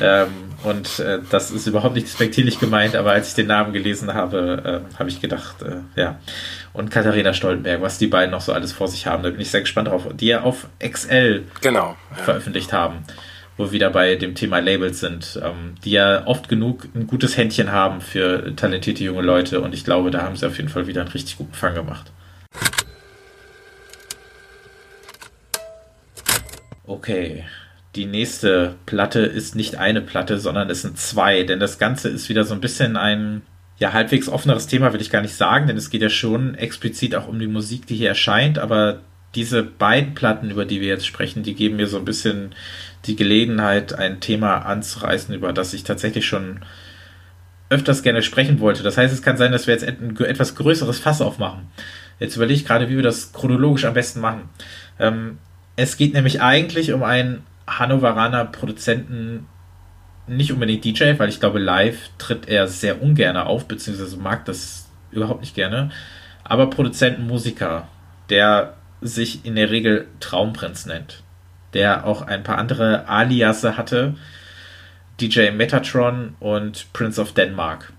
S4: Ähm, und äh, das ist überhaupt nicht despektierlich gemeint, aber als ich den Namen gelesen habe, äh, habe ich gedacht, äh, ja. Und Katharina Stoltenberg, was die beiden noch so alles vor sich haben, da bin ich sehr gespannt drauf. Die ja auf XL
S5: genau,
S4: ja. veröffentlicht haben, wo wir wieder bei dem Thema Labels sind, ähm, die ja oft genug ein gutes Händchen haben für talentierte junge Leute. Und ich glaube, da haben sie auf jeden Fall wieder einen richtig guten Fang gemacht. Okay, die nächste Platte ist nicht eine Platte, sondern es sind zwei, denn das Ganze ist wieder so ein bisschen ein ja halbwegs offeneres Thema, will ich gar nicht sagen, denn es geht ja schon explizit auch um die Musik, die hier erscheint, aber diese beiden Platten, über die wir jetzt sprechen, die geben mir so ein bisschen die Gelegenheit, ein Thema anzureißen, über das ich tatsächlich schon öfters gerne sprechen wollte. Das heißt, es kann sein, dass wir jetzt ein etwas größeres Fass aufmachen. Jetzt überlege ich gerade, wie wir das chronologisch am besten machen. Ähm, es geht nämlich eigentlich um einen Hannoveraner Produzenten, nicht unbedingt DJ, weil ich glaube, live tritt er sehr ungern auf, beziehungsweise mag das überhaupt nicht gerne. Aber Produzenten, Musiker, der sich in der Regel Traumprinz nennt, der auch ein paar andere Aliasse hatte, DJ Metatron und Prince of Denmark.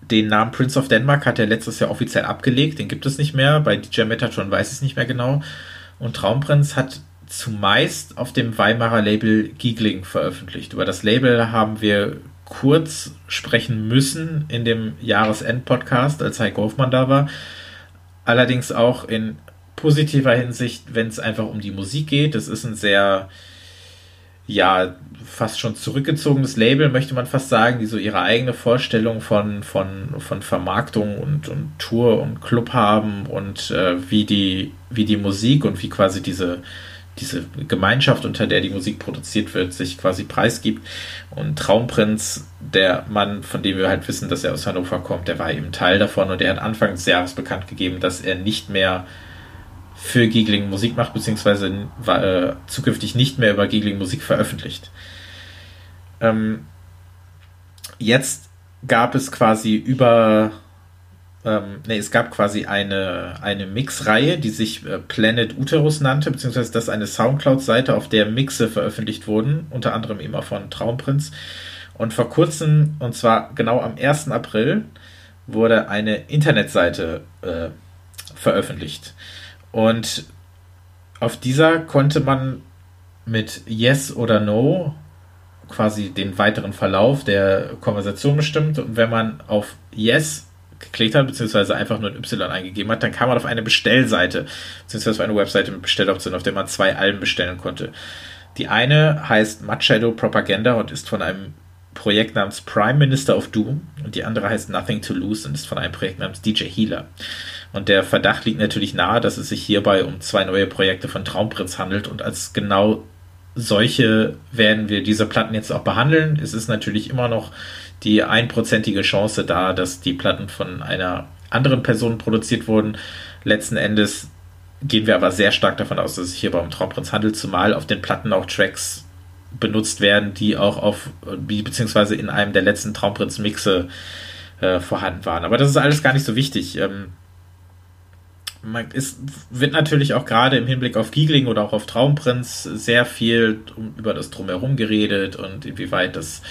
S4: Den Namen Prince of Denmark hat er letztes Jahr offiziell abgelegt, den gibt es nicht mehr. Bei DJ Metatron weiß ich es nicht mehr genau. Und Traumprinz hat zumeist auf dem Weimarer Label Giegling veröffentlicht. Über das Label haben wir kurz sprechen müssen in dem Jahresend-Podcast, als Heiko Hofmann da war. Allerdings auch in positiver Hinsicht, wenn es einfach um die Musik geht. Es ist ein sehr, ja, fast schon zurückgezogenes Label, möchte man fast sagen, die so ihre eigene Vorstellung von, von, von Vermarktung und, und Tour und Club haben und äh, wie, die, wie die Musik und wie quasi diese diese Gemeinschaft, unter der die Musik produziert wird, sich quasi preisgibt. Und Traumprinz, der Mann, von dem wir halt wissen, dass er aus Hannover kommt, der war eben Teil davon und er hat Anfang des Jahres bekannt gegeben, dass er nicht mehr für Giegling Musik macht, beziehungsweise äh, zukünftig nicht mehr über Giegling Musik veröffentlicht. Ähm, jetzt gab es quasi über ähm, nee, es gab quasi eine, eine Mixreihe, die sich äh, Planet Uterus nannte, beziehungsweise das ist eine Soundcloud-Seite, auf der Mixe veröffentlicht wurden, unter anderem auch von Traumprinz. Und vor kurzem, und zwar genau am 1. April, wurde eine Internetseite äh, veröffentlicht. Und auf dieser konnte man mit Yes oder No quasi den weiteren Verlauf der Konversation bestimmt. Und wenn man auf Yes geklickt hat, beziehungsweise einfach nur ein Y eingegeben hat, dann kam man auf eine Bestellseite, beziehungsweise auf eine Webseite mit Bestelloptionen, auf der man zwei Alben bestellen konnte. Die eine heißt Mud Shadow Propaganda und ist von einem Projekt namens Prime Minister of Doom und die andere heißt Nothing to Lose und ist von einem Projekt namens DJ Healer. Und der Verdacht liegt natürlich nahe, dass es sich hierbei um zwei neue Projekte von Traumprinz handelt und als genau solche werden wir diese Platten jetzt auch behandeln. Es ist natürlich immer noch die einprozentige Chance da, dass die Platten von einer anderen Person produziert wurden. Letzten Endes gehen wir aber sehr stark davon aus, dass es sich hier beim Traumprinz handelt, zumal auf den Platten auch Tracks benutzt werden, die auch auf, beziehungsweise in einem der letzten Traumprinz-Mixe äh, vorhanden waren. Aber das ist alles gar nicht so wichtig. Ähm, man, es wird natürlich auch gerade im Hinblick auf Giegling oder auch auf Traumprinz sehr viel über das Drumherum geredet und inwieweit das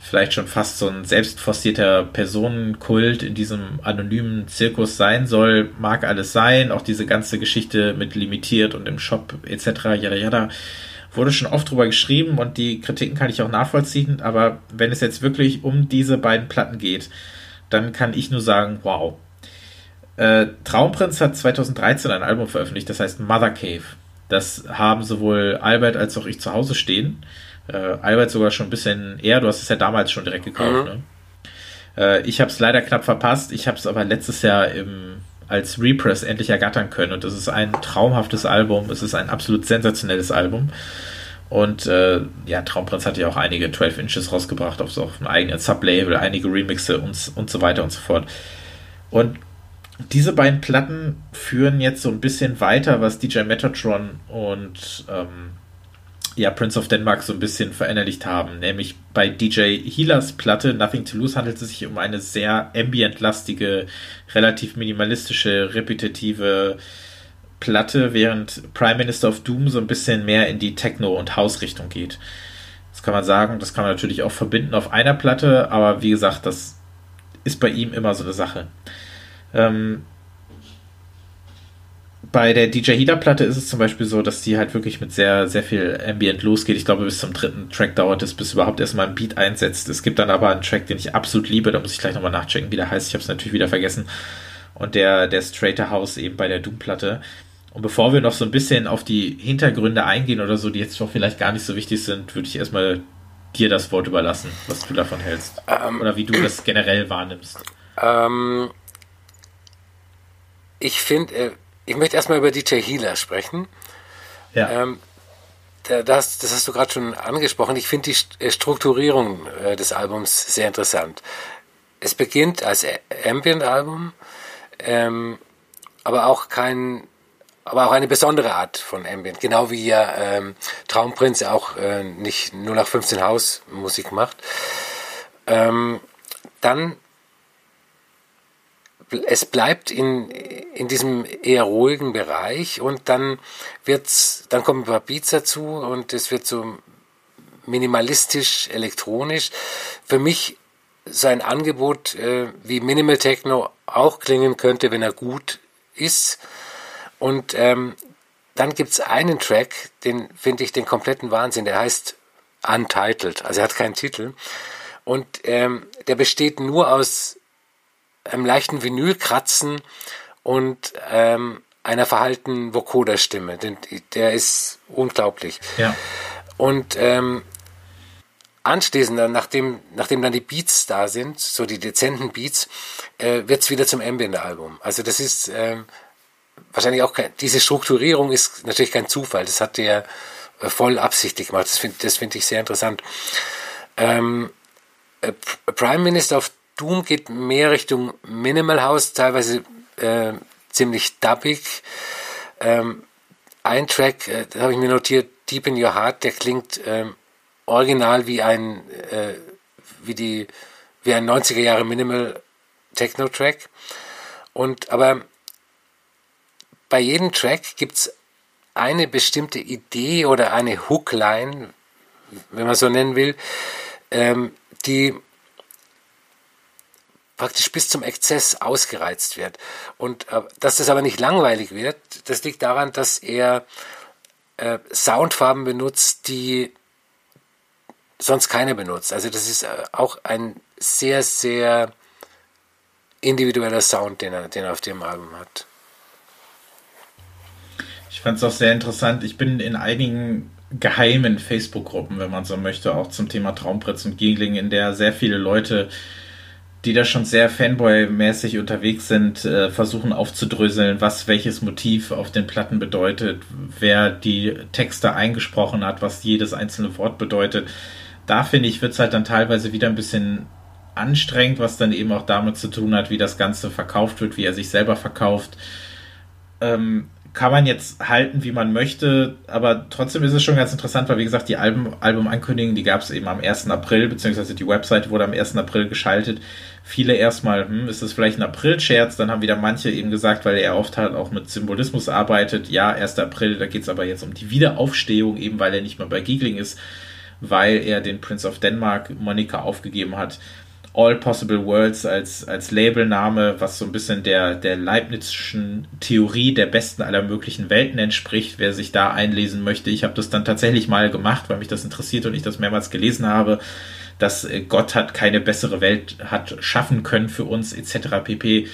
S4: vielleicht schon fast so ein selbstforcierter Personenkult in diesem anonymen Zirkus sein soll, mag alles sein. Auch diese ganze Geschichte mit limitiert und im Shop etc. Jada jada wurde schon oft drüber geschrieben und die Kritiken kann ich auch nachvollziehen. Aber wenn es jetzt wirklich um diese beiden Platten geht, dann kann ich nur sagen, wow. Äh, Traumprinz hat 2013 ein Album veröffentlicht, das heißt Mother Cave. Das haben sowohl Albert als auch ich zu Hause stehen. Äh, Albert sogar schon ein bisschen eher, du hast es ja damals schon direkt gekauft. Mhm. Ne? Äh, ich habe es leider knapp verpasst. Ich habe es aber letztes Jahr im als Repress endlich ergattern können. Und das ist ein traumhaftes Album. Es ist ein absolut sensationelles Album. Und äh, ja, Traumprinz hat ja auch einige 12 Inches rausgebracht auf so auf einem eigenen Sublabel, einige Remixe und, und so weiter und so fort. Und diese beiden Platten führen jetzt so ein bisschen weiter, was DJ Metatron und ähm, ja, Prince of Denmark so ein bisschen verinnerlicht haben. Nämlich bei DJ Healers Platte Nothing to Lose handelt es sich um eine sehr ambient-lastige, relativ minimalistische, repetitive Platte, während Prime Minister of Doom so ein bisschen mehr in die Techno- und House-Richtung geht. Das kann man sagen, das kann man natürlich auch verbinden auf einer Platte, aber wie gesagt, das ist bei ihm immer so eine Sache. Ähm, bei der DJ Healer Platte ist es zum Beispiel so, dass die halt wirklich mit sehr, sehr viel Ambient losgeht. Ich glaube, bis zum dritten Track dauert es, bis überhaupt erstmal ein Beat einsetzt. Es gibt dann aber einen Track, den ich absolut liebe, da muss ich gleich nochmal nachchecken, wie der heißt. Ich habe es natürlich wieder vergessen. Und der, der Straighter House eben bei der Doom-Platte. Und bevor wir noch so ein bisschen auf die Hintergründe eingehen oder so, die jetzt doch vielleicht gar nicht so wichtig sind, würde ich erstmal dir das Wort überlassen, was du davon hältst. Ähm, oder wie du das generell wahrnimmst.
S5: Ähm, ich finde, äh, ich möchte erstmal über DJ Healer sprechen. Ja. Ähm, das, das hast du gerade schon angesprochen. Ich finde die äh, Strukturierung äh, des Albums sehr interessant. Es beginnt als Ambient-Album, ähm, aber auch kein, aber auch eine besondere Art von Ambient. Genau wie ja ähm, Traumprinz auch äh, nicht nur nach 15 Haus Musik macht. Ähm, dann es bleibt in, in diesem eher ruhigen Bereich und dann wird's, dann kommen ein paar Beats dazu und es wird so minimalistisch, elektronisch. Für mich so ein Angebot, äh, wie Minimal Techno auch klingen könnte, wenn er gut ist. Und ähm, dann gibt's einen Track, den finde ich den kompletten Wahnsinn, der heißt Untitled, also er hat keinen Titel. Und ähm, der besteht nur aus einem leichten Vinylkratzen und ähm, einer verhaltenen Vocoder-Stimme. Der ist unglaublich.
S4: Ja.
S5: Und ähm, anschließend, dann, nachdem, nachdem dann die Beats da sind, so die dezenten Beats, äh, wird es wieder zum Ambient-Album. Also das ist ähm, wahrscheinlich auch kein, diese Strukturierung ist natürlich kein Zufall. Das hat der äh, voll absichtlich gemacht. Das finde das find ich sehr interessant. Ähm, äh, Prime Minister of Doom geht mehr Richtung Minimal House, teilweise äh, ziemlich dubbig. Ähm, ein Track, äh, habe ich mir notiert, Deep in Your Heart, der klingt ähm, original wie ein äh, wie die wie ein 90er Jahre Minimal Techno Track. Und aber bei jedem Track gibt es eine bestimmte Idee oder eine Hookline, wenn man so nennen will, ähm, die praktisch bis zum Exzess ausgereizt wird. Und äh, dass das aber nicht langweilig wird, das liegt daran, dass er äh, Soundfarben benutzt, die sonst keiner benutzt. Also das ist äh, auch ein sehr, sehr individueller Sound, den er, den er auf dem Album hat.
S4: Ich fand es auch sehr interessant. Ich bin in einigen geheimen Facebook-Gruppen, wenn man so möchte, auch zum Thema Traumpritz und Giegling, in der sehr viele Leute die da schon sehr Fanboy-mäßig unterwegs sind, äh, versuchen aufzudröseln, was welches Motiv auf den Platten bedeutet, wer die Texte eingesprochen hat, was jedes einzelne Wort bedeutet. Da finde ich, wird es halt dann teilweise wieder ein bisschen anstrengend, was dann eben auch damit zu tun hat, wie das Ganze verkauft wird, wie er sich selber verkauft. Ähm, kann man jetzt halten, wie man möchte, aber trotzdem ist es schon ganz interessant, weil wie gesagt, die Album, Album-Ankündigungen, die gab es eben am 1. April, beziehungsweise die Website wurde am 1. April geschaltet. Viele erstmal, hm, ist das vielleicht ein April-Scherz? Dann haben wieder manche eben gesagt, weil er oft halt auch mit Symbolismus arbeitet, ja, 1. April, da geht es aber jetzt um die Wiederaufstehung, eben weil er nicht mehr bei Giegling ist, weil er den Prince of Denmark Monika aufgegeben hat. All Possible Worlds als, als Labelname, was so ein bisschen der, der Leibnizischen Theorie der besten aller möglichen Welten entspricht. Wer sich da einlesen möchte, ich habe das dann tatsächlich mal gemacht, weil mich das interessiert und ich das mehrmals gelesen habe, dass äh, Gott hat keine bessere Welt hat schaffen können für uns, etc. pp.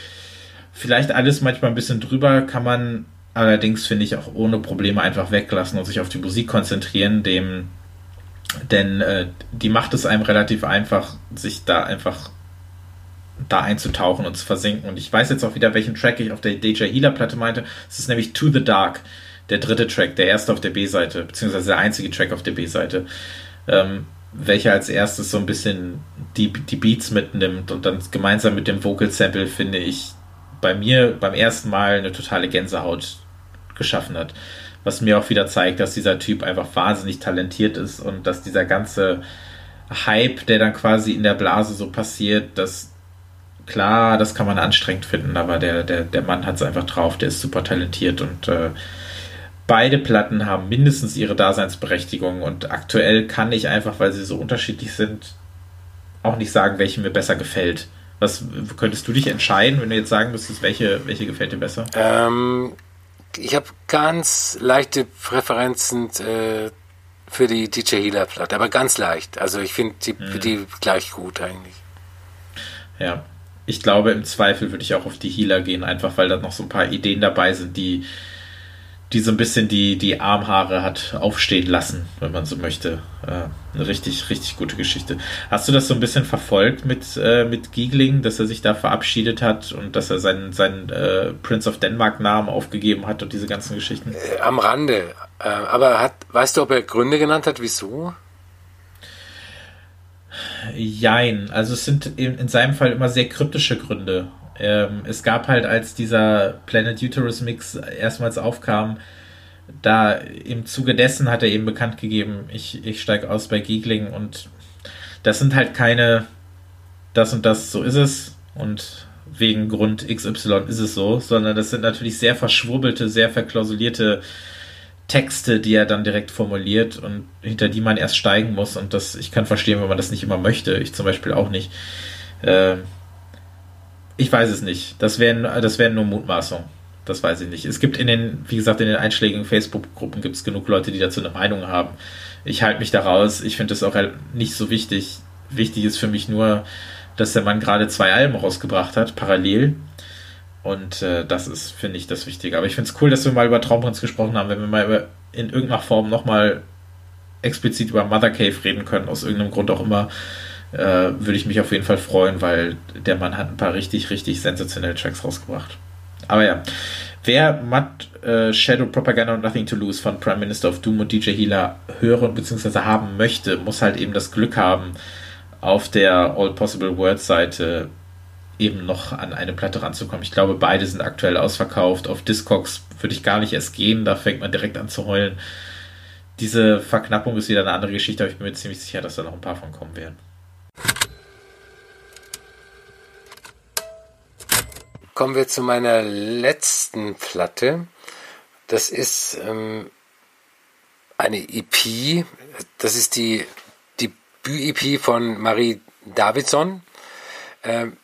S4: Vielleicht alles manchmal ein bisschen drüber, kann man allerdings, finde ich, auch ohne Probleme einfach weglassen und sich auf die Musik konzentrieren, dem denn äh, die macht es einem relativ einfach, sich da einfach da einzutauchen und zu versinken. Und ich weiß jetzt auch wieder, welchen Track ich auf der DJ Healer Platte meinte. Es ist nämlich To the Dark, der dritte Track, der erste auf der B-Seite, beziehungsweise der einzige Track auf der B-Seite, ähm, welcher als erstes so ein bisschen die, die Beats mitnimmt und dann gemeinsam mit dem Vocal Sample, finde ich, bei mir beim ersten Mal eine totale Gänsehaut geschaffen hat. Was mir auch wieder zeigt, dass dieser Typ einfach wahnsinnig talentiert ist und dass dieser ganze Hype, der dann quasi in der Blase so passiert, dass klar, das kann man anstrengend finden, aber der, der, der Mann hat es einfach drauf, der ist super talentiert und äh, beide Platten haben mindestens ihre Daseinsberechtigung und aktuell kann ich einfach, weil sie so unterschiedlich sind, auch nicht sagen, welche mir besser gefällt. Was könntest du dich entscheiden, wenn du jetzt sagen müsstest, welche, welche gefällt dir besser?
S5: Ähm, ich habe ganz leichte Präferenzen äh, für die DJ Healer Platte, aber ganz leicht. Also ich finde die, mhm. die gleich gut eigentlich.
S4: Ja, ich glaube, im Zweifel würde ich auch auf die Healer gehen, einfach weil da noch so ein paar Ideen dabei sind, die, die so ein bisschen die, die Armhaare hat aufstehen lassen, wenn man so möchte. Äh, eine richtig, richtig gute Geschichte. Hast du das so ein bisschen verfolgt mit, äh, mit Giegling, dass er sich da verabschiedet hat und dass er seinen, seinen äh, Prince of Denmark-Namen aufgegeben hat und diese ganzen Geschichten?
S5: Äh, am Rande. Äh, aber hat, weißt du, ob er Gründe genannt hat, wieso?
S4: Jein. Also es sind in, in seinem Fall immer sehr kryptische Gründe. Ähm, es gab halt, als dieser Planet Uterus Mix erstmals aufkam, da im Zuge dessen hat er eben bekannt gegeben, ich, ich steige aus bei Giegling und das sind halt keine, das und das, so ist es und wegen Grund XY ist es so, sondern das sind natürlich sehr verschwurbelte, sehr verklausulierte Texte, die er dann direkt formuliert und hinter die man erst steigen muss. Und das, ich kann verstehen, wenn man das nicht immer möchte. Ich zum Beispiel auch nicht. Äh, ich weiß es nicht. Das wären, das wären nur Mutmaßungen. Das weiß ich nicht. Es gibt in den, wie gesagt, in den einschlägigen Facebook-Gruppen gibt es genug Leute, die dazu eine Meinung haben. Ich halte mich da raus. Ich finde das auch nicht so wichtig. Wichtig ist für mich nur, dass der Mann gerade zwei Alben rausgebracht hat, parallel. Und äh, das ist, finde ich, das Wichtige. Aber ich finde es cool, dass wir mal über Traumprinz gesprochen haben, wenn wir mal über, in irgendeiner Form nochmal explizit über Mother Cave reden können, aus irgendeinem Grund auch immer, äh, würde ich mich auf jeden Fall freuen, weil der Mann hat ein paar richtig, richtig sensationelle Tracks rausgebracht. Aber ja, wer Mud, äh, Shadow Propaganda und Nothing to Lose von Prime Minister of Doom und DJ Healer hören bzw. haben möchte, muss halt eben das Glück haben, auf der All Possible Words Seite eben noch an eine Platte ranzukommen. Ich glaube, beide sind aktuell ausverkauft. Auf Discogs würde ich gar nicht erst gehen, da fängt man direkt an zu heulen. Diese Verknappung ist wieder eine andere Geschichte, aber ich bin mir ziemlich sicher, dass da noch ein paar von kommen werden.
S5: Kommen wir zu meiner letzten Platte. Das ist ähm, eine EP. Das ist die Debüt-EP von Marie Davidson. Ähm,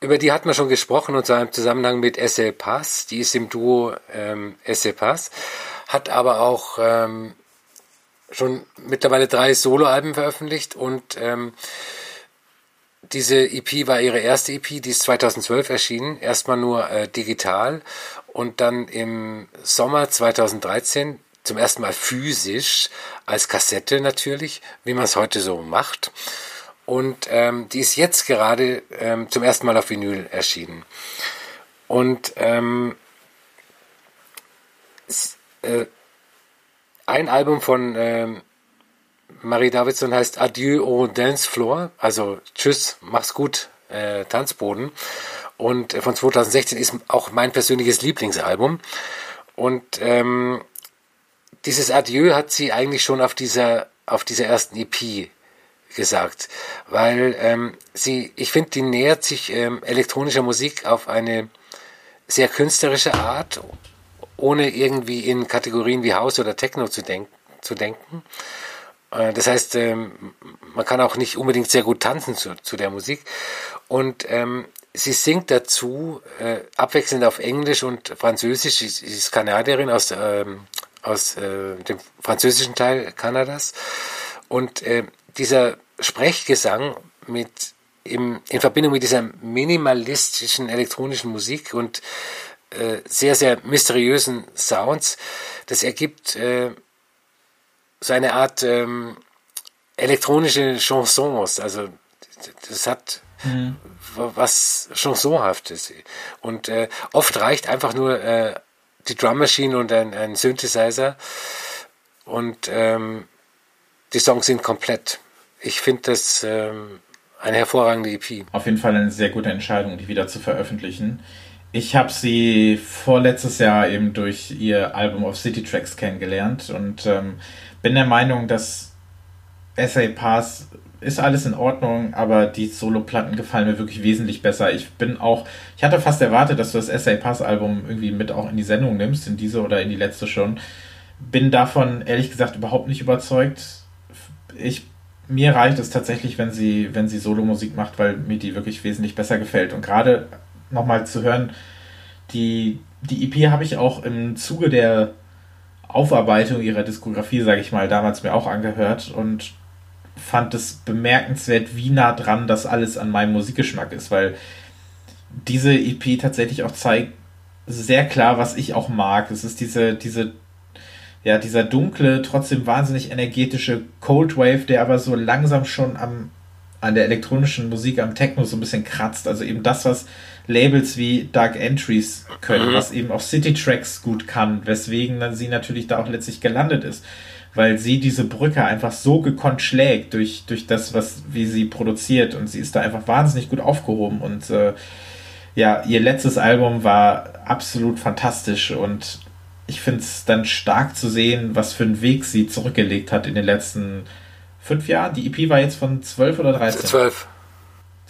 S5: über die hat man schon gesprochen und zwar im Zusammenhang mit Esse Pass. Die ist im Duo ähm, Esse Pass, hat aber auch ähm, schon mittlerweile drei Soloalben veröffentlicht und ähm, diese EP war ihre erste EP, die ist 2012 erschienen, erstmal nur äh, digital und dann im Sommer 2013 zum ersten Mal physisch als Kassette natürlich, wie man es heute so macht. Und ähm, die ist jetzt gerade ähm, zum ersten Mal auf Vinyl erschienen. Und ähm, äh, ein Album von ähm, Marie Davidson heißt Adieu au Dance Floor, also Tschüss, mach's gut, äh, Tanzboden. Und äh, von 2016 ist auch mein persönliches Lieblingsalbum. Und ähm, dieses Adieu hat sie eigentlich schon auf dieser, auf dieser ersten EP gesagt, weil ähm, sie, ich finde, die nähert sich ähm, elektronischer Musik auf eine sehr künstlerische Art, ohne irgendwie in Kategorien wie House oder Techno zu, denk zu denken. Äh, das heißt, ähm, man kann auch nicht unbedingt sehr gut tanzen zu, zu der Musik. Und ähm, sie singt dazu äh, abwechselnd auf Englisch und Französisch. Sie, ist Kanadierin aus, ähm, aus äh, dem französischen Teil Kanadas. Und äh, dieser Sprechgesang mit im, in Verbindung mit dieser minimalistischen elektronischen Musik und äh, sehr, sehr mysteriösen Sounds, das ergibt äh, so eine Art ähm, elektronische Chansons. Also das hat mhm. was chansonhaftes. Und äh, oft reicht einfach nur äh, die Drum Machine und ein, ein Synthesizer und ähm, die Songs sind komplett. Ich finde das ähm, eine hervorragende EP.
S4: Auf jeden Fall eine sehr gute Entscheidung, die wieder zu veröffentlichen. Ich habe sie vorletztes Jahr eben durch ihr Album of City Tracks kennengelernt und ähm, bin der Meinung, dass SA Pass ist alles in Ordnung, aber die Solo-Platten gefallen mir wirklich wesentlich besser. Ich bin auch, ich hatte fast erwartet, dass du das SA Pass Album irgendwie mit auch in die Sendung nimmst, in diese oder in die letzte schon. Bin davon ehrlich gesagt überhaupt nicht überzeugt. Ich mir reicht es tatsächlich, wenn sie, wenn sie Solo-Musik macht, weil mir die wirklich wesentlich besser gefällt. Und gerade nochmal zu hören, die, die EP habe ich auch im Zuge der Aufarbeitung ihrer Diskografie, sage ich mal, damals mir auch angehört und fand es bemerkenswert, wie nah dran das alles an meinem Musikgeschmack ist, weil diese EP tatsächlich auch zeigt sehr klar, was ich auch mag. Es ist diese, diese, ja, dieser dunkle, trotzdem wahnsinnig energetische Cold Wave, der aber so langsam schon am, an der elektronischen Musik, am Techno so ein bisschen kratzt. Also eben das, was Labels wie Dark Entries können, mhm. was eben auch City Tracks gut kann, weswegen dann sie natürlich da auch letztlich gelandet ist. Weil sie diese Brücke einfach so gekonnt schlägt durch, durch das, was, wie sie produziert und sie ist da einfach wahnsinnig gut aufgehoben und äh, ja, ihr letztes Album war absolut fantastisch und ich finde es dann stark zu sehen, was für einen Weg sie zurückgelegt hat in den letzten fünf Jahren. Die EP war jetzt von zwölf oder dreizehn?
S5: Zwölf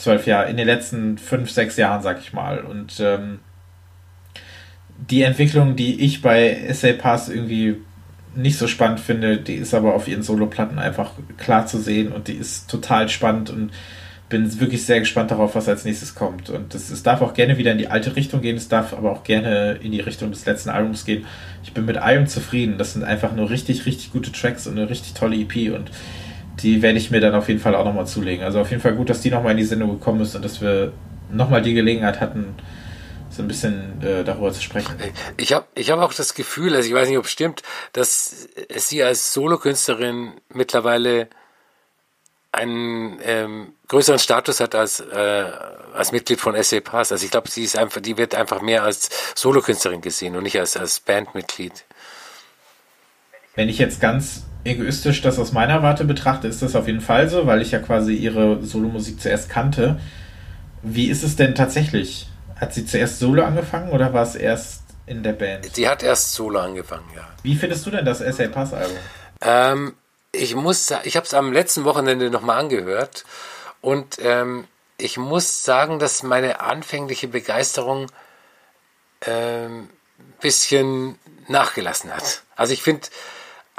S4: zwölf Jahre, in den letzten fünf, sechs Jahren, sag ich mal. Und ähm, die Entwicklung, die ich bei Essay Pass irgendwie nicht so spannend finde, die ist aber auf ihren Soloplatten einfach klar zu sehen und die ist total spannend und bin wirklich sehr gespannt darauf, was als nächstes kommt. Und es, darf auch gerne wieder in die alte Richtung gehen, es darf aber auch gerne in die Richtung des letzten Albums gehen. Ich bin mit allem zufrieden. Das sind einfach nur richtig, richtig gute Tracks und eine richtig tolle EP und die werde ich mir dann auf jeden Fall auch nochmal zulegen. Also auf jeden Fall gut, dass die nochmal in die Sendung gekommen ist und dass wir nochmal die Gelegenheit hatten, so ein bisschen äh, darüber zu sprechen.
S5: Ich habe ich hab auch das Gefühl, also ich weiß nicht, ob es stimmt, dass sie als Solokünstlerin mittlerweile einen ähm, größeren Status hat als, äh, als Mitglied von SA Pass. Also ich glaube, sie ist einfach, die wird einfach mehr als Solokünstlerin gesehen und nicht als, als Bandmitglied.
S4: Wenn ich jetzt ganz egoistisch das aus meiner Warte betrachte, ist das auf jeden Fall so, weil ich ja quasi ihre Solomusik zuerst kannte. Wie ist es denn tatsächlich? Hat sie zuerst Solo angefangen oder war es erst in der Band?
S5: Sie hat erst Solo angefangen, ja.
S4: Wie findest du denn das SA Pass Album?
S5: Ähm, ich muss, ich habe es am letzten Wochenende nochmal angehört und ähm, ich muss sagen, dass meine anfängliche Begeisterung ähm, bisschen nachgelassen hat. Also ich finde,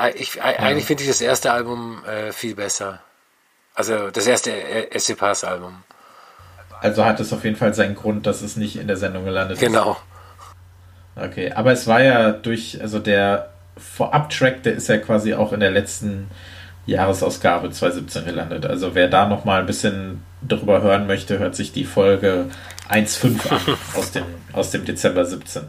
S5: ich, eigentlich finde ich das erste Album äh, viel besser. Also das erste SC Pass Album.
S4: Also hat es auf jeden Fall seinen Grund, dass es nicht in der Sendung gelandet
S5: genau.
S4: ist. Genau. Okay, aber es war ja durch, also der Vorab-Track, der ist ja quasi auch in der letzten Jahresausgabe 2017 gelandet. Also wer da nochmal ein bisschen drüber hören möchte, hört sich die Folge 1.5 an aus dem, aus dem Dezember 17.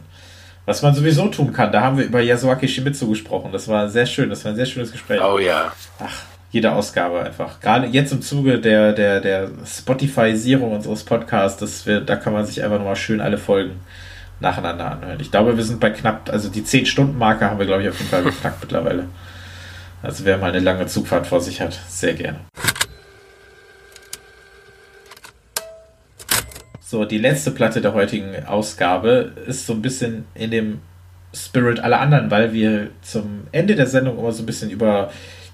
S4: Was man sowieso tun kann, da haben wir über Yasuaki Shimizu gesprochen. Das war sehr schön, das war ein sehr schönes Gespräch.
S5: Oh ja.
S4: Ach, jede Ausgabe einfach. Gerade jetzt im Zuge der, der, der Spotify-Sierung unseres Podcasts, wir, da kann man sich einfach nochmal schön alle Folgen nacheinander anhören. Ich glaube, wir sind bei knapp, also die 10-Stunden-Marke haben wir, glaube ich, auf jeden Fall geknackt mittlerweile. Also wer mal eine lange Zugfahrt vor sich hat, sehr gerne. So, die letzte Platte der heutigen Ausgabe ist so ein bisschen in dem Spirit aller anderen, weil wir zum Ende der Sendung immer so ein bisschen über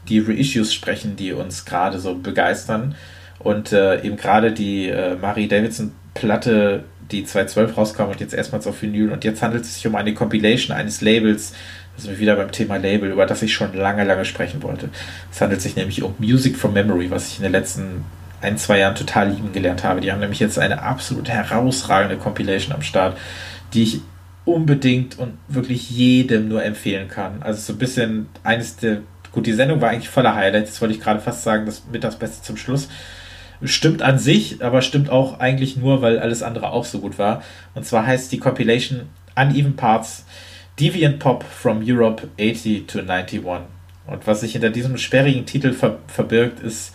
S4: die Reissues sprechen, die uns gerade so begeistern. Und äh, eben gerade die äh, Marie Davidson Platte, die 2012 rauskam und jetzt erstmals auf Vinyl. Und jetzt handelt es sich um eine Compilation eines Labels, da sind wir wieder beim Thema Label, über das ich schon lange, lange sprechen wollte. Es handelt sich nämlich um Music from Memory, was ich in den letzten ein, zwei Jahren total lieben gelernt habe. Die haben nämlich jetzt eine absolut herausragende Compilation am Start, die ich unbedingt und wirklich jedem nur empfehlen kann. Also so ein bisschen eines der, gut, die Sendung war eigentlich voller Highlights, das wollte ich gerade fast sagen, das mit das Beste zum Schluss. Stimmt an sich, aber stimmt auch eigentlich nur, weil alles andere auch so gut war. Und zwar heißt die Compilation Uneven Parts Deviant Pop from Europe 80 to 91. Und was sich hinter diesem sperrigen Titel ver verbirgt, ist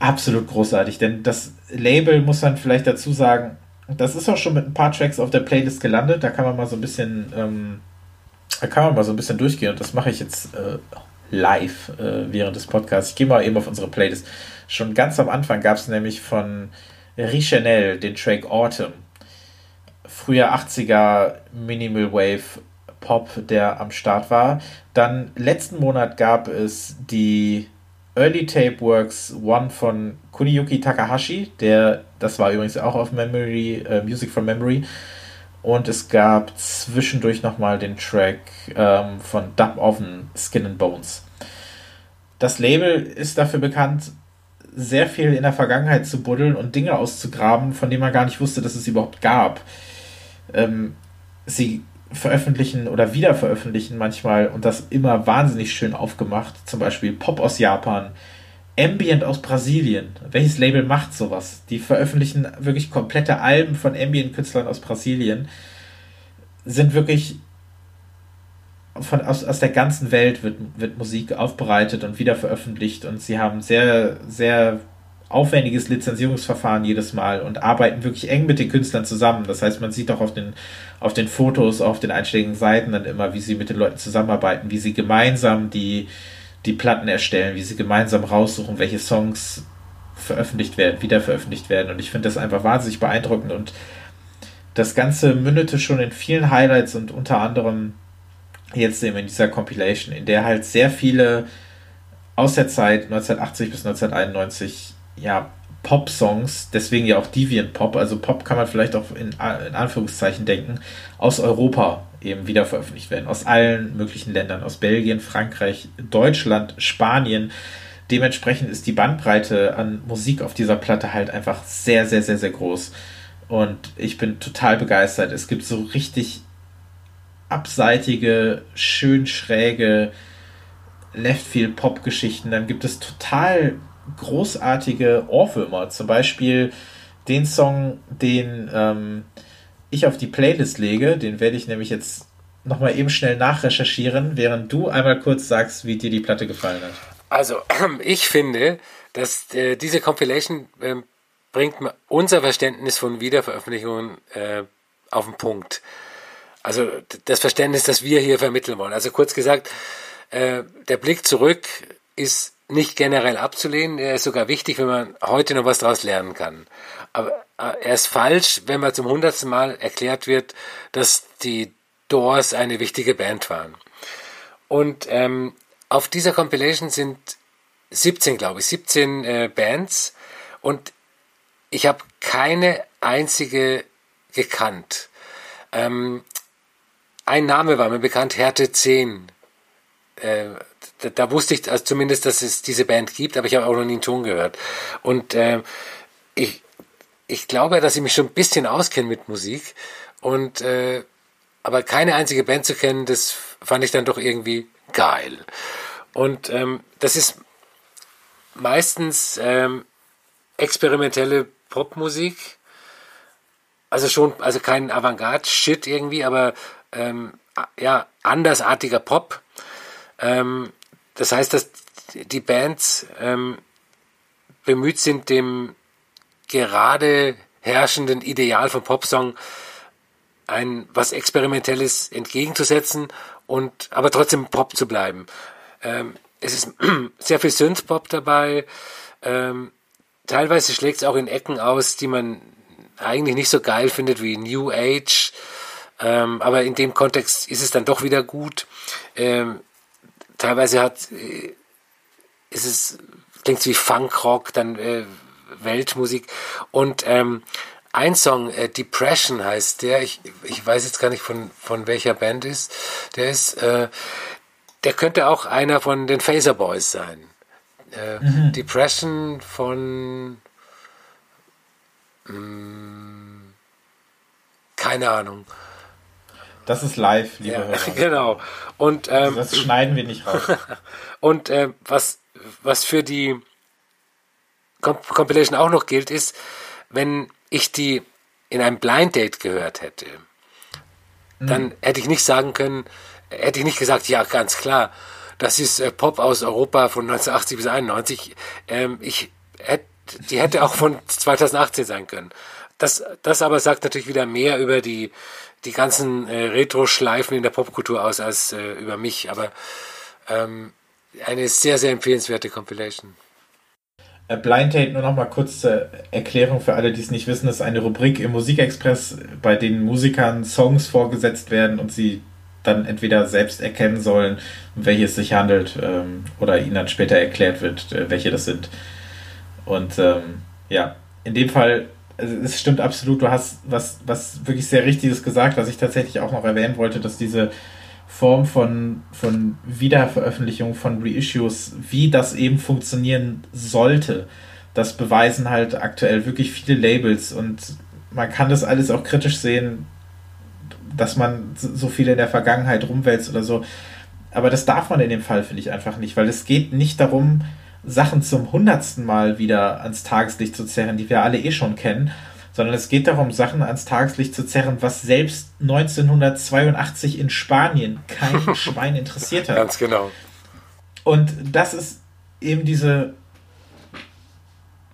S4: absolut großartig, denn das Label muss man vielleicht dazu sagen, das ist auch schon mit ein paar Tracks auf der Playlist gelandet. Da kann man mal so ein bisschen, ähm, da kann man mal so ein bisschen durchgehen. Und das mache ich jetzt äh, live äh, während des Podcasts. Ich gehe mal eben auf unsere Playlist. Schon ganz am Anfang gab es nämlich von Richanel den Track Autumn. Früher 80er Minimal Wave Pop, der am Start war. Dann letzten Monat gab es die Early Tape Works One von Kuniyuki Takahashi, der, das war übrigens auch auf Memory, äh, Music from Memory. Und es gab zwischendurch nochmal den Track ähm, von Dub Oven, Skin and Bones. Das Label ist dafür bekannt, sehr viel in der Vergangenheit zu buddeln und Dinge auszugraben, von denen man gar nicht wusste, dass es überhaupt gab. Ähm, sie veröffentlichen oder wieder veröffentlichen manchmal und das immer wahnsinnig schön aufgemacht. Zum Beispiel Pop aus Japan, Ambient aus Brasilien. Welches Label macht sowas? Die veröffentlichen wirklich komplette Alben von Ambient-Künstlern aus Brasilien. Sind wirklich von, aus, aus der ganzen Welt wird, wird Musik aufbereitet und wieder veröffentlicht und sie haben sehr, sehr aufwendiges Lizenzierungsverfahren jedes Mal und arbeiten wirklich eng mit den Künstlern zusammen. Das heißt, man sieht auch auf den, auf den Fotos, auf den einschlägigen Seiten dann immer, wie sie mit den Leuten zusammenarbeiten, wie sie gemeinsam die, die Platten erstellen, wie sie gemeinsam raussuchen, welche Songs veröffentlicht werden, wieder veröffentlicht werden. Und ich finde das einfach wahnsinnig beeindruckend und das Ganze mündete schon in vielen Highlights und unter anderem jetzt eben in dieser Compilation, in der halt sehr viele aus der Zeit 1980 bis 1991 ja, Pop-Songs, deswegen ja auch Deviant Pop, also Pop kann man vielleicht auch in, in Anführungszeichen denken, aus Europa eben wieder veröffentlicht werden. Aus allen möglichen Ländern, aus Belgien, Frankreich, Deutschland, Spanien. Dementsprechend ist die Bandbreite an Musik auf dieser Platte halt einfach sehr, sehr, sehr, sehr groß. Und ich bin total begeistert. Es gibt so richtig abseitige, schön schräge Leftfield-Pop-Geschichten. Dann gibt es total großartige Ohrwürmer. Zum Beispiel den Song, den ähm, ich auf die Playlist lege, den werde ich nämlich jetzt nochmal eben schnell nachrecherchieren, während du einmal kurz sagst, wie dir die Platte gefallen hat.
S5: Also, ich finde, dass äh, diese Compilation äh, bringt unser Verständnis von Wiederveröffentlichungen äh, auf den Punkt. Also das Verständnis, das wir hier vermitteln wollen. Also kurz gesagt, äh, der Blick zurück ist nicht generell abzulehnen. Er ist sogar wichtig, wenn man heute noch was daraus lernen kann. Aber äh, er ist falsch, wenn man zum hundertsten Mal erklärt wird, dass die Doors eine wichtige Band waren. Und ähm, auf dieser Compilation sind 17, glaube ich, 17 äh, Bands und ich habe keine einzige gekannt. Ähm, ein Name war mir bekannt, Härte 10. Äh, da, da, wusste ich also zumindest, dass es diese Band gibt, aber ich habe auch noch nie einen Ton gehört. Und äh, ich, ich glaube, dass ich mich schon ein bisschen auskenne mit Musik. Und äh, aber keine einzige Band zu kennen, das fand ich dann doch irgendwie geil. Und ähm, das ist meistens ähm, experimentelle Popmusik. Also schon, also kein Avantgarde-Shit irgendwie, aber ähm, ja, andersartiger Pop. Ähm, das heißt, dass die Bands ähm, bemüht sind, dem gerade herrschenden Ideal vom Popsong ein was Experimentelles entgegenzusetzen und aber trotzdem Pop zu bleiben. Ähm, es ist sehr viel Synth-Pop dabei. Ähm, teilweise schlägt es auch in Ecken aus, die man eigentlich nicht so geil findet wie New Age. Ähm, aber in dem Kontext ist es dann doch wieder gut. Ähm, teilweise hat, äh, ist es, klingt wie Funkrock, dann äh, Weltmusik. Und ähm, ein Song, äh, Depression heißt der, ich, ich weiß jetzt gar nicht von, von welcher Band ist, der ist, äh, der könnte auch einer von den Phaser Boys sein. Äh, mhm. Depression von mh, mm, keine Ahnung.
S4: Das ist live, liebe ja, Hörer.
S5: Genau. Und ähm,
S4: das schneiden wir nicht raus.
S5: und äh, was was für die Compilation auch noch gilt, ist, wenn ich die in einem Blind Date gehört hätte, dann mhm. hätte ich nicht sagen können, hätte ich nicht gesagt, ja, ganz klar, das ist äh, Pop aus Europa von 1980 bis 91. Ähm, ich hätte die hätte auch von 2018 sein können. Das, das aber sagt natürlich wieder mehr über die, die ganzen äh, Retro-Schleifen in der Popkultur aus als äh, über mich. Aber ähm, eine sehr, sehr empfehlenswerte Compilation.
S4: Äh, Blind Date nur noch mal kurz zur Erklärung für alle, die es nicht wissen, ist eine Rubrik im Musikexpress, bei denen Musikern Songs vorgesetzt werden und sie dann entweder selbst erkennen sollen, um welche es sich handelt, ähm, oder ihnen dann später erklärt wird, äh, welche das sind. Und ähm, ja, in dem Fall, also es stimmt absolut, du hast was, was wirklich sehr Richtiges gesagt, was ich tatsächlich auch noch erwähnen wollte, dass diese Form von, von Wiederveröffentlichung, von Reissues, wie das eben funktionieren sollte, das beweisen halt aktuell wirklich viele Labels und man kann das alles auch kritisch sehen, dass man so viel in der Vergangenheit rumwälzt oder so. Aber das darf man in dem Fall, finde ich, einfach nicht, weil es geht nicht darum, Sachen zum hundertsten Mal wieder ans Tageslicht zu zerren, die wir alle eh schon kennen, sondern es geht darum, Sachen ans Tageslicht zu zerren, was selbst 1982 in Spanien kein Schwein interessiert hat.
S5: Ganz genau.
S4: Und das ist eben diese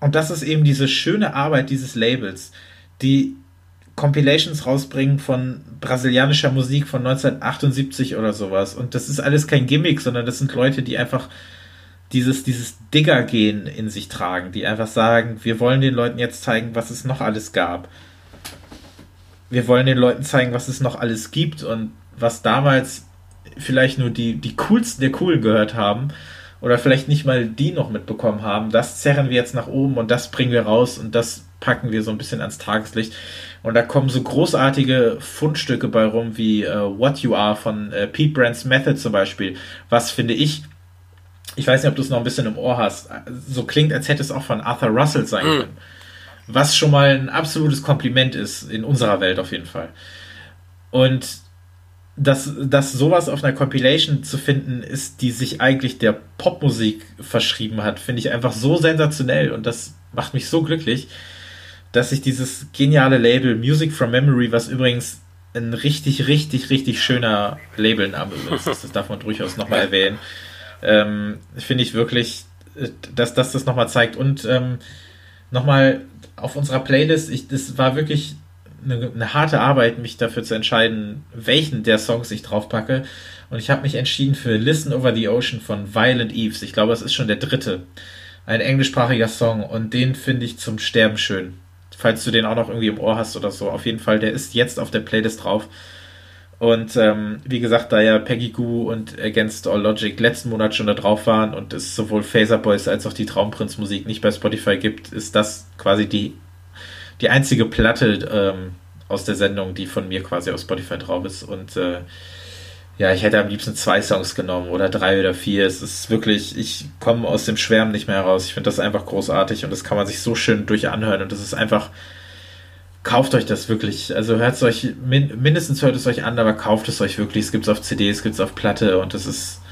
S4: und das ist eben diese schöne Arbeit dieses Labels, die Compilations rausbringen von brasilianischer Musik von 1978 oder sowas. Und das ist alles kein Gimmick, sondern das sind Leute, die einfach dieses, dieses Digger-Gehen in sich tragen, die einfach sagen, wir wollen den Leuten jetzt zeigen, was es noch alles gab. Wir wollen den Leuten zeigen, was es noch alles gibt und was damals vielleicht nur die, die coolsten der Coolen gehört haben oder vielleicht nicht mal die noch mitbekommen haben. Das zerren wir jetzt nach oben und das bringen wir raus und das packen wir so ein bisschen ans Tageslicht. Und da kommen so großartige Fundstücke bei rum wie äh, What You Are von äh, Pete Brands Method zum Beispiel, was finde ich ich weiß nicht, ob du es noch ein bisschen im Ohr hast, so klingt, als hätte es auch von Arthur Russell sein mhm. können. Was schon mal ein absolutes Kompliment ist, in unserer Welt auf jeden Fall. Und dass, dass sowas auf einer Compilation zu finden ist, die sich eigentlich der Popmusik verschrieben hat, finde ich einfach so sensationell und das macht mich so glücklich, dass ich dieses geniale Label Music from Memory, was übrigens ein richtig, richtig, richtig schöner Labelname ist, das darf man durchaus nochmal erwähnen, ähm, finde ich wirklich, äh, dass, dass das nochmal zeigt. Und ähm, nochmal auf unserer Playlist, ich, das war wirklich eine, eine, harte Arbeit, mich dafür zu entscheiden, welchen der Songs ich draufpacke. Und ich habe mich entschieden für Listen Over the Ocean von Violent Eves. Ich glaube, es ist schon der dritte. Ein englischsprachiger Song und den finde ich zum Sterben schön. Falls du den auch noch irgendwie im Ohr hast oder so. Auf jeden Fall, der ist jetzt auf der Playlist drauf. Und ähm, wie gesagt, da ja Peggy Goo und Against All Logic letzten Monat schon da drauf waren und es sowohl Phaser Boys als auch die Traumprinz Musik nicht bei Spotify gibt, ist das quasi die, die einzige Platte ähm, aus der Sendung, die von mir quasi auf Spotify drauf ist. Und äh, ja, ich hätte am liebsten zwei Songs genommen oder drei oder vier. Es ist wirklich, ich komme aus dem Schwärmen nicht mehr heraus. Ich finde das einfach großartig und das kann man sich so schön durch anhören und das ist einfach kauft euch das wirklich. Also hört es euch, min, mindestens hört es euch an, aber kauft es euch wirklich. Es gibt es auf CD, es gibt es auf Platte und es ist.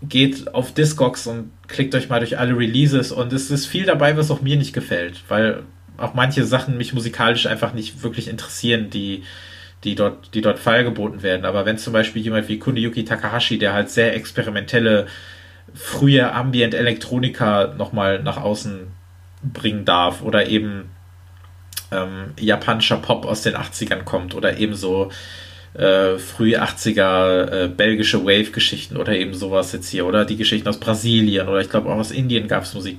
S4: Geht auf Discogs und klickt euch mal durch alle Releases und es ist viel dabei, was auch mir nicht gefällt, weil auch manche Sachen mich musikalisch einfach nicht wirklich interessieren, die, die dort, die dort feilgeboten werden. Aber wenn zum Beispiel jemand wie Kuniyuki Takahashi, der halt sehr experimentelle, frühe Ambient Elektronika nochmal nach außen bringen darf oder eben ähm, japanischer Pop aus den 80ern kommt oder ebenso äh, früh 80er äh, belgische Wave-Geschichten oder eben sowas jetzt hier oder die Geschichten aus Brasilien oder ich glaube auch aus Indien gab es Musik.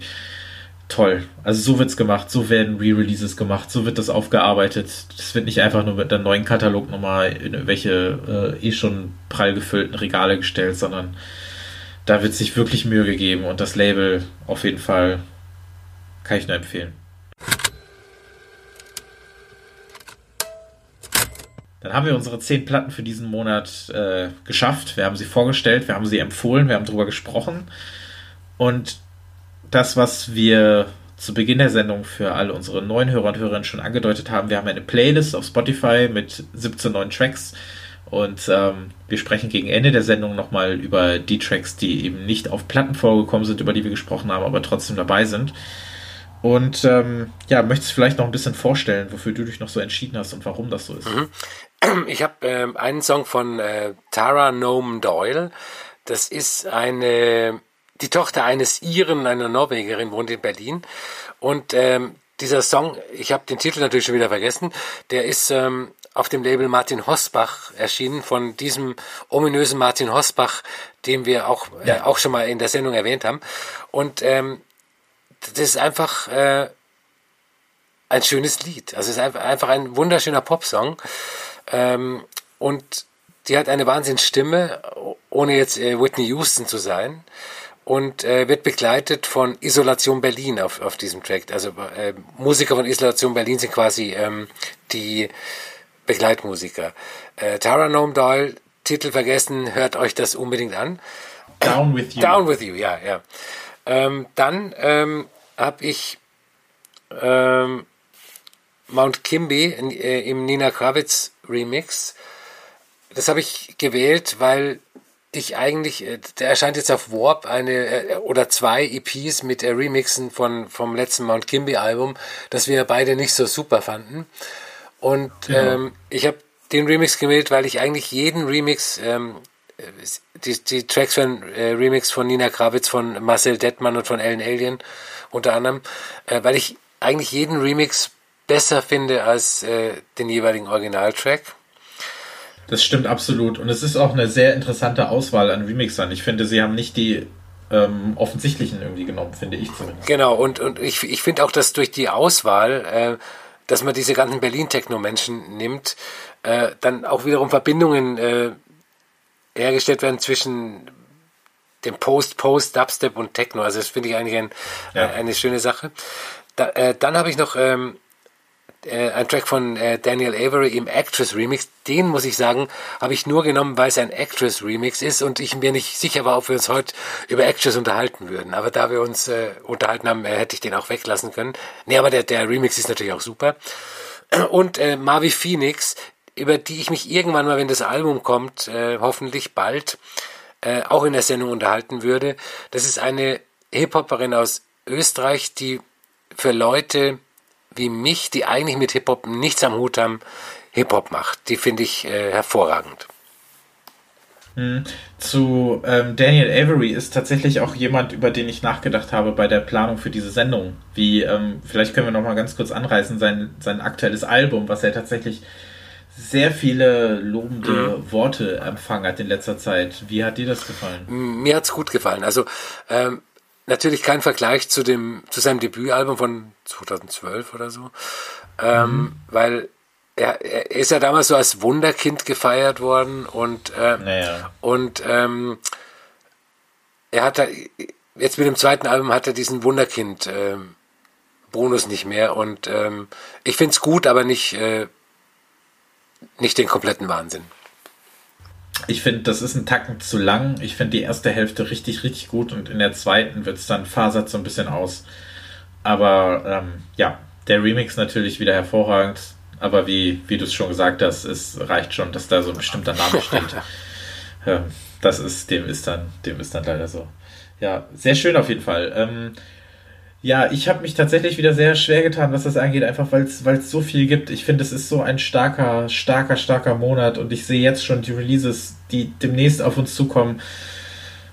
S4: Toll. Also so wird's gemacht, so werden Re-Releases gemacht, so wird das aufgearbeitet. Das wird nicht einfach nur mit einer neuen Katalog nochmal in welche äh, eh schon prall gefüllten Regale gestellt, sondern da wird sich wirklich Mühe gegeben und das Label auf jeden Fall kann ich nur empfehlen. Dann haben wir unsere zehn Platten für diesen Monat äh, geschafft. Wir haben sie vorgestellt, wir haben sie empfohlen, wir haben darüber gesprochen. Und das, was wir zu Beginn der Sendung für alle unsere neuen Hörer und Hörerinnen schon angedeutet haben, wir haben eine Playlist auf Spotify mit 17 neuen Tracks. Und ähm, wir sprechen gegen Ende der Sendung nochmal über die Tracks, die eben nicht auf Platten vorgekommen sind, über die wir gesprochen haben, aber trotzdem dabei sind. Und ähm, ja, möchtest du vielleicht noch ein bisschen vorstellen, wofür du dich noch so entschieden hast und warum das so ist? Mhm.
S5: Ich habe äh, einen Song von äh, Tara Nome Doyle. Das ist eine die Tochter eines Iren, einer Norwegerin, wohnt in Berlin. Und ähm, dieser Song, ich habe den Titel natürlich schon wieder vergessen, der ist ähm, auf dem Label Martin Hosbach erschienen, von diesem ominösen Martin Hosbach, den wir auch, äh, ja. äh, auch schon mal in der Sendung erwähnt haben. Und ähm, das ist einfach äh, ein schönes Lied. Also es ist einfach ein wunderschöner Popsong. Ähm, und die hat eine Wahnsinnsstimme, ohne jetzt äh, Whitney Houston zu sein und äh, wird begleitet von Isolation Berlin auf, auf diesem Track. Also äh, Musiker von Isolation Berlin sind quasi ähm, die Begleitmusiker. Äh, Tara Noam Doyle, Titel vergessen, hört euch das unbedingt an.
S4: Down with you.
S5: Down with you, ja, ja. Ähm, dann ähm, habe ich ähm, Mount Kimby in, äh, im Nina Kravitz Remix. Das habe ich gewählt, weil ich eigentlich, äh, der erscheint jetzt auf Warp eine äh, oder zwei EPs mit äh, Remixen von vom letzten Mount Kimby Album, das wir beide nicht so super fanden. Und ja. ähm, ich habe den Remix gewählt, weil ich eigentlich jeden Remix, ähm, die, die Tracks von äh, Remix von Nina Kravitz, von Marcel Detmann und von Ellen Alien unter anderem, äh, weil ich eigentlich jeden Remix besser finde als äh, den jeweiligen Originaltrack.
S4: Das stimmt absolut. Und es ist auch eine sehr interessante Auswahl an Remixern. Ich finde, sie haben nicht die ähm, offensichtlichen irgendwie genommen, finde ich zumindest.
S5: Genau, und, und ich, ich finde auch, dass durch die Auswahl, äh, dass man diese ganzen Berlin-Techno-Menschen nimmt, äh, dann auch wiederum Verbindungen äh, hergestellt werden zwischen dem Post, Post, Dubstep und Techno. Also das finde ich eigentlich ein, ja. eine schöne Sache. Da, äh, dann habe ich noch ähm, äh, ein Track von äh, Daniel Avery im Actress Remix. Den muss ich sagen, habe ich nur genommen, weil es ein Actress Remix ist und ich mir nicht sicher war, ob wir uns heute über Actress unterhalten würden. Aber da wir uns äh, unterhalten haben, äh, hätte ich den auch weglassen können. Nee, aber der, der Remix ist natürlich auch super. Und äh, Marvi Phoenix, über die ich mich irgendwann mal, wenn das Album kommt, äh, hoffentlich bald, äh, auch in der Sendung unterhalten würde. Das ist eine Hip-Hopperin aus Österreich, die für Leute wie mich, die eigentlich mit Hip-Hop nichts am Hut haben, Hip-Hop macht. Die finde ich äh, hervorragend.
S4: Hm. Zu ähm, Daniel Avery ist tatsächlich auch jemand, über den ich nachgedacht habe bei der Planung für diese Sendung. Wie, ähm, vielleicht können wir noch mal ganz kurz anreißen, sein, sein aktuelles Album, was er tatsächlich sehr viele lobende mhm. Worte empfangen hat in letzter Zeit. Wie hat dir das gefallen?
S5: Mir hat es gut gefallen. Also ähm, natürlich kein Vergleich zu dem zu seinem Debütalbum von 2012 oder so, ähm, mhm. weil er, er ist ja damals so als Wunderkind gefeiert worden und äh, naja. und ähm, er hat da, jetzt mit dem zweiten Album hat er diesen Wunderkind äh, Bonus nicht mehr und ähm, ich find's gut, aber nicht äh, nicht den kompletten Wahnsinn.
S4: Ich finde, das ist ein Tacken zu lang. Ich finde die erste Hälfte richtig, richtig gut und in der zweiten wird es dann fasert so ein bisschen aus. Aber ähm, ja, der Remix natürlich wieder hervorragend. Aber wie, wie du es schon gesagt hast, es reicht schon, dass da so ein bestimmter Name steht. ähm, das ist, dem ist dann, dem ist dann leider so. Ja, sehr schön auf jeden Fall. Ähm, ja, ich habe mich tatsächlich wieder sehr schwer getan, was das angeht, einfach weil es so viel gibt. Ich finde, es ist so ein starker, starker, starker Monat und ich sehe jetzt schon die Releases, die demnächst auf uns zukommen.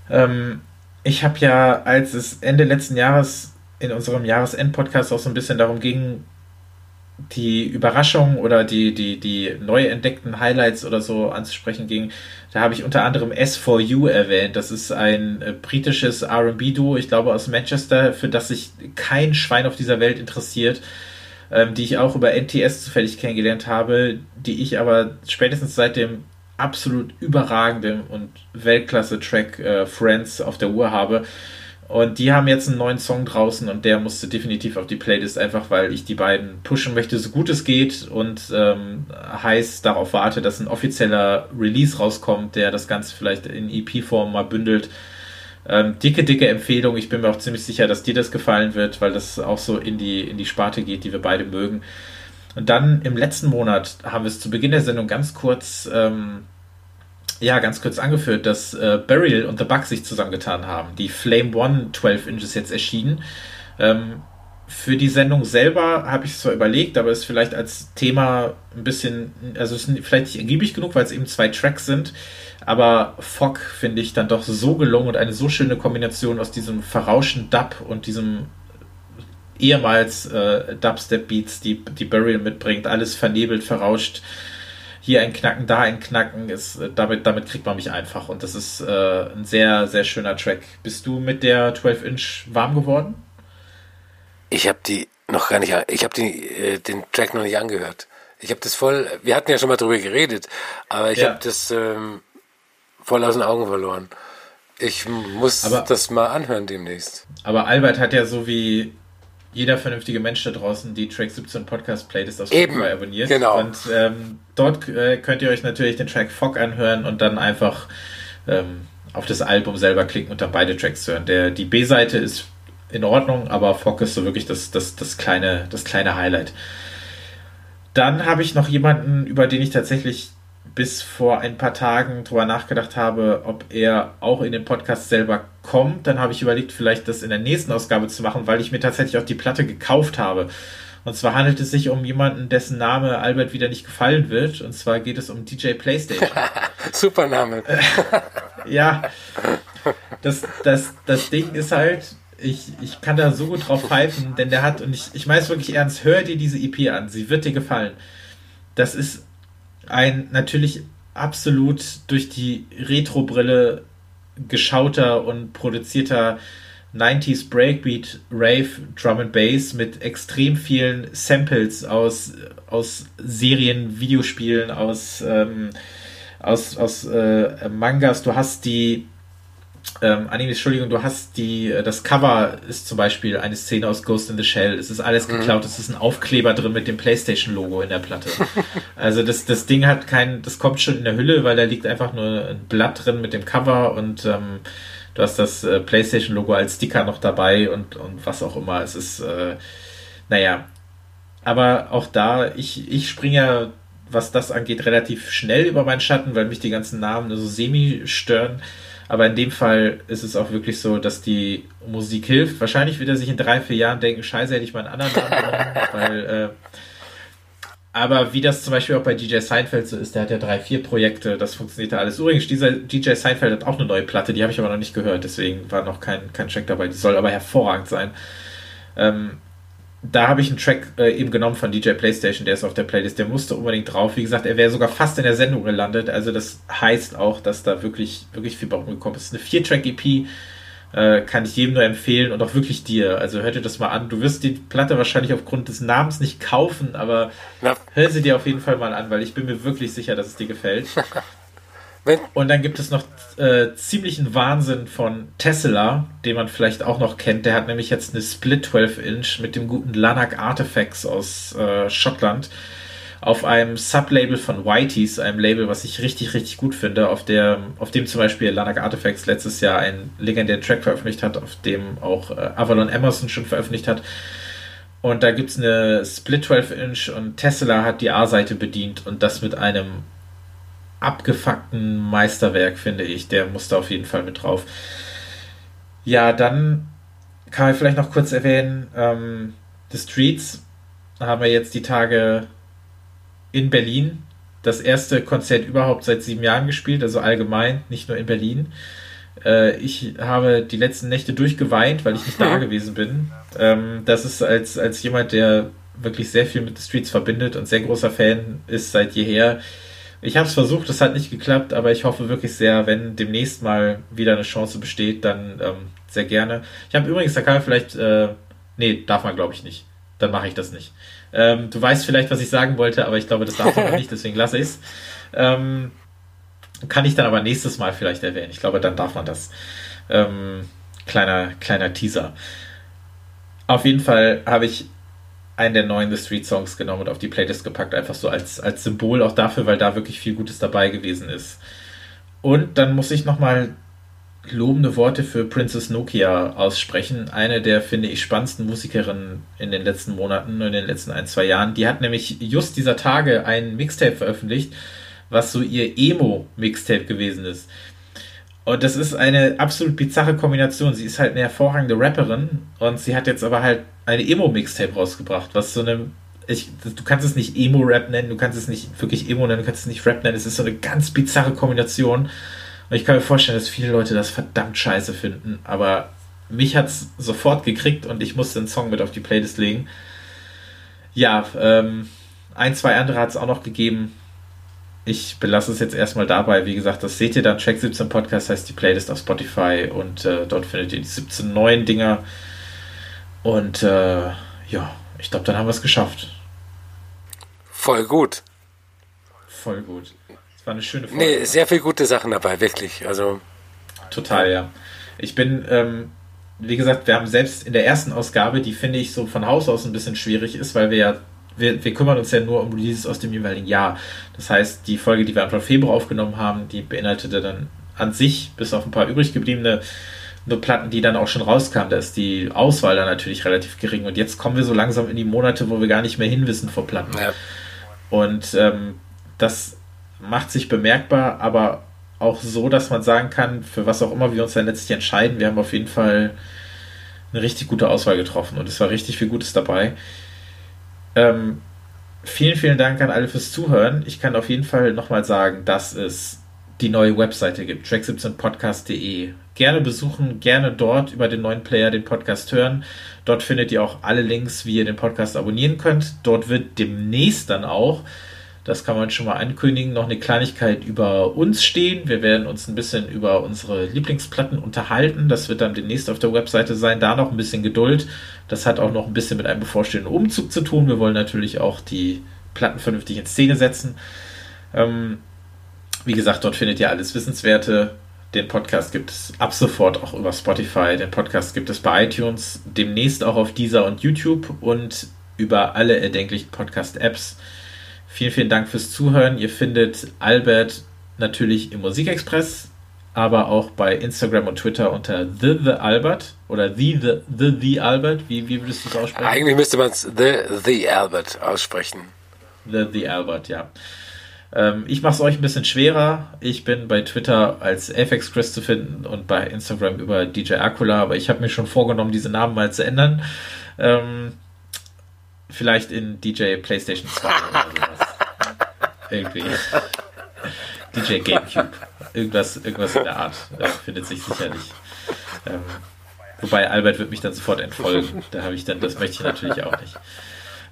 S4: Ähm, ich habe ja, als es Ende letzten Jahres in unserem Jahresend-Podcast auch so ein bisschen darum ging, die Überraschung oder die, die, die neu entdeckten Highlights oder so anzusprechen ging, da habe ich unter anderem S4U erwähnt. Das ist ein äh, britisches RB-Duo, ich glaube aus Manchester, für das sich kein Schwein auf dieser Welt interessiert, ähm, die ich auch über NTS zufällig kennengelernt habe, die ich aber spätestens seit dem absolut überragenden und Weltklasse-Track äh, Friends auf der Uhr habe. Und die haben jetzt einen neuen Song draußen und der musste definitiv auf die Playlist, einfach weil ich die beiden pushen möchte, so gut es geht und ähm, heiß darauf warte, dass ein offizieller Release rauskommt, der das Ganze vielleicht in EP-Form mal bündelt. Ähm, dicke, dicke Empfehlung. Ich bin mir auch ziemlich sicher, dass dir das gefallen wird, weil das auch so in die, in die Sparte geht, die wir beide mögen. Und dann im letzten Monat haben wir es zu Beginn der Sendung ganz kurz ähm, ja, ganz kurz angeführt, dass äh, Burial und The Bug sich zusammengetan haben. Die Flame One 12 Inches jetzt erschienen. Ähm, für die Sendung selber habe ich es zwar überlegt, aber es ist vielleicht als Thema ein bisschen, also es ist vielleicht nicht ergiebig genug, weil es eben zwei Tracks sind. Aber Fog finde ich dann doch so gelungen und eine so schöne Kombination aus diesem verrauschten Dub und diesem ehemals äh, Dubstep-Beats, die, die Burial mitbringt, alles vernebelt, verrauscht. Hier ein Knacken, da ein Knacken, ist, äh, damit, damit kriegt man mich einfach. Und das ist äh, ein sehr, sehr schöner Track. Bist du mit der 12-Inch warm geworden?
S5: Ich habe die noch gar nicht, ich habe äh, den Track noch nicht angehört. Ich habe das voll, wir hatten ja schon mal drüber geredet, aber ich ja. habe das ähm, voll aus den Augen verloren. Ich muss aber, das mal anhören demnächst.
S4: Aber Albert hat ja so wie jeder vernünftige Mensch da draußen die Track 17 Podcast Playlist auf
S5: Spotify
S4: abonniert.
S5: Genau.
S4: Und ähm, dort äh, könnt ihr euch natürlich den Track Fog anhören und dann einfach ähm, auf das Album selber klicken und dann beide Tracks hören. Der, die B-Seite ist in Ordnung, aber Fog ist so wirklich das, das, das, kleine, das kleine Highlight. Dann habe ich noch jemanden, über den ich tatsächlich bis vor ein paar Tagen drüber nachgedacht habe, ob er auch in den Podcast selber kommt. Dann habe ich überlegt, vielleicht das in der nächsten Ausgabe zu machen, weil ich mir tatsächlich auch die Platte gekauft habe. Und zwar handelt es sich um jemanden, dessen Name Albert wieder nicht gefallen wird. Und zwar geht es um DJ PlayStation.
S5: Super Name.
S4: ja. Das, das, das Ding ist halt, ich, ich kann da so gut drauf pfeifen, denn der hat, und ich, ich meine es wirklich ernst, hör dir diese EP an, sie wird dir gefallen. Das ist ein natürlich absolut durch die Retro-Brille geschauter und produzierter 90s Breakbeat Rave Drum and Bass mit extrem vielen Samples aus, aus Serien, Videospielen, aus, ähm, aus, aus äh, Mangas. Du hast die ähm, Animes, Entschuldigung, du hast die, äh, das Cover ist zum Beispiel eine Szene aus Ghost in the Shell. Es ist alles mhm. geklaut, mhm. es ist ein Aufkleber drin mit dem PlayStation-Logo in der Platte. also das, das Ding hat kein, das kommt schon in der Hülle, weil da liegt einfach nur ein Blatt drin mit dem Cover und ähm, du hast das äh, PlayStation-Logo als Sticker noch dabei und, und was auch immer. Es ist, äh, naja. Aber auch da, ich, ich springe was das angeht, relativ schnell über meinen Schatten, weil mich die ganzen Namen nur so semi stören. Aber in dem Fall ist es auch wirklich so, dass die Musik hilft. Wahrscheinlich wird er sich in drei, vier Jahren denken, scheiße, hätte ich mal einen anderen Namen weil, äh, aber wie das zum Beispiel auch bei DJ Seinfeld so ist, der hat ja drei, vier Projekte, das funktioniert da alles. Übrigens, dieser DJ Seinfeld hat auch eine neue Platte, die habe ich aber noch nicht gehört, deswegen war noch kein, kein Check dabei. Die soll aber hervorragend sein. Ähm, da habe ich einen Track äh, eben genommen von DJ PlayStation, der ist auf der Playlist, der musste unbedingt drauf. Wie gesagt, er wäre sogar fast in der Sendung gelandet. Also das heißt auch, dass da wirklich, wirklich viel bei rumgekommen ist. Eine Vier-Track-EP, äh, kann ich jedem nur empfehlen und auch wirklich dir. Also hör dir das mal an. Du wirst die Platte wahrscheinlich aufgrund des Namens nicht kaufen, aber ja. hör sie dir auf jeden Fall mal an, weil ich bin mir wirklich sicher, dass es dir gefällt. Und dann gibt es noch äh, ziemlichen Wahnsinn von Tesla, den man vielleicht auch noch kennt. Der hat nämlich jetzt eine Split 12-Inch mit dem guten Lanak Artifacts aus äh, Schottland auf einem Sublabel von Whiteys, einem Label, was ich richtig, richtig gut finde, auf, der, auf dem zum Beispiel Lanak Artifacts letztes Jahr einen legendären Track veröffentlicht hat, auf dem auch äh, Avalon Emerson schon veröffentlicht hat. Und da gibt es eine Split 12-Inch und Tesla hat die A-Seite bedient und das mit einem abgefuckten Meisterwerk, finde ich. Der musste auf jeden Fall mit drauf. Ja, dann kann ich vielleicht noch kurz erwähnen, ähm, The Streets haben wir jetzt die Tage in Berlin das erste Konzert überhaupt seit sieben Jahren gespielt, also allgemein, nicht nur in Berlin. Äh, ich habe die letzten Nächte durchgeweint, weil ich nicht da gewesen bin. Ähm, das ist als, als jemand, der wirklich sehr viel mit The Streets verbindet und sehr großer Fan ist seit jeher, ich habe es versucht, es hat nicht geklappt, aber ich hoffe wirklich sehr, wenn demnächst mal wieder eine Chance besteht, dann ähm, sehr gerne. Ich habe übrigens, da kann vielleicht, äh, nee, darf man glaube ich nicht. Dann mache ich das nicht. Ähm, du weißt vielleicht, was ich sagen wollte, aber ich glaube, das darf man nicht, deswegen lasse ich es. Ähm, kann ich dann aber nächstes Mal vielleicht erwähnen. Ich glaube, dann darf man das. Ähm, kleiner, kleiner Teaser. Auf jeden Fall habe ich einen der neuen The Street Songs genommen und auf die Playlist gepackt, einfach so als, als Symbol auch dafür, weil da wirklich viel Gutes dabei gewesen ist. Und dann muss ich nochmal lobende Worte für Princess Nokia aussprechen. Eine der, finde ich, spannendsten Musikerinnen in den letzten Monaten, in den letzten ein, zwei Jahren. Die hat nämlich just dieser Tage ein Mixtape veröffentlicht, was so ihr Emo-Mixtape gewesen ist. Und das ist eine absolut bizarre Kombination. Sie ist halt eine hervorragende Rapperin und sie hat jetzt aber halt eine Emo-Mixtape rausgebracht, was so eine. Ich, du kannst es nicht Emo-Rap nennen, du kannst es nicht wirklich Emo nennen, du kannst es nicht Rap nennen. Es ist so eine ganz bizarre Kombination. Und ich kann mir vorstellen, dass viele Leute das verdammt scheiße finden, aber mich hat es sofort gekriegt und ich musste den Song mit auf die Playlist legen. Ja, ähm, ein, zwei andere hat es auch noch gegeben ich belasse es jetzt erstmal dabei. Wie gesagt, das seht ihr dann. Track 17 Podcast heißt die Playlist auf Spotify und äh, dort findet ihr die 17 neuen Dinger. Und äh, ja, ich glaube, dann haben wir es geschafft.
S5: Voll gut.
S4: Voll gut. Es war eine schöne Folge.
S5: Nee, sehr viele gute Sachen dabei, wirklich. Also.
S4: Total, ja. Ich bin, ähm, wie gesagt, wir haben selbst in der ersten Ausgabe, die finde ich so von Haus aus ein bisschen schwierig ist, weil wir ja wir, wir kümmern uns ja nur um Releases aus dem jeweiligen Jahr. Das heißt, die Folge, die wir Anfang Februar aufgenommen haben, die beinhaltete dann an sich, bis auf ein paar übrig gebliebene nur Platten, die dann auch schon rauskamen. Da ist die Auswahl dann natürlich relativ gering. Und jetzt kommen wir so langsam in die Monate, wo wir gar nicht mehr hinwissen vor Platten. Ja. Und ähm, das macht sich bemerkbar, aber auch so, dass man sagen kann, für was auch immer wir uns dann letztlich entscheiden, wir haben auf jeden Fall eine richtig gute Auswahl getroffen und es war richtig viel Gutes dabei. Ähm, vielen, vielen Dank an alle fürs Zuhören. Ich kann auf jeden Fall nochmal sagen, dass es die neue Webseite gibt, track17podcast.de. Gerne besuchen, gerne dort über den neuen Player den Podcast hören. Dort findet ihr auch alle Links, wie ihr den Podcast abonnieren könnt. Dort wird demnächst dann auch das kann man schon mal ankündigen, noch eine Kleinigkeit über uns stehen. Wir werden uns ein bisschen über unsere Lieblingsplatten unterhalten. Das wird dann demnächst auf der Webseite sein. Da noch ein bisschen Geduld. Das hat auch noch ein bisschen mit einem bevorstehenden Umzug zu tun. Wir wollen natürlich auch die Platten vernünftig in Szene setzen. Ähm, wie gesagt, dort findet ihr alles Wissenswerte. Den Podcast gibt es ab sofort auch über Spotify. Den Podcast gibt es bei iTunes, demnächst auch auf Deezer und YouTube und über alle erdenklichen Podcast-Apps. Vielen, vielen Dank fürs Zuhören. Ihr findet Albert natürlich im Musikexpress, aber auch bei Instagram und Twitter unter The The Albert oder The The The, the Albert. Wie, wie würdest du es aussprechen?
S5: Eigentlich müsste man es The The Albert aussprechen.
S4: The The Albert, ja. Ähm, ich mache es euch ein bisschen schwerer. Ich bin bei Twitter als FX Chris zu finden und bei Instagram über DJ Acula, aber ich habe mir schon vorgenommen, diese Namen mal zu ändern. Ähm, vielleicht in DJ PlayStation 2 oder sowas. Irgendwie. DJ Gamecube. Irgendwas, irgendwas in der Art. Äh, findet sich sicherlich. Ähm, wobei Albert wird mich dann sofort entfolgen. Da habe ich dann, das möchte ich natürlich auch nicht.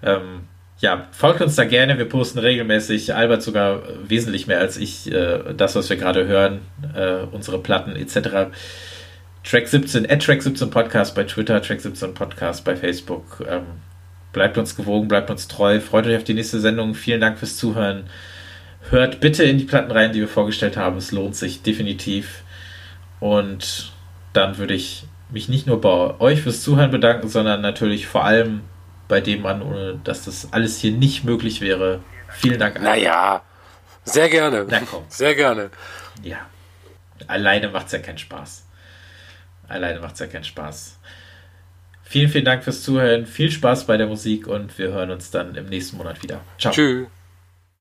S4: Ähm, ja, folgt uns da gerne. Wir posten regelmäßig, Albert sogar wesentlich mehr als ich, äh, das, was wir gerade hören, äh, unsere Platten etc. Track 17, at Track 17 Podcast bei Twitter, Track 17 Podcast bei Facebook. Ähm, Bleibt uns gewogen, bleibt uns treu. Freut euch auf die nächste Sendung. Vielen Dank fürs Zuhören. Hört bitte in die Platten rein, die wir vorgestellt haben. Es lohnt sich definitiv. Und dann würde ich mich nicht nur bei euch fürs Zuhören bedanken, sondern natürlich vor allem bei dem Mann, ohne dass das alles hier nicht möglich wäre. Vielen Dank.
S5: Naja, sehr gerne.
S4: Na komm.
S5: Sehr gerne.
S4: Ja. Alleine macht es ja keinen Spaß. Alleine macht es ja keinen Spaß. Vielen, vielen Dank fürs Zuhören. Viel Spaß bei der Musik und wir hören uns dann im nächsten Monat wieder. Ciao. Tschüss.